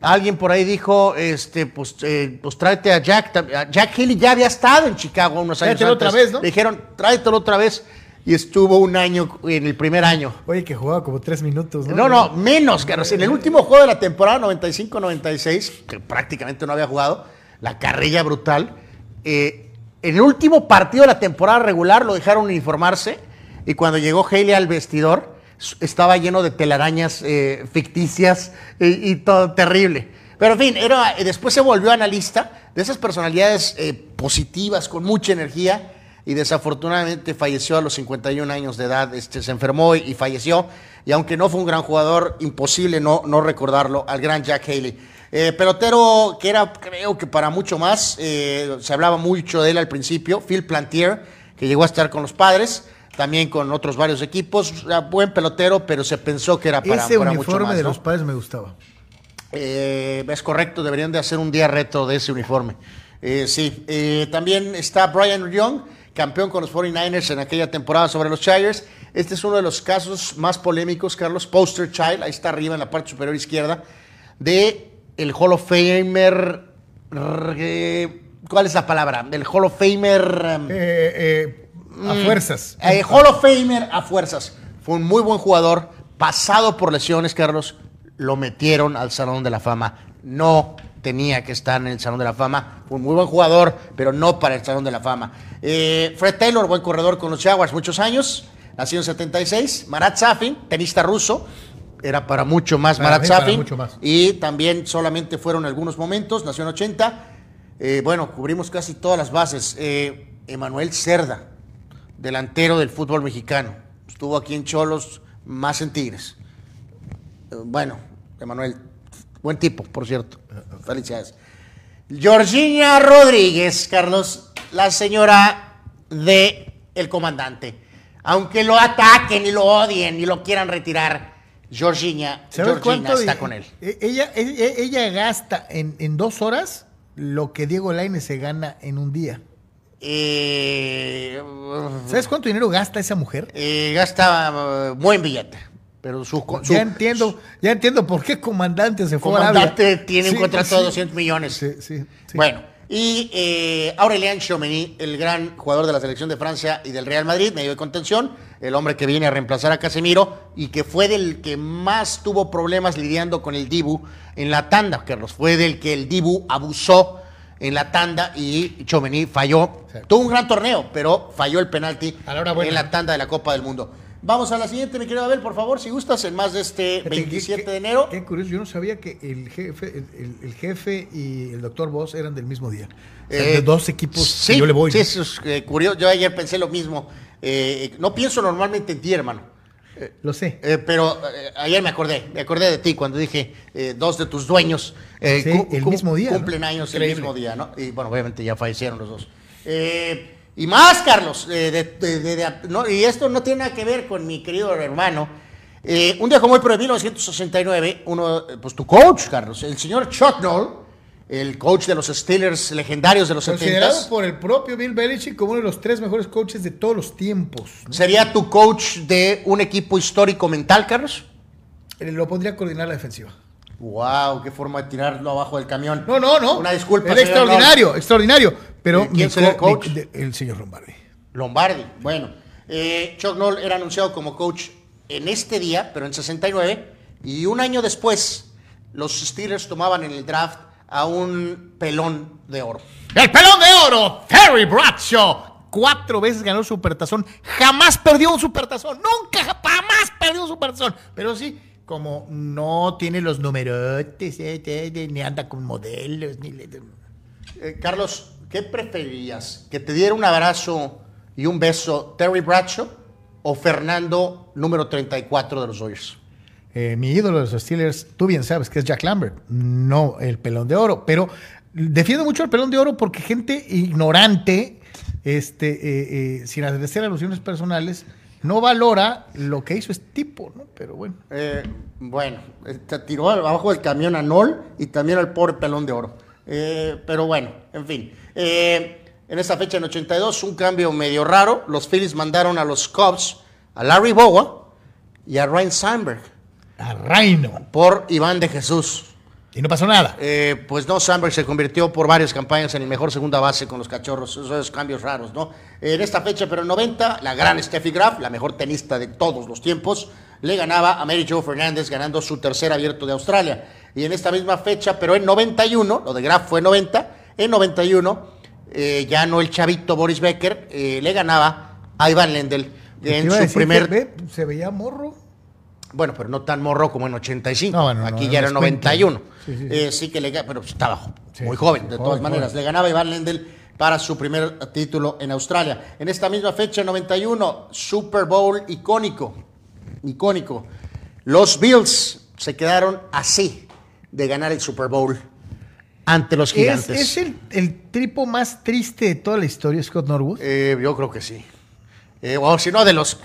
alguien por ahí dijo, este, pues, eh, pues tráete a Jack. a Jack Haley ya había estado en Chicago unos años Tráetelo antes. otra vez, ¿no? Le dijeron, tráetelo otra vez. Y estuvo un año en el primer año. Oye, que jugaba como tres minutos, ¿no? No, no, menos, Carlos. En el último juego de la temporada 95-96, que prácticamente no había jugado, la carrilla brutal. eh, en el último partido de la temporada regular lo dejaron uniformarse y cuando llegó Haley al vestidor estaba lleno de telarañas eh, ficticias y, y todo terrible. Pero en fin, era, después se volvió analista de esas personalidades eh, positivas, con mucha energía y desafortunadamente falleció a los 51 años de edad, este, se enfermó y, y falleció, y aunque no fue un gran jugador, imposible no, no recordarlo, al gran Jack Haley. Eh, pelotero que era, creo que para mucho más, eh, se hablaba mucho de él al principio, Phil Plantier, que llegó a estar con los padres, también con otros varios equipos, era buen pelotero, pero se pensó que era para, Ese para mucho uniforme más. de ¿no? los padres me gustaba. Eh, es correcto, deberían de hacer un día reto de ese uniforme. Eh, sí, Eh, también está Brian Young, campeón con los 49ers en aquella temporada sobre los Chargers. Este es uno de los casos más polémicos, Carlos, poster child, ahí está arriba en la parte superior izquierda, de el Hall of Famer, eh, ¿cuál es la palabra? Del Hall of Famer... em, Eh, eh, a fuerzas. eh, Hall of Famer a fuerzas. Fue un muy buen jugador, pasado por lesiones, Carlos. Lo metieron al Salón de la Fama. No tenía que estar en el Salón de la Fama. Fue un muy buen jugador, pero no para el Salón de la Fama. Eh, Fred Taylor, buen corredor con los Jaguars, muchos años. Nació en 76. Marat Safin, tenista ruso. Era para mucho más Para Marat mí, Safin. mucho más. Y también solamente fueron algunos momentos. Nació en 80. Eh, bueno, cubrimos casi todas las bases. Eh, Emanuel Cerda, delantero del fútbol mexicano. Estuvo aquí en Cholos, más en Tigres. Bueno, Emanuel, buen tipo, por cierto. Felicidades. Georgina Rodríguez, Carlos, la señora de el comandante. Aunque lo ataquen y lo odien y lo quieran retirar, Georgina, está con él. e- Ella, ella, ella gasta en, en dos horas lo que Diego Lainez se gana en un día. Eh, ¿Sabes cuánto dinero gasta esa mujer? eh, gasta eh, buen billete, pero su, su- ya entiendo, ya entiendo por qué comandante se fue a comandante Arabia. tiene un Sí, contrato sí. de 200 millones. Sí. Bueno, y eh, Aurélien Chouameni, el gran jugador de la selección de Francia y del Real Madrid, medio de contención, el hombre que viene a reemplazar a Casemiro y que fue del que más tuvo problemas lidiando con el Dibu en la tanda, Carlos. Fue del que el Dibu abusó en la tanda y Chouameni falló. Tuvo un gran torneo, pero falló el penalti A en la tanda de la Copa del Mundo. Vamos a la siguiente, mi querido Abel, por favor, si gustas, en más de este Fíjate, qué- 27 qué- de enero. Qué curioso, yo no sabía que el jefe, el, jefe y el doctor Voss eran del mismo día. O sea, Eh, de dos equipos sí, que yo le voy. Sí, eso es eh, curioso. Yo ayer pensé lo mismo. Eh, no pienso normalmente en ti, hermano. Lo sé. Eh, pero eh, ayer me acordé, me acordé de ti cuando dije eh, dos de tus dueños Sí, el mismo día, ¿no? cumplen años el mismo día, ¿no? Y bueno, obviamente ya fallecieron los dos. Eh, y más, Carlos, eh, de- de- de- de- no, y esto no tiene nada que ver con mi querido hermano. Eh, un día como hoy, pero de 1969, uno, eh, pues tu coach, Carlos, el señor Chuck Noll, el coach de los Steelers legendarios de los 70 Considerado por el propio Bill Belichick como uno de los tres mejores coaches de todos los tiempos. ¿no? ¿Sería tu coach de un equipo histórico mental, Carlos? Lo pondría a coordinar la defensiva. Wow, qué forma de tirarlo abajo del camión. No, no, no. Una disculpa. Era extraordinario, extraordinario. Pero ¿Y quién mi será el coach? de- el señor Lombardi. Lombardi. Bueno, eh, Chuck Noll era anunciado como coach en este día, pero en 69, y un año después, los Steelers tomaban en el draft a un pelón de oro. El pelón de oro, Terry Bradshaw. Cuatro veces ganó el supertazón. Jamás perdió un supertazón. Nunca, jamás perdió un supertazón. Pero sí, como no tiene los numerotes, eh, eh, eh, ni anda con modelos, ni le- Eh, Carlos, ¿qué preferirías? ¿Que te diera un abrazo y un beso Terry Bradshaw o Fernando número 34 de los Dodgers? Eh, mi ídolo de los Steelers, tú bien sabes que es Jack Lambert, no el pelón de oro, pero defiendo mucho el pelón de oro porque gente ignorante, este, eh, eh, sin hacer alusiones personales, no valora lo que hizo este tipo, ¿no? Pero bueno. Eh, bueno, eh, te tiró abajo del camión a Nol y también al pobre pelón de oro. Eh, pero bueno, en fin. Eh, en esta fecha, en 82, un cambio medio raro. Los Phillies mandaron a los Cubs a Larry Bowa y a Ryan Sandberg A Reino. por Iván de Jesús. Y no pasó nada. Eh, pues no, Sandberg se convirtió por varias campañas en el mejor segunda base con los cachorros. Esos cambios raros, ¿no? En esta fecha, pero en 90, la gran Steffi Graf, la mejor tenista de todos los tiempos, le ganaba a Mary Jo Fernández ganando su tercer abierto de Australia. Y en esta misma fecha, pero en 91, lo de Graf fue en 90, en 91, eh, ya no el chavito Boris Becker, eh, le ganaba a Ivan Lendl Te en su primer... que, ve, se veía morro. Bueno, pero no tan morro como en 85. No, bueno, no, Aquí no ya era nos 91. Sí, sí, sí. Eh, sí que le pero estaba muy joven, de joven, todas maneras. joven. Le ganaba Iván Lendl para su primer título en Australia. En esta misma fecha, 91, Super Bowl icónico. Icónico. Los Bills se quedaron así de ganar el Super Bowl ante los Es, gigantes. es el, el tripo más triste de toda la historia, Scott Norwood. Eh, yo creo que sí. Eh, o si no, de los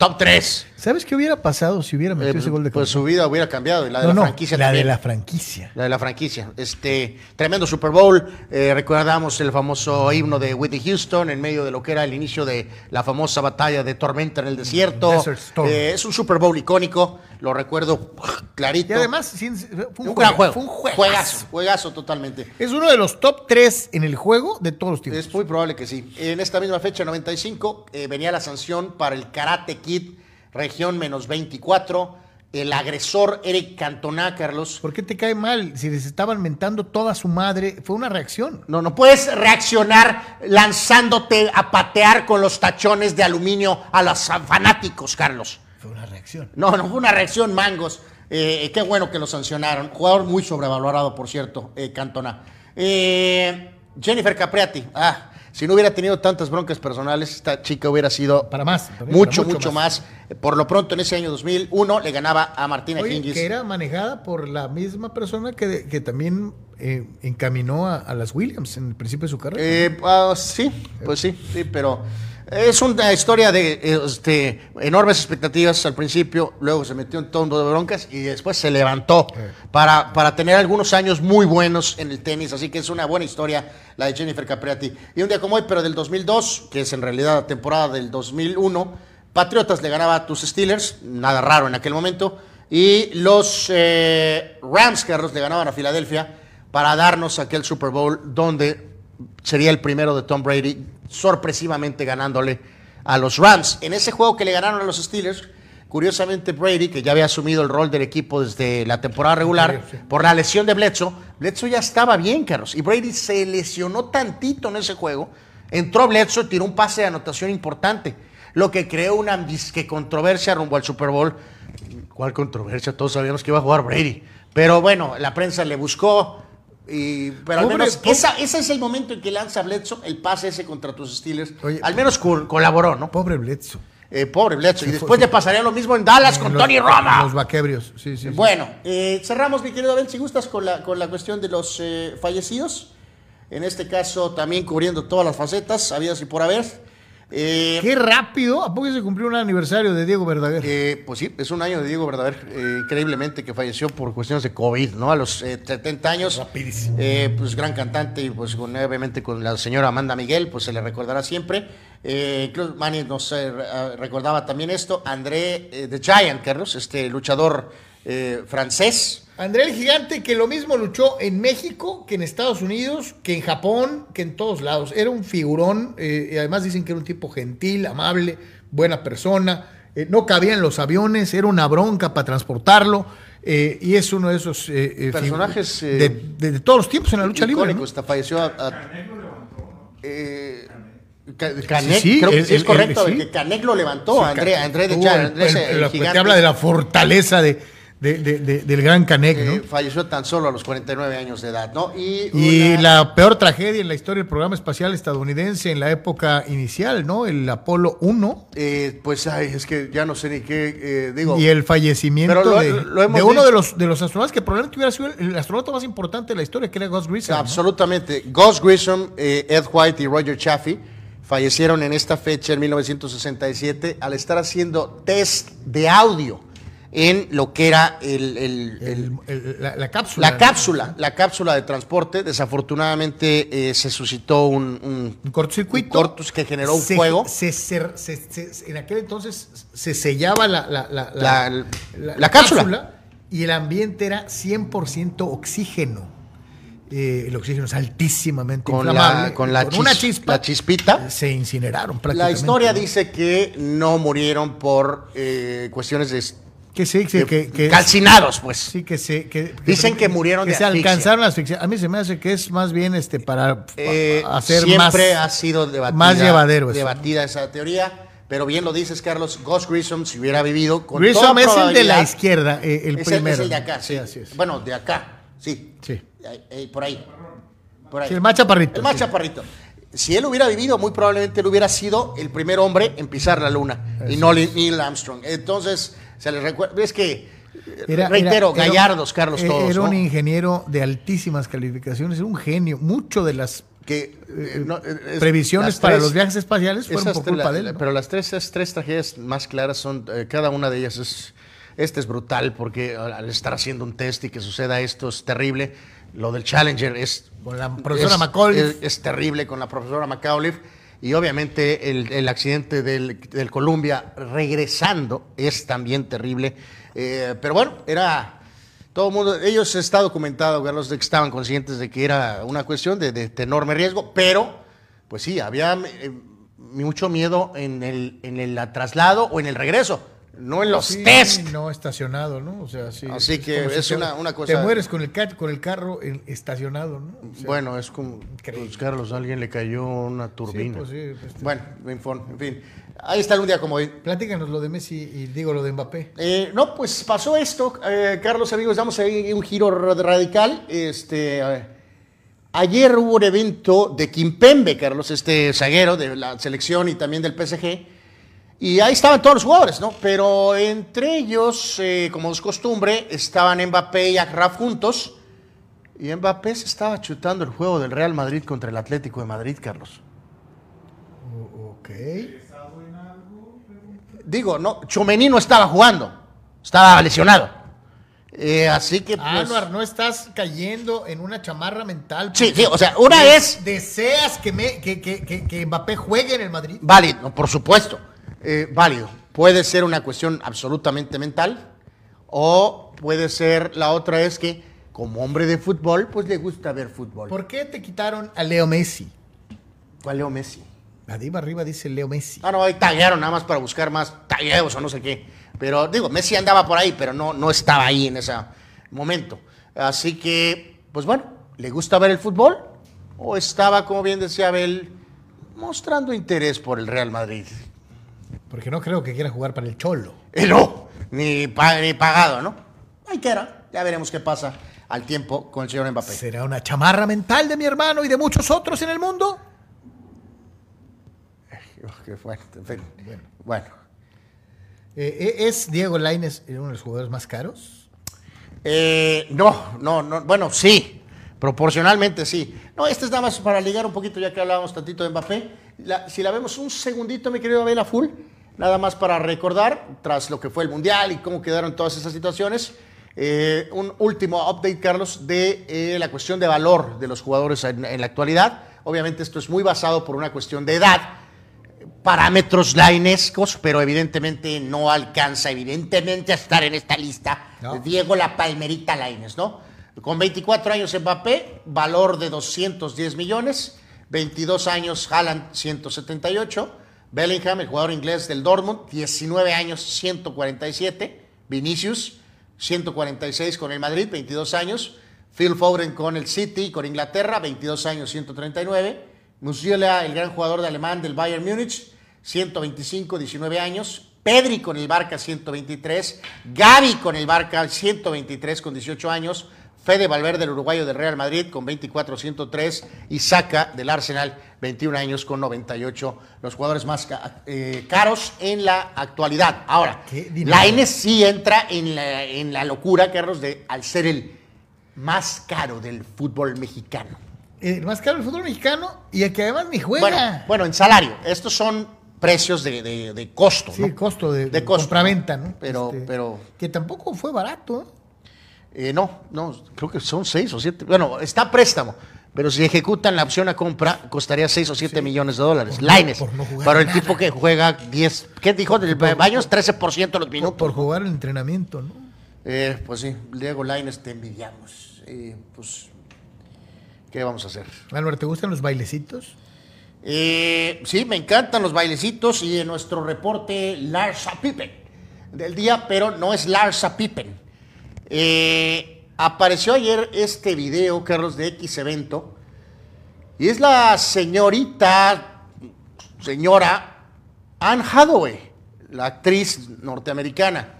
top 3. ¿Sabes qué hubiera pasado si hubiera metido ese gol de pues su vida hubiera cambiado y la de no, la no, franquicia la también. de la franquicia. La de la franquicia. Este tremendo Super Bowl. Eh, recordamos el famoso himno de Whitney Houston en medio de lo que era el inicio de la famosa batalla de Tormenta en el desierto. Desert Storm. Eh, es un Super Bowl icónico. Lo recuerdo clarito. Y además, sin- fue un, un gran juego. Fue un juegazo. juegazo. Juegazo totalmente. Es uno de los top 3 en el juego de todos los tiempos. Es muy probable que sí. En esta misma fecha, 95, eh, venía la sanción para el Karate Kid, región menos 24. El agresor Eric Cantona, Carlos. ¿Por qué te cae mal? Si les estaban mentando toda su madre, fue una reacción. No, no puedes reaccionar lanzándote a patear con los tachones de aluminio a los fanáticos, Carlos. Fue una reacción. No, no fue una reacción, mangos. Eh, qué bueno que lo sancionaron. Jugador muy sobrevalorado, por cierto, eh, Cantona. Eh, Jennifer Capriati. Ah, si no hubiera tenido tantas broncas personales, esta chica hubiera sido Para más, para mucho, para mucho más. Por lo pronto, en ese año 2001, le ganaba a Martina Oye, Hingis. que era manejada por la misma persona que, que también eh, encaminó a, a las Williams en el principio de su carrera. Eh, ah, sí, pues sí, sí, pero es una historia de este, enormes expectativas al principio, luego se metió en todo de broncas y después se levantó para, para tener algunos años muy buenos en el tenis, así que es una buena historia la de Jennifer Capriati. Y un día como hoy, pero del 2002, que es en realidad la temporada del 2001, Patriotas le ganaba a tus Steelers, nada raro en aquel momento, y los eh, Rams, Carlos, le ganaban a Filadelfia para darnos aquel Super Bowl donde sería el primero de Tom Brady, sorpresivamente ganándole a los Rams. En ese juego que le ganaron a los Steelers, curiosamente Brady, que ya había asumido el rol del equipo desde la temporada regular, por la lesión de Bledsoe, Bledsoe ya estaba bien, Carlos, y Brady se lesionó tantito en ese juego, entró Bledsoe, tiró un pase de anotación importante, lo que creó una disque controversia rumbo al Super Bowl. ¿Cuál controversia? Todos sabíamos que iba a jugar Brady. Pero bueno, la prensa le buscó. Y, pero al menos pobre- esa, ese es el momento en que lanza Bledsoe el pase ese contra tus Steelers. Oye, al menos col- colaboró, ¿no? Pobre Bledsoe. Eh, pobre Bledsoe. Y después le pasaría lo mismo en Dallas con los- Tony Roma. Los vaquebrios, sí, sí. sí. Bueno, eh, cerramos, mi querido Abel, si gustas, con la, con la cuestión de los eh, fallecidos. En este caso, también cubriendo todas las facetas, habidas y por haber. Eh, Qué rápido. ¿A poco se cumplió un aniversario de Diego Verdaguer? Eh, pues sí, es un año de Diego Verdader, eh, increíblemente que falleció por cuestiones de COVID, ¿no? A los eh, 70 años. Rapidísimo. Eh, pues gran cantante y pues con, obviamente con la señora Amanda Miguel, pues se le recordará siempre. Eh, Manny nos eh, ah, recordaba también esto. André eh, The Giant, Carlos, este luchador eh, francés. André el Gigante, que lo mismo luchó en México que en Estados Unidos, que en Japón, que en todos lados. Era un figurón, eh, y además dicen que era un tipo gentil, amable, buena persona. eh, no cabía en los aviones, era una bronca para transportarlo. eh, y es uno de esos eh, eh, Personajes, eh, de, de- de todos los tiempos en la lucha libre. ¿no? hasta falleció a, a- Ca- Canek, Sí, creo que el- sí es correcto, el- el sí. que Canek lo levantó, André, André de Char, el- gigante, habla de la fortaleza de, de- de- de- del gran Canek, ¿no? falleció tan solo a los 49 años de edad, ¿no? Y, Y una- la peor tragedia en la historia del programa espacial estadounidense en la época inicial, ¿no? El Apolo 1 eh, pues ay, es que ya no sé ni qué eh, digo. y el fallecimiento lo- de, lo hemos de uno de los, de los astronautas que probablemente hubiera sido el, el astronauta más importante de la historia, que era Gus Grissom. ¿no? Absolutamente. Gus Grissom, eh, Ed White y Roger Chaffee fallecieron en esta fecha, en 1967, al estar haciendo test de audio en lo que era el- el- la, la cápsula. la cápsula, la cápsula de transporte. Desafortunadamente eh, se suscitó un, un- Un cortocircuito. un cortus que generó un Se- fuego. se se- en aquel entonces se sellaba la, la, la, La- la cápsula. y el ambiente era 100% oxígeno. Eh, el oxígeno es altísimamente Con la- inflamable. con la una chis- chispa. la chispita. Se incineraron La historia dice que no murieron por eh, cuestiones de, que sí, que, de- que- que- calcinados, pues. Sí, que se. Que, Dicen que murieron que de se asfixia. alcanzaron a asfixiar. A mí se me hace que es más bien este para Eh, hacer más. siempre ha sido debatida, más llevadero eso. debatida esa teoría, pero bien lo dices, Carlos. Gus Grissom, si hubiera vivido con Grissom toda es el de la izquierda, eh, el es primero. es el de acá, sí. así es. Bueno, de acá, sí. Sí. Por ahí. Por ahí. Sí, el más chaparrito, El más sí. chaparrito. Si él hubiera vivido, muy probablemente él hubiera sido el primer hombre en pisar la luna y no Neil Armstrong. Entonces, se les recuerda. Es que, Era- reitero, era- gallardos, Carlos, eh, todos. Era un ingeniero de altísimas calificaciones, era un genio. Mucho de las que eh, no, eh, es- previsiones para tres- los viajes espaciales fueron por culpa la- de él. ¿no? Pero las tres, esas tres tragedias más claras son, eh, cada una de ellas es, este es brutal porque al estar haciendo un test y que suceda esto es terrible. Lo del Challenger es... Con la profesora es-. Es, es terrible con la profesora McAuliffe. Y obviamente el, el accidente del, del Columbia regresando es también terrible. Eh, pero bueno, era... Todo el mundo, ellos está documentado, Carlos, de que estaban conscientes de que era una cuestión de, de- de enorme riesgo, pero, pues sí, había eh, mucho miedo en el, en el traslado o en el regreso, no en los Sí, test. No estacionado, ¿no? O sea, sí. Así que si es te- una- una cosa- Te mueres con el, con el carro en- estacionado, ¿no? O sea, Bueno, es como, pues, Carlos, a alguien le cayó una sí, turbina. pues sí, pues, Bueno, en fin, en fin. Ahí está un día como hoy. Platícanos lo de Messi y digo lo de Mbappé. Eh, no, pues pasó esto, eh, Carlos, amigos, damos ahí un giro ra- radical. Este, eh, ayer hubo un evento de Kimpembe, Carlos, este zaguero de la selección y también del PSG. Y ahí estaban todos los jugadores, ¿no? Pero entre ellos, eh, como es costumbre, estaban Mbappé y Akraf juntos. Y Mbappé se estaba chutando el juego del Real Madrid contra el Atlético de Madrid, Carlos. Ok. Digo, no, Chomení no estaba jugando, estaba lesionado. Eh, así que, pues, Anuar, no estás cayendo en una chamarra mental. Sí, sí, o sea, una es ¿Deseas que, me, que, que, que, que Mbappé juegue en el Madrid? válido, por supuesto, eh, válido. Puede ser una cuestión absolutamente mental o puede ser, la otra es que como hombre de fútbol, pues le gusta ver fútbol. ¿Por qué te quitaron a Leo Messi? ¿Cuál Leo Messi? Diva arriba dice Leo Messi. Ah, no, ahí taguearon nada más para buscar más tagueos o no sé qué. Pero digo, Messi andaba por ahí, pero no, no estaba ahí en ese momento. Así que, pues bueno, ¿le gusta ver el fútbol? ¿O estaba, como bien decía Abel, mostrando interés por el Real Madrid? Porque no creo que quiera jugar para el Cholo. Eh, no, ni, pa- ni pagado, ¿no? Ahí queda. Ya veremos qué pasa al tiempo con el señor Mbappé. ¿Será una chamarra mental de mi hermano y de muchos otros en el mundo? Uf, qué fuerte, en fin. Bueno. Eh, ¿Es Diego Lainez uno de los jugadores más caros? Eh, no, no, no, bueno, sí, proporcionalmente sí. No, este es nada más para ligar un poquito, ya que hablábamos tantito de Mbappé. La- si la vemos un segundito, mi querido Abel, a full, nada más para recordar, tras lo que fue el Mundial y cómo quedaron todas esas situaciones, eh, un último update, Carlos, de eh, la cuestión de valor de los jugadores en, en la actualidad. Obviamente esto es muy basado por una cuestión de edad, parámetros lainescos, pero evidentemente no alcanza, evidentemente, a estar en esta lista. No. Diego La Palmerita Laines, ¿no? Con 24 años Mbappé, valor de 210 millones, 22 años Haaland, 178, Bellingham, el jugador inglés del Dortmund, 19 años, 147, Vinicius, 146 con el Madrid, 22 años, Phil Foden con el City, con Inglaterra, 22 años, 139, Musiala, el gran jugador de alemán del Bayern Múnich, 125, 19 años, Pedri con el Barca, 123, Gaby con el Barca, 123 con 18 años, Fede Valverde, el uruguayo del Real Madrid, con 24, 103, y Saca del Arsenal, 21 años con 98, los jugadores más eh, caros en la actualidad. Ahora. Lainez sí entra en la, en la locura, Carlos, de al ser el más caro del fútbol mexicano. El más caro del fútbol mexicano y el que además ni juega. Bueno, bueno, en salario. Estos son precios de, de- de costo. sí, ¿no? costo de, de costo, compraventa, ¿no? Pero, Este, pero Que tampoco fue barato, ¿no? Eh, no, no, creo que son seis o siete. Bueno, está préstamo. Pero si ejecutan la opción a compra, costaría 6 o 7 millones de dólares. Por no- no Pero el nada. tipo que juega 10, ¿qué dijo? Del Baños 13% los minutos. por jugar el entrenamiento, ¿no? Eh, pues sí, Diego Lainez te envidiamos. Eh, pues, ¿qué vamos a hacer? Álvaro, ¿te gustan los bailecitos? Eh, sí, me encantan los bailecitos y en nuestro reporte Larsa Pippen del día, pero no es Larsa Pippen. Eh, apareció ayer este video, Carlos, de X evento, y es la señorita, señora Anne Hathaway, la actriz norteamericana.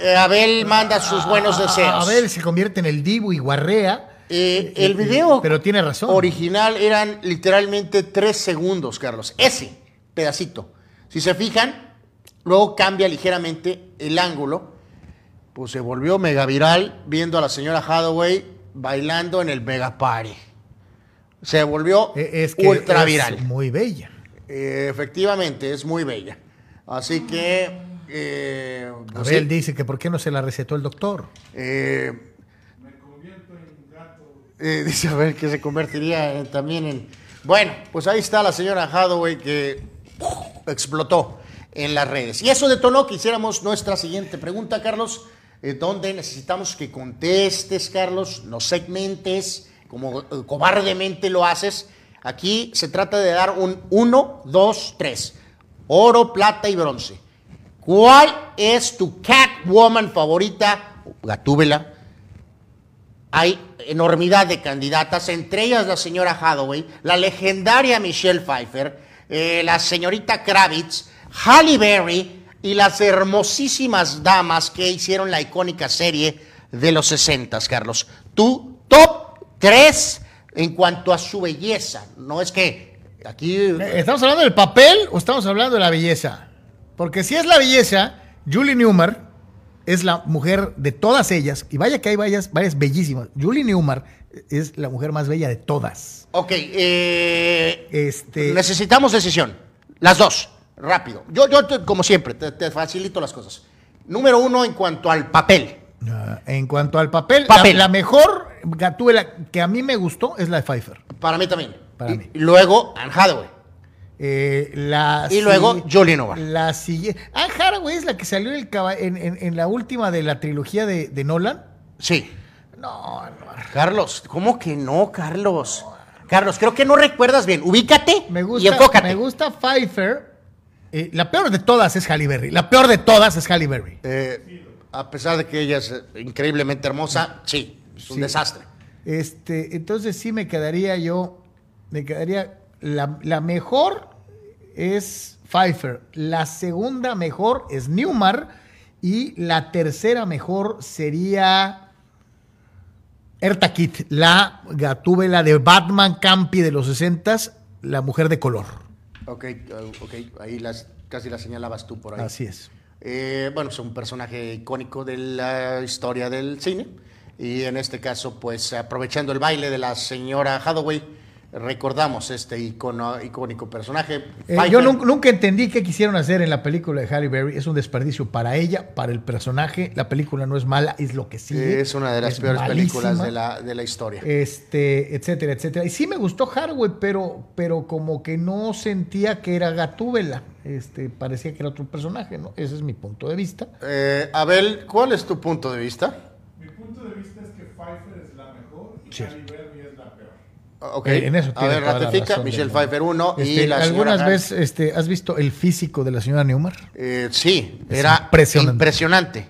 Eh, Abel manda sus buenos deseos. A ver, se convierte en el divo y guarrea. Eh, el Eh, video pero tiene razón. original eran literalmente tres segundos, Carlos. Ese pedacito. Si se fijan, luego cambia ligeramente el ángulo. Pues se volvió mega viral viendo a la señora Hathaway bailando en el mega party. Se volvió Eh, Es que ultra es viral. muy bella. Eh, efectivamente, es muy bella. Así que. eh, pues Abel sí, dice que por qué no se la recetó el doctor. eh, eh, dice a ver que se convertiría en- también en. Bueno, pues ahí está la señora Hathaway que ¡puf! explotó en las redes. Y eso detonó que hiciéramos nuestra siguiente pregunta, Carlos, eh, donde necesitamos que contestes, Carlos, no segmentes, como eh, cobardemente lo haces. Aquí se trata de dar un 1, 2, 3. Oro, plata y bronce. ¿Cuál es tu Catwoman favorita? Gatúbela. Hay enormidad de candidatas, entre ellas la señora Hathaway, la legendaria Michelle Pfeiffer, eh, la señorita Kravitz, Halle Berry y las hermosísimas damas que hicieron la icónica serie de los 60, Carlos. Tu top 3 en cuanto a su belleza. No es que aquí... Eh, ¿Estamos hablando del papel o estamos hablando de la belleza? Porque si es la belleza, Julie Newmar es la mujer de todas ellas, y vaya que hay varias, varias bellísimas. Julie Newmar es la mujer más bella de todas. Ok, eh, Este, necesitamos decisión. Las dos, rápido. Yo, yo te- como siempre, te, te facilito las cosas. Número uno en cuanto al papel. ah, en cuanto al papel, Papel. La, la mejor Gatúbela que a mí me gustó es la de Pfeiffer. Para mí también. Para y, mí. y luego Anne Hathaway. Eh, la Y luego si- Julie. La siguiente. Anne Hathaway es la que salió en, el en, en- en la última de la trilogía de, de Nolan. Sí. No, no. Carlos, ¿cómo que no, Carlos? Carlos, creo que no recuerdas bien. Ubícate Me y gusta, enfócate. me gusta Pfeiffer. Eh, la peor de todas es Halle Berry. La peor de todas es Halle Berry. Eh, a pesar de que ella es eh, increíblemente hermosa, sí, es un Sí. desastre. Este, entonces sí me quedaría yo. Me quedaría. La, la mejor es Pfeiffer. La segunda mejor es Newmar. Y la tercera mejor sería. Erta Kitt, la gatúbela de Batman Campi de los 60 la mujer de color. Ok, ok, ahí las, casi la señalabas tú por ahí. Así es. Eh, bueno, es un personaje icónico de la historia del cine. Y en este caso, pues aprovechando el baile de la señora Hathaway, recordamos este icono, icónico personaje. Eh, yo nun- nunca entendí qué quisieron hacer en la película de Halle Berry. Es un desperdicio para ella, para el personaje. La película no es mala, es lo que sigue. es una de las Es peores películas de la, de la historia. Este, etcétera, etcétera. Y sí me gustó Haraway, pero, pero como que no sentía que era Gatúbela. Este, parecía que era otro personaje, ¿no? Ese es mi punto de vista. Eh, Abel, ¿cuál es tu punto de vista? Mi punto de vista es que Pfeiffer es la mejor y Sí. Halle Berry es la peor. Ok, Eh, en eso a tiene ver, toda la ratifica, razón, Michelle Pfeiffer 1 y Este, la señora ¿Algunas veces este, has visto el físico de la señora Neumar? Eh, sí, Es era impresionante. impresionante.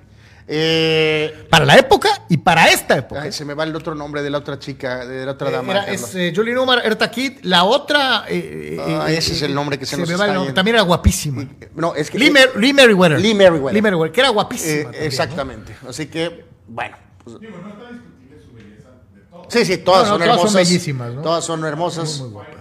Eh, Para la época y para esta época. ay, se me va el otro nombre de la otra chica, de la otra Eh, dama. era- es eh, Julie Newmar, Erta Kitt. La otra. eh, Ah, eh, ese es el nombre que se nos me va el nombre. También era guapísima. no, es que Lee, Mer- Lee Merriweather. Lee Merriweather. Lee Merriweather, que era guapísima. Eh, también, ¿no? exactamente. Así que, bueno. pues- Digo, no está discutible su belleza de todo. Sí, sí, todas No, no, son todas son hermosas. bellísimas, ¿no? Todas son hermosas. Muy guapas.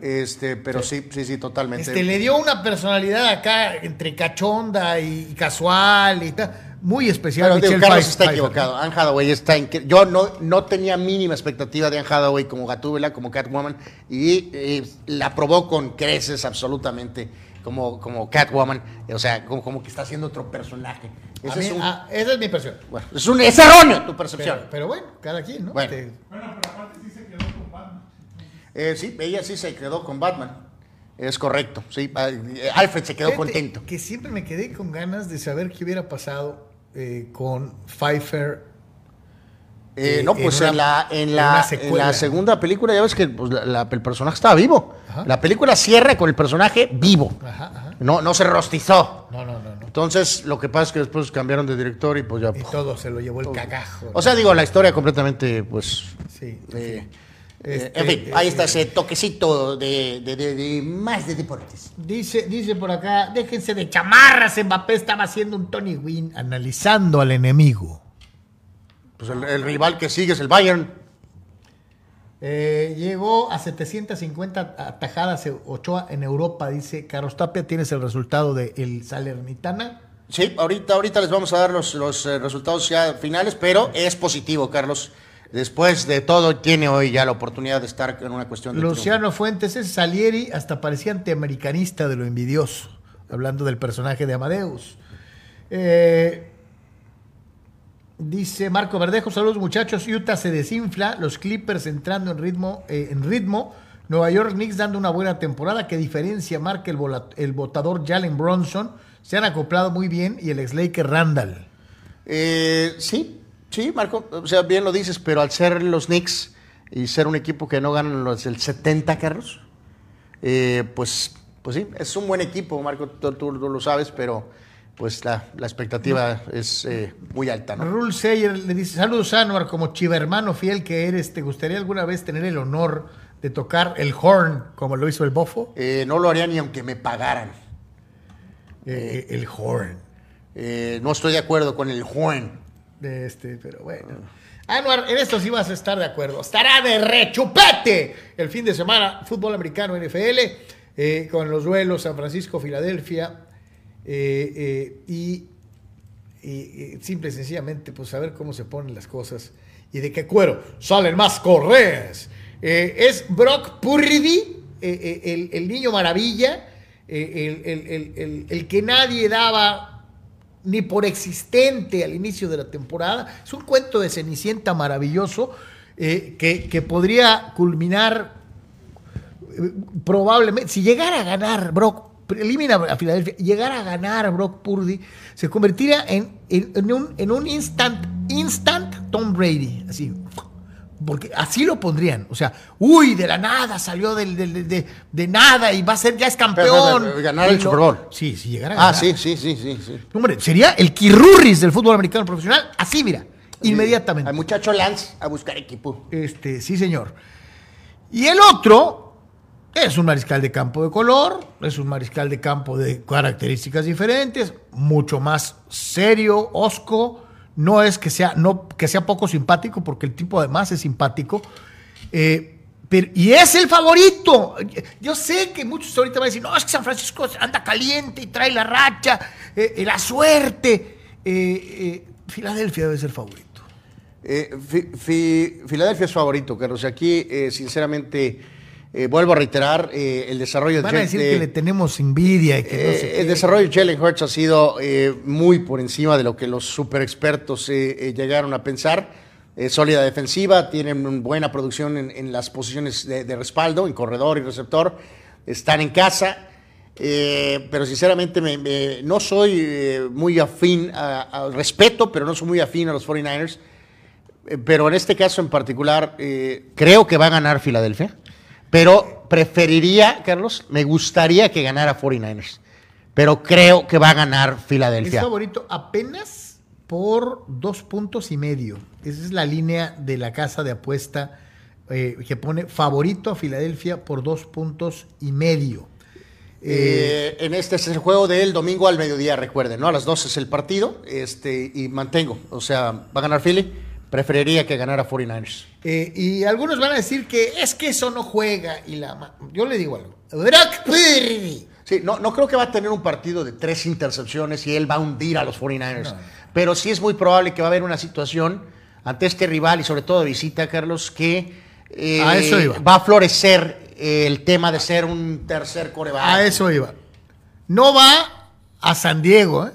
Este, pero sí, sí, sí, totalmente. Este, le dio una personalidad acá entre cachonda y casual y tal. Muy especial. Pero digo, Carlos está equivocado. Anne Hathaway está incre- Yo no, no tenía mínima expectativa de Anne Hathaway como Gatúbela, como Catwoman, y eh, la probó con creces absolutamente como, como Catwoman. O sea, como, como que está haciendo otro personaje. A Ese mí- es, un- ah, esa es mi impresión. bueno, es, un, es erróneo tu percepción. Pero, pero bueno, cada quien, ¿no? Bueno. Este, Bueno, pero aparte sí se quedó con Batman. Eh, sí, ella sí se quedó con Batman. Es correcto. Sí, Ah, eh, Alfred se quedó Fíjate contento. Que siempre me quedé con ganas de saber qué hubiera pasado eh, con Pfeiffer. Eh, Eh, no, pues en la, en, la, en segunda película ya ves que pues, la- la- el personaje estaba vivo. Ajá. La película cierra con el personaje vivo. Ajá, ajá. No, no se rostizó. No, no, no. Entonces, lo que pasa es que después cambiaron de director y pues ya. Y todo se lo llevó el cagajo. O sea, digo, la historia completamente, pues. Sí. eh, Este, eh, en fin, eh, ahí está eh, ese toquecito de, de- de- de más de deportes. Dice, dice por acá, déjense de chamarras, Mbappé estaba haciendo un Tony Wynn analizando al enemigo. Pues el, el rival que sigue es el Bayern. Eh, llegó a 750 atajadas Ochoa en Europa, dice Carlos Tapia. Tienes el resultado de el Salernitana. Sí, ahorita, ahorita les vamos a dar los, los, eh, resultados ya finales, pero es positivo, Carlos. Después de todo, tiene hoy ya la oportunidad de estar en una cuestión de Luciano Fuentes es Salieri, hasta parecía antiamericanista de lo envidioso, hablando del personaje de Amadeus. Eh, dice Marco Verdejo, saludos muchachos, Utah se desinfla, los Clippers entrando en ritmo, eh, en ritmo, Nueva York Knicks dando una buena temporada, que diferencia marca el, el votador Jalen Bronson, se han acoplado muy bien. Y el ex Randall. Eh, sí, sí, Marco, o sea, bien lo dices, pero al ser los Knicks y ser un equipo que no ganan los del 70, Carlos, eh, pues, pues sí, es un buen equipo, Marco, tú lo sabes, pero pues la, la expectativa es eh, muy alta, ¿no? Rule Sayer le dice, saludos Anuar, como chivermano fiel que eres, ¿te gustaría alguna vez tener el honor de tocar el horn como lo hizo el bofo? Eh, no lo haría ni aunque me pagaran. Eh, el horn. Eh, no estoy de acuerdo con el. De este, pero bueno. Anuar, en esto sí vas a estar de acuerdo. Estará de rechupete el fin de semana, fútbol americano NFL, eh, con los duelos San Francisco, Filadelfia, eh, eh, y, simple y sencillamente, pues saber cómo se ponen las cosas y de qué cuero salen más correas. Eh, es Brock Purdy, el, niño maravilla, el, el- el- que nadie daba ni por existente al inicio de la temporada. Es un cuento de Cenicienta maravilloso que, que podría culminar probablemente, si llegara a ganar Brock, elimina a Filadelfia, llegara a ganar Brock Purdy, se convertiría en, en- en un, en un instant, instant Tom Brady, así. Porque así lo pondrían. O sea, uy, de la nada salió del, del- de, de- de nada y va a ser, ya es campeón. Pero, pero, ganar el Super Bowl. Sí, si llegara a Ah, ganar. sí, sí, sí, sí. sí. Hombre, sería el Kirurris del fútbol americano profesional, así mira, inmediatamente. Al muchacho Lance a buscar equipo. Este, sí, señor. Y el otro es un mariscal de campo de color, es un mariscal de campo de características diferentes, mucho más serio, osco. No es que sea, no, que sea poco simpático, porque el tipo además es simpático. Eh, y es el favorito. Yo sé que muchos ahorita van a decir, no, es que San Francisco anda caliente y trae la racha, eh, eh, la suerte. Eh, Filadelfia debe ser favorito. Fi- Fi- Filadelfia es favorito, Carlos. Aquí, sinceramente, Eh, vuelvo a reiterar, eh, el desarrollo Van de, a decir de- que le tenemos envidia y que no eh, sé el desarrollo de Jalen Hurts ha sido muy por encima de lo que los super expertos llegaron a pensar. Sólida defensiva, tienen una buena producción en, en las posiciones de, de respaldo, en corredor y receptor. Están en casa, pero sinceramente me- me- no soy muy afín al respeto, pero no soy muy afín a los 49ers. Eh, pero en este caso en particular, creo que va a ganar Filadelfia. Pero preferiría, Carlos, me gustaría que ganara 49ers. Pero creo que va a ganar Es Filadelfia. favorito apenas por dos puntos y medio. Esa es la línea de la casa de apuesta eh, que pone favorito a Filadelfia por dos puntos y medio. Eh, en este es el juego del domingo al mediodía, recuerden, ¿no? A las 12 es el partido este, y mantengo. O sea, va a ganar Philly. Preferiría que ganara 49ers. Eh, y algunos van a decir que es que eso no juega. Y la Yo le digo algo. Brock Purdy. Sí, no, no creo que va a tener un partido de tres intercepciones y él va a hundir a los 49ers. Pero sí es muy probable que va a haber una situación ante este rival y sobre todo de visita, Carlos, que eh, A eso iba. va a florecer el tema de ser un tercer coreback. A eso iba. No va a San Diego. ¿eh?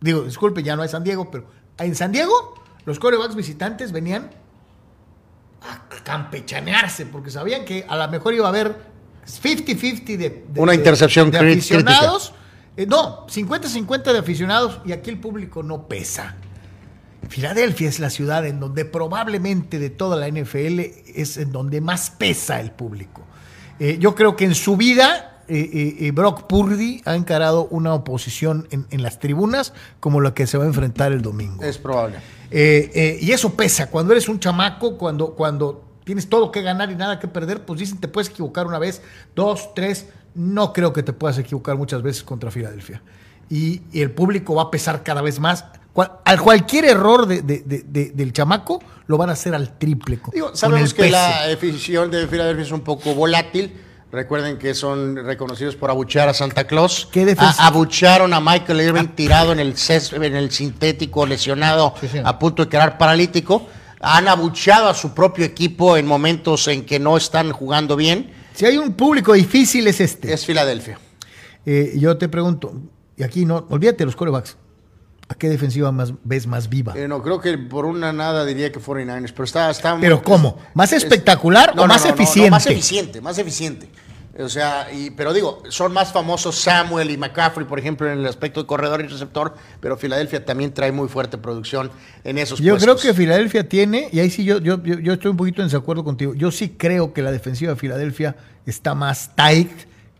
Digo, disculpe, ya no hay San Diego, pero en San Diego los corebacks visitantes venían a campechanearse porque sabían que a lo mejor iba a haber 50-50 de, de- Una de- intercepción de aficionados. Eh, no, 50-50 de aficionados y aquí el público no pesa. Filadelfia es la ciudad en donde probablemente de toda la NFL es en donde más pesa el público. Eh, yo creo que en su vida eh, Brock Purdy ha encarado una oposición en, en las tribunas como la que se va a enfrentar el domingo. Es probable. Eh, eh, y eso pesa. Cuando eres un chamaco, cuando, cuando tienes todo que ganar y nada que perder, pues dicen te puedes equivocar una vez, dos, tres. No creo que te puedas equivocar muchas veces contra Filadelfia. Y, y el público va a pesar cada vez más. Cual- al cualquier error de- de- de- de- del chamaco lo van a hacer al triple. con- Digo, con sabemos que la afición de Filadelfia es un poco volátil. Recuerden que son reconocidos por abuchear a Santa Claus. Qué defensa- A- abuchearon a Michael Irving tirado en el en el sintético, lesionado, Sí, a punto de quedar paralítico. Han abucheado a su propio equipo en momentos en que no están jugando bien. Si hay un público difícil es este. Es Filadelfia. Eh, yo te pregunto, y aquí no, olvídate de los corebacks. ¿A qué defensiva más, ves más viva? Eh, no, creo que por una nada diría que 49ers, pero está... está ¿Pero cómo? ¿Más espectacular o más eficiente? más eficiente, más eficiente. O sea, y, pero digo, son más famosos Samuel y McCaffrey, por ejemplo, en el aspecto de corredor y receptor, pero Filadelfia también trae muy fuerte producción en esos Yo creo que Filadelfia tiene, y ahí sí yo, yo, yo, yo estoy un poquito en desacuerdo contigo, yo sí creo que la defensiva de Filadelfia está más tight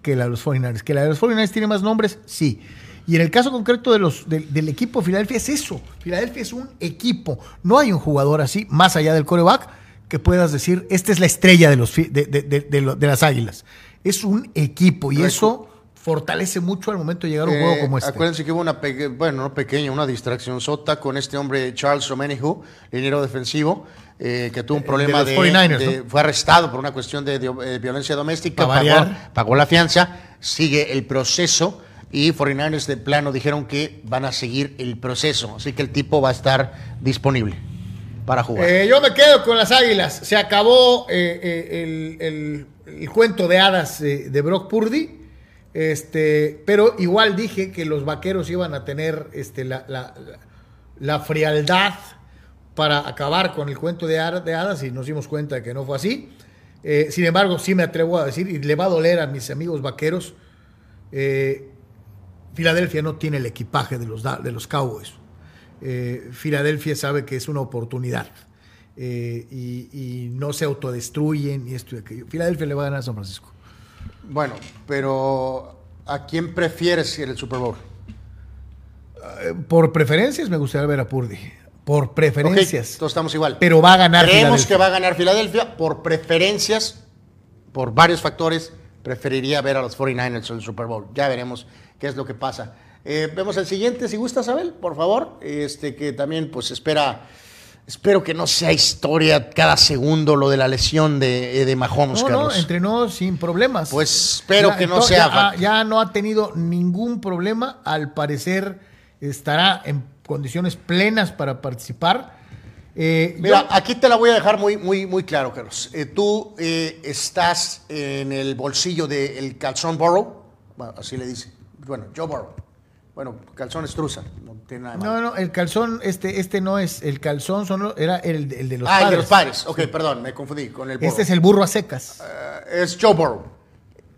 que la de los 49ers. ¿Que la de los 49ers tiene más nombres? Sí. Y en el caso concreto de los, del- del equipo de Filadelfia es eso. Filadelfia es un equipo. No hay un jugador así, más allá del coreback, que puedas decir, esta es la estrella de, los, de, de- las águilas. Es un equipo y Recu- eso fortalece mucho al momento de llegar a un Eh, juego como este. Acuérdense que hubo una, bueno, no pequeña, una distracción sota con este hombre Charles Omenihu, liniero defensivo, eh, que tuvo un problema de, 49ers, de- ¿no? fue arrestado por una cuestión de, de- eh, violencia doméstica, Pa' pagó, pagó la fianza, sigue el proceso y 49ers de plano dijeron que van a seguir el proceso, así que el tipo va a estar disponible para jugar. Eh, yo me quedo con las águilas. Se acabó eh, eh, el, el- el cuento de hadas de Brock Purdy. Este, pero igual dije que los vaqueros iban a tener este, la, la- la- frialdad para acabar con el cuento de, ha- de hadas y nos dimos cuenta de que no fue así. Sin embargo, sí me atrevo a decir, y le va a doler a mis amigos vaqueros, Filadelfia no tiene el equipaje de los, de los Cowboys. Eh, Filadelfia sabe que es una oportunidad eh, y, y no se autodestruyen y esto y aquello. Filadelfia le va a ganar a San Francisco. Bueno, pero ¿a quién prefieres en el Super Bowl? Eh, por preferencias me gustaría ver a Purdy. Por preferencias. todos estamos igual. pero va a ganar Creemos Filadelfia. que va a ganar Filadelfia por preferencias, por varios factores. Preferiría ver a los 49ers en el Super Bowl. Ya veremos qué es lo que pasa. Eh, vemos el siguiente, si gusta, Abel, por favor. Este que también, pues, espera. Espero que no sea historia cada segundo lo de la lesión de, eh, de Mahomes, No, no, entrenó sin problemas. Pues espero que no sea Ya, fa- ya no ha tenido ningún problema. Al parecer estará en condiciones plenas para participar. Eh, Mira, yo- aquí te la voy a dejar muy, muy, muy claro, Carlos. Eh, tú eh, estás en el bolsillo del calzón Burrow, bueno, así le dice. Bueno, Joe Burrow. Bueno, calzón estruza, no tiene nada de malo. no, no, el calzón, este, este no es el calzón, son los- era el, de- el de los ah, el padres. de los padres. Ok, perdón, me confundí con el Burrow. Este es el burro a secas. Es Joe Burrow.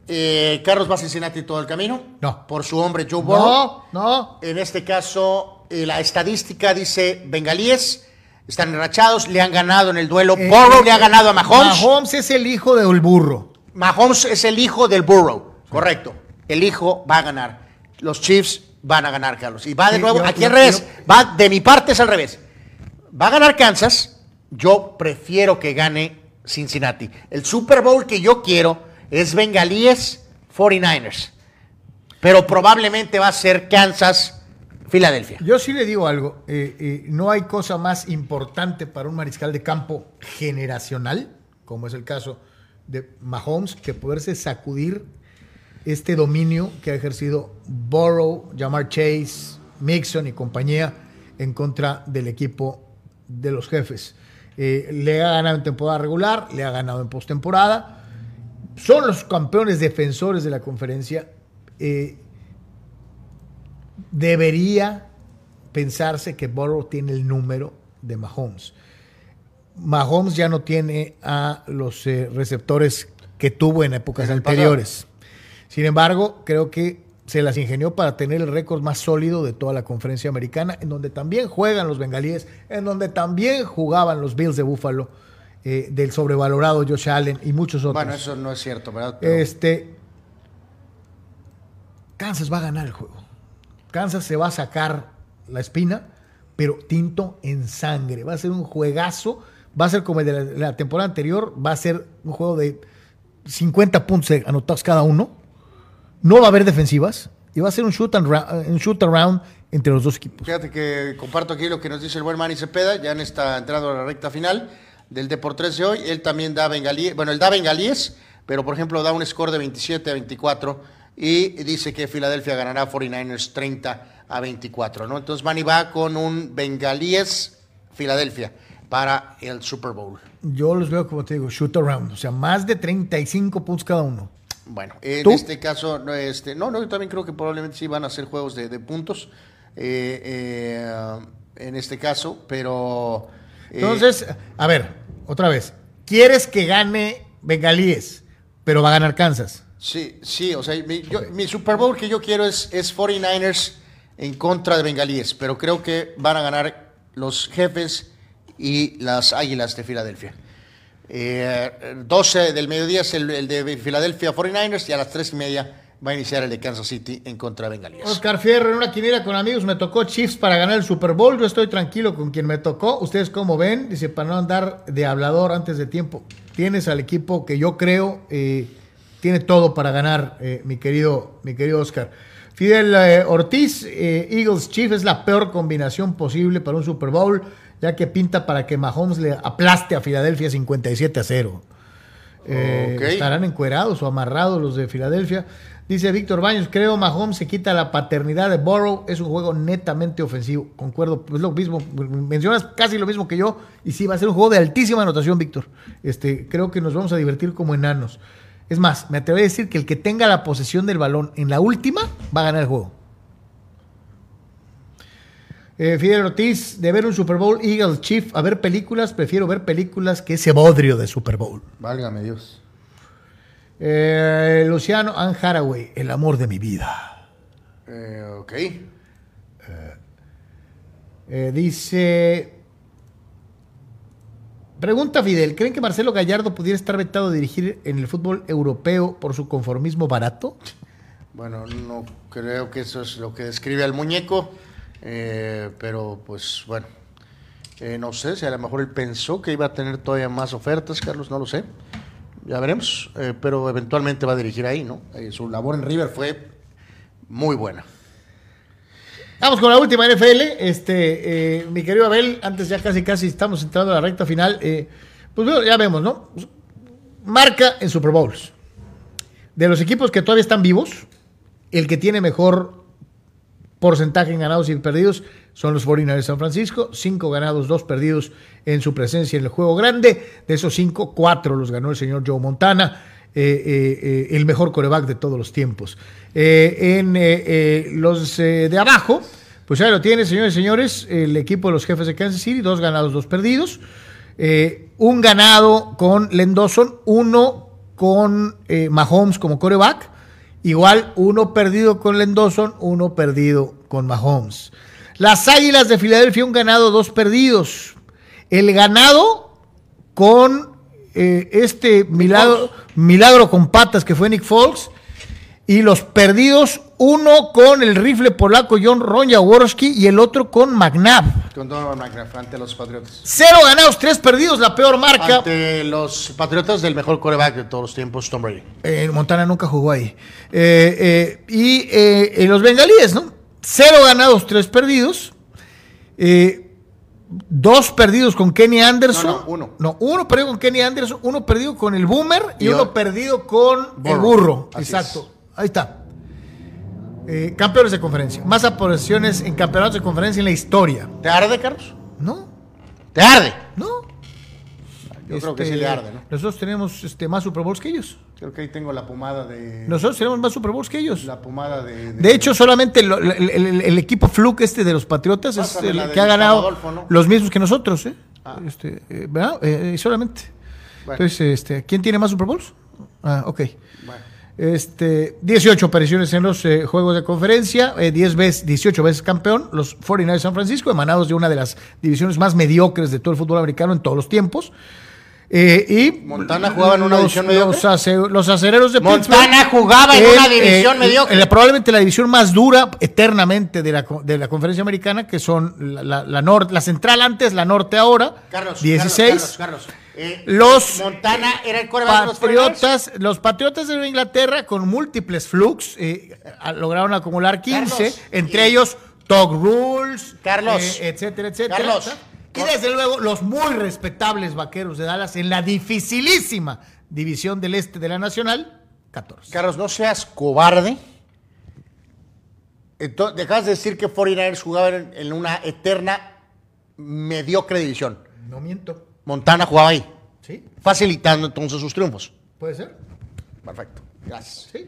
Eh, Carlos va a Cincinnati todo el camino. No. Por su hombre Joe Burrow. No, no. En este caso, eh, la estadística dice bengalíes están enrachados, le han ganado en el duelo. Eh, Burrow eh, le ha ganado a Mahomes. Mahomes es el hijo del burro. Mahomes es el hijo del Burrow, correcto. El hijo va a ganar. Los Chiefs van a ganar, Carlos. Y va de Sí, nuevo, yo- aquí yo- al revés. yo- Va, de mi parte es al revés. Va a ganar Kansas. Yo prefiero que gane Cincinnati. El Super Bowl que yo quiero es Bengalíes 49ers. Pero probablemente va a ser Kansas Filadelfia. Yo sí le digo algo, eh, eh, no hay cosa más importante para un mariscal de campo generacional, como es el caso de Mahomes, que poderse sacudir este dominio que ha ejercido Burrow, Jamar Chase, Mixon y compañía en contra del equipo de los jefes. Eh, le ha ganado en temporada regular, le ha ganado en postemporada. Son los campeones defensores de la conferencia. Debería pensarse que Burrow tiene el número de Mahomes. Mahomes ya no tiene a los eh, receptores que tuvo en épocas En anteriores. Sin embargo, creo que se las ingenió para tener el récord más sólido de toda la conferencia americana, en donde también juegan los bengalíes, en donde también jugaban los Bills de Buffalo, eh, del sobrevalorado Josh Allen y muchos otros. Bueno, eso no es cierto, ¿verdad? Pero- Este. Kansas va a ganar el juego. Kansas se va a sacar la espina, pero tinto en sangre. Va a ser un juegazo. Va a ser como el de la, temporada anterior. Va a ser un juego de 50 puntos anotados cada uno. No va a haber defensivas. Y va a ser un shoot, and ra- un shoot around entre los dos equipos. Fíjate que comparto aquí lo que nos dice el buen Manny Cepeda, ya en esta entrada a la recta final del Deportes de hoy. Él también da bengalíes, bueno, él da bengalíes, pero por ejemplo da un score de 27 a 24 y dice que Filadelfia ganará 49ers 30 a 24, ¿no? Entonces Manny va con un bengalíes Filadelfia para el Super Bowl. Yo los veo, como te digo, shoot around. O sea, más de 35 puntos cada uno. Bueno, en ¿Tú? este caso, no, este, no, no, yo también creo que probablemente sí van a ser juegos de, de puntos eh, eh, en este caso, pero... eh, Entonces, a ver, otra vez. ¿Quieres que gane Bengalíes, pero va a ganar Kansas? Sí, sí, o sea, mi, yo- mi Super Bowl que yo quiero es, es 49ers en contra de Bengalíes, pero creo que van a ganar los jefes y las Águilas de Filadelfia. Eh, 12 del mediodía es el, de Filadelfia 49ers y a las 3 y media va a iniciar el de Kansas City en contra de Bengalíes. Oscar Fierro, en una quiniela con amigos, me tocó Chiefs para ganar el Super Bowl. Yo estoy tranquilo con quien me tocó. Ustedes, como ven, dice, para no andar de hablador antes de tiempo. Tienes al equipo que yo creo eh, tiene todo para ganar, eh, mi, querido, mi querido Oscar. Fidel eh, Ortiz, eh, Eagles Chiefs es la peor combinación posible para un Super Bowl, ya que pinta para que Mahomes le aplaste a Filadelfia 57 a 0. Eh, Ok. Estarán encuerados o amarrados los de Filadelfia. Dice Víctor Baños, creo Mahomes se quita la paternidad de Burrow. Es un juego netamente ofensivo. Concuerdo, es lo mismo. Mencionas casi lo mismo que yo. Y sí, va a ser un juego de altísima anotación, Víctor. Este, creo que nos vamos a divertir como enanos. Es más, me atrevo a decir que el que tenga la posesión del balón en la última va a ganar el juego. Eh, Fidel Ortiz, de ver un Super Bowl Eagles Chief a ver películas, prefiero ver películas que ese bodrio de Super Bowl. Válgame Dios. Eh, Luciano Ann Haraway, el amor de mi vida. Eh, ok. Eh, dice. Pregunta Fidel: ¿Creen que Marcelo Gallardo pudiera estar vetado de dirigir en el fútbol europeo por su conformismo barato? Bueno, no creo que eso es lo que describe al muñeco, eh, pero pues bueno, eh, no sé si a lo mejor él pensó que iba a tener todavía más ofertas, Carlos, no lo sé, ya veremos, eh, pero eventualmente va a dirigir ahí, ¿no? Su labor en River fue muy buena. Vamos con la última NFL. Este, eh, mi querido Abel, antes ya casi casi estamos entrando a la recta final. eh, pues bueno, ya vemos, ¿no? Marca en Super Bowls. De los equipos que todavía están vivos, el que tiene mejor porcentaje en ganados y perdidos son los 49 de San Francisco, 5 ganados, 2 perdidos en su presencia en el juego grande. De esos 5, 4 los ganó el señor Joe Montana, eh, eh, eh, el mejor coreback de todos los tiempos. Eh, en eh, eh, los de abajo, pues ya lo tiene, señores y señores, el equipo de los jefes de Kansas City, 2 ganados, 2 perdidos. Un ganado con Len Dawson, uno con Mahomes como coreback. Igual uno perdido con Len Dawson, uno perdido con Mahomes. Las Águilas de Filadelfia, un ganado, dos perdidos. El ganado con este milagro, milagro con patas que fue Nick Foles. Y los perdidos, uno con el rifle polaco John Ron Jaworski y el otro con McNabb. Con Donovan McNabb ante los Patriotas. Cero ganados, tres perdidos, la peor marca. Ante los Patriotas del mejor coreback de todos los tiempos, Tom Brady. Eh, Montana nunca jugó ahí. Eh, eh, y eh, los bengalíes, ¿no? Cero ganados, tres perdidos. Eh, dos perdidos con Kenny Anderson. No, no, uno. No, uno perdido con Kenny Anderson, uno perdido con el Boomer y, Y uno perdido con el. Burro. Así Exacto. Ahí está. Eh, campeones de conferencia. Más apariciones en campeonatos de conferencia en la historia. ¿Te arde, Carlos? ¿No? ¿Te arde? ¿No? Yo creo que sí le arde, ¿no? Nosotros tenemos este, más Super Bowls que ellos. Creo que ahí tengo la pomada de. Nosotros tenemos más Super Bowls que ellos. La pomada de. De hecho, solamente lo- el, el- el equipo Fluke este de los Patriotas es el que ha ganado Adolfo, ¿no? los mismos que nosotros, ¿eh? Ah. Este, eh, ¿verdad? Eh, eh, solamente. Bueno. Entonces, este, ¿quién tiene más Super Bowls? Ah, ok. Bueno. Este, 18 apariciones en los eh, juegos de conferencia, eh, 10 veces, 18 veces campeón, los 49 de San Francisco, emanados de una de las divisiones más mediocres de todo el fútbol americano en todos los tiempos. Eh, y Montana jugaba en una los- división mediocre. Los, ace- los acereros de Montana Pittsburgh jugaba en una división mediocre. en la- probablemente la división más dura eternamente de la, de la conferencia americana, que son la, la, la nor- la central antes, la norte ahora, Carlos. 16. Carlos, Carlos, Carlos. Eh, Los Montana era el coreback de los 49ers. Patriotas, los Patriotas de Nueva Inglaterra con múltiples flux eh, lograron acumular 15, Carlos, entre ellos Tog Rules, Carlos. eh, etcétera, etcétera. Carlos. Y desde luego los muy respetables vaqueros de Dallas en la dificilísima división del este de la Nacional, 14. Carlos, no seas cobarde. Entonces, dejas de decir que 49ers jugaban en, en una eterna mediocre división. No miento. Montana jugaba ahí, ¿Sí? facilitando entonces sus triunfos. ¿Puede ser? Perfecto. Gracias. Sí.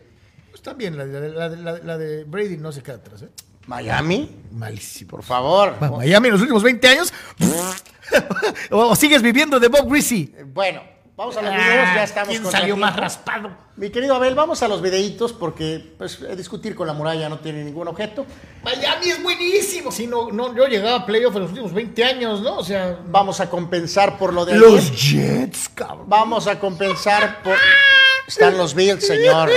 Pues también la, de- la la- la de Brady no se queda atrás, ¿eh? Miami, Malísimo. por favor. Miami en los últimos 20 años. <laughs> <laughs> o, sigues viviendo de Bob Greasy. Bueno, vamos a los videos, ya estamos Ah, ¿Quién salió más raspado? Mi querido Abel, vamos a los videitos porque pues, eh, discutir con la muralla no tiene ningún objeto. Miami es buenísimo. Sí, no, no, yo llegaba a playoff en los últimos 20 años, ¿no? O sea, Vamos a compensar por lo de los ayer. Jets, cabrón. Vamos a compensar por... Están los Bills, señor.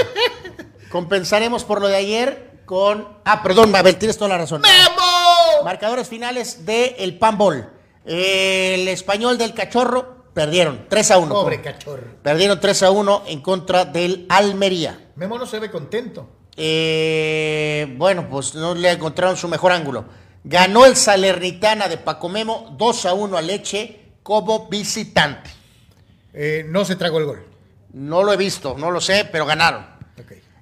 Compensaremos por lo de ayer con... Ah, perdón, Abel, tienes toda la razón. ¡Memo! Marcadores finales del el Pan Bowl. El español del cachorro perdieron 3 a 1. Pobre cachorro. Perdieron 3 a 1 en contra del Almería. Memo no se ve contento. Eh, bueno, pues no le encontraron su mejor ángulo. Ganó el Salernitana de Paco Memo 2 a 1 a Leche como visitante. Eh, no se tragó el gol. No lo he visto, no lo sé, pero ganaron.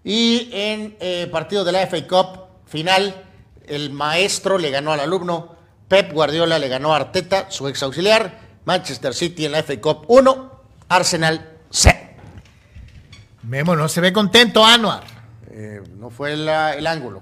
Y en eh, partido de la FA Cup final, el maestro le ganó al alumno, Pep Guardiola le ganó a Arteta, su ex auxiliar, Manchester City en la FA Cup 1, Arsenal 0. Memo no se ve contento, Anuar. Eh, no fue la- el ángulo.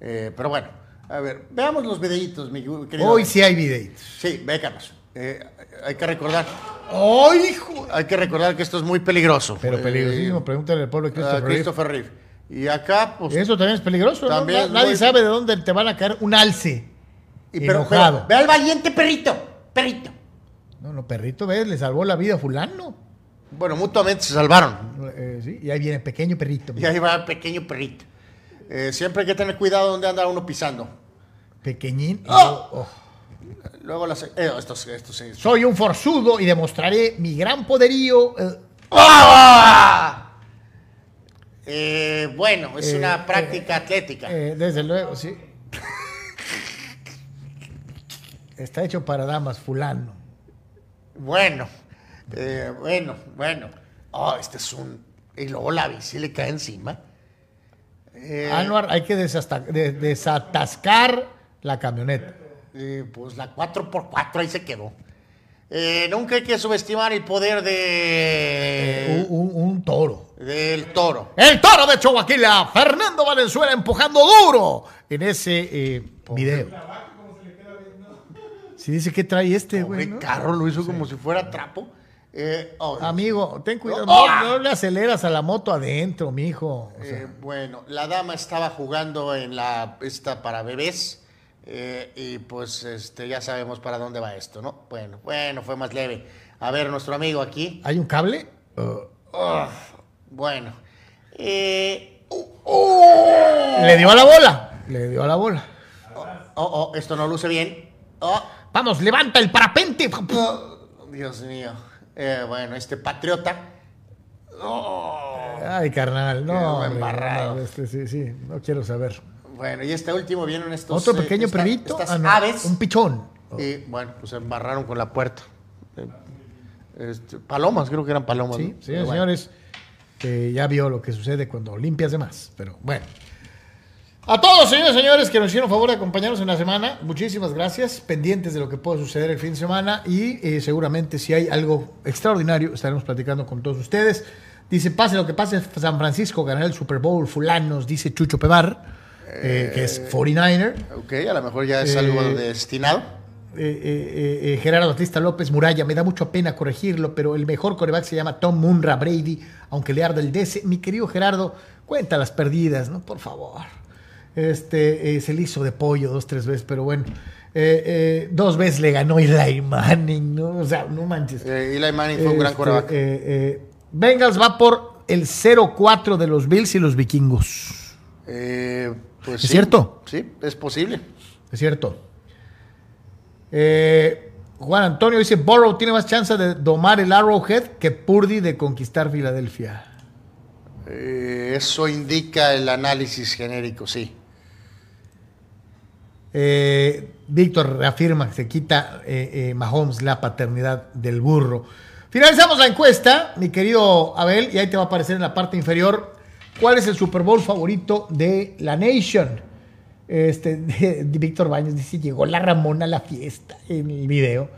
Eh, pero bueno, a ver, veamos los videitos, mi querido. Hoy sí hay videitos. Sí, vécanos. Eh, hay que recordar, ¡Ay, hijo! hay que recordar que esto es muy peligroso. Pero peligrosísimo, pregúntale al pueblo de a Christopher Reeve. Christopher Reeve. Y acá, pues. Eso también es peligroso, ¿no? También es Nadie muy- sabe de dónde te van a caer un alce. y pero, enojado. pero, ve al valiente perrito, perrito. No, no, perrito, ves, le salvó la vida a fulano. Bueno, mutuamente se salvaron. Eh, sí, y ahí viene pequeño perrito. Y ahí va el pequeño perrito. Eh, siempre hay que tener cuidado donde anda uno pisando. Pequeñín. ¡Oh! luego, oh. Luego las. Eh, estos. Soy un forzudo y demostraré mi gran poderío. ¡Ah! Eh, bueno, es Eh, una eh, práctica atlética. desde luego, sí. Está hecho para damas, fulano. Bueno, eh, bueno, bueno. Oh, este es un. Y luego la bici le cae encima. Eh, Anuar, hay que desasta- de- desatascar la camioneta. eh, pues la 4x4 ahí se quedó. Eh, nunca hay que subestimar el poder de un, un- un toro. del toro. El toro de Chihuahua, Fernando Valenzuela empujando duro en ese eh, video. Si dice que trae este, güey. Pobre ¿no? carro lo hizo como si fuera trapo. Eh, oh, Amigo, ten cuidado. ¡Oh! No, no le aceleras a la moto adentro, mijo. O sea, Eh, bueno, la dama estaba jugando en la esta para bebés eh, y pues este ya sabemos para dónde va esto, ¿no? Bueno, bueno, fue más leve. A ver, nuestro amigo aquí. ¿Hay un cable? Ah, bueno. Uh, Le dio a la bola. Le dio a la bola. oh, oh, esto no luce bien. Oh, Vamos, levanta el parapente. Dios mío. Eh, bueno, este patriota. Ay, carnal, no. Embarrado. no, este, sí, sí, no quiero saber. Bueno, y este último vienen estos. Otro eh, pequeño esta- perrito. Estas Ah, no, aves. Un pichón. Y bueno, pues se embarraron con la puerta. Eh, este, palomas, creo que eran palomas. Sí, ¿no? señores, Pero bueno. señores, que ya vio lo que sucede cuando limpias de más. Pero bueno. A todos, señores y señores, que nos hicieron favor de acompañarnos en la semana, muchísimas gracias. Pendientes de lo que pueda suceder el fin de semana y eh, seguramente si hay algo extraordinario estaremos platicando con todos ustedes. Dice, pase lo que pase, San Francisco ganará el Super Bowl, fulanos, dice Chucho Pemar, eh, que es 49er. Ok, a lo mejor ya es Eh, algo destinado. Eh, eh, eh, eh, Gerardo Batista López Muralla, me da mucha pena corregirlo, pero el mejor coreback se llama Tom Munra Brady, aunque le arda el DC. Mi querido Gerardo, cuenta las perdidas, ¿no? Por favor. Este, eh, se le hizo de pollo dos, tres veces, pero bueno. Eh, eh, dos veces le ganó Eli Manning, ¿no? O sea, no manches. Eli Manning fue un gran Este, eh, Bengals va por el 0-4 de los Bills y los vikingos. Pues ¿Es sí. cierto? Sí, es posible. Es cierto. Juan Antonio dice, Burrow tiene más chance de domar el Arrowhead que Purdy de conquistar Filadelfia. Eso indica el análisis genérico, sí. Eh, Víctor reafirma que se quita eh, eh, Mahomes la paternidad del burro. Finalizamos la encuesta, mi querido Abel, y ahí te va a aparecer en la parte inferior cuál es el Super Bowl favorito de la Nation. Este, Víctor Baños dice, llegó la Ramona a la fiesta en el video.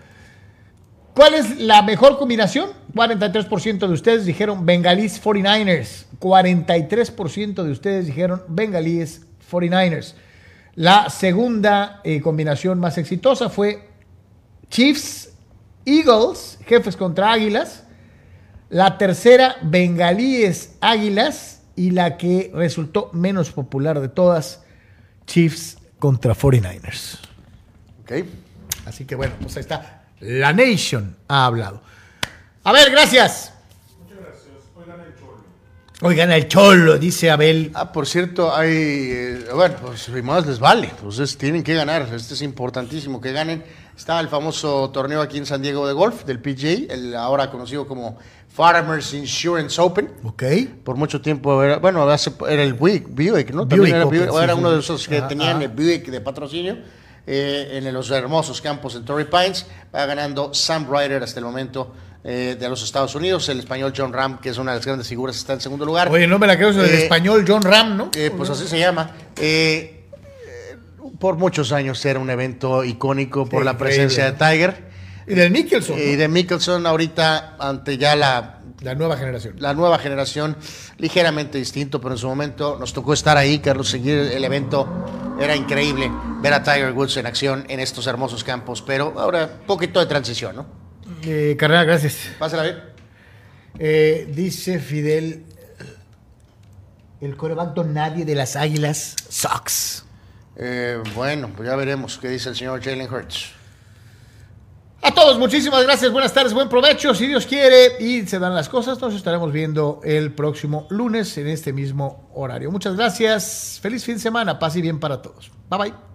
¿Cuál es la mejor combinación? 43% de ustedes dijeron Bengalís 49ers. 43% de ustedes dijeron Bengalíes 49ers. La segunda eh, combinación más exitosa fue Chiefs Eagles, jefes contra Águilas. La tercera, Bengalíes Águilas. Y la que resultó menos popular de todas, Chiefs contra 49ers. Ok. Así que bueno, pues ahí está. La Nation ha hablado. A ver, gracias. Hoy gana el Cholo, dice Abel. Ah, por cierto, hay. eh, bueno, pues más les vale. Pues tienen que ganar. Este es importantísimo que ganen. Está el famoso torneo aquí en San Diego de golf del PGA, el ahora conocido como Farmers Insurance Open. Ok. Por mucho tiempo era, bueno, hace- era el Buick, Buick ¿no? También Buick era, Buick, era sí. uno de esos que Ajá, tenían ajá. el Buick de patrocinio eh, en los hermosos campos en Torrey Pines. Va ganando Sam Ryder hasta el momento eh, de los Estados Unidos. El español John Ram, que es una de las grandes figuras, está en segundo lugar. Oye, no me la creo, es el Eh, español John Ram, ¿no? Eh, pues así se llama. Por muchos años era un evento icónico por Sí, la increíble, presencia de. Tiger. y del Nicholson, Y de Mickelson ahorita ante ya la la nueva generación. la nueva generación, ligeramente distinto, pero en su momento nos tocó estar ahí, Carlos, seguir el evento. Era increíble ver a Tiger Woods en acción en estos hermosos campos, pero ahora un poquito de transición, ¿no? Eh, carnal, gracias. Pásala bien. Eh, dice Fidel, el coreback nadie de las águilas sucks. Eh, bueno, pues ya veremos qué dice el señor Jalen Hurts. A todos, muchísimas gracias, buenas tardes, buen provecho, si Dios quiere y se dan las cosas, nos estaremos viendo el próximo lunes en este mismo horario. Muchas gracias, feliz fin de semana, paz y bien para todos. Bye bye.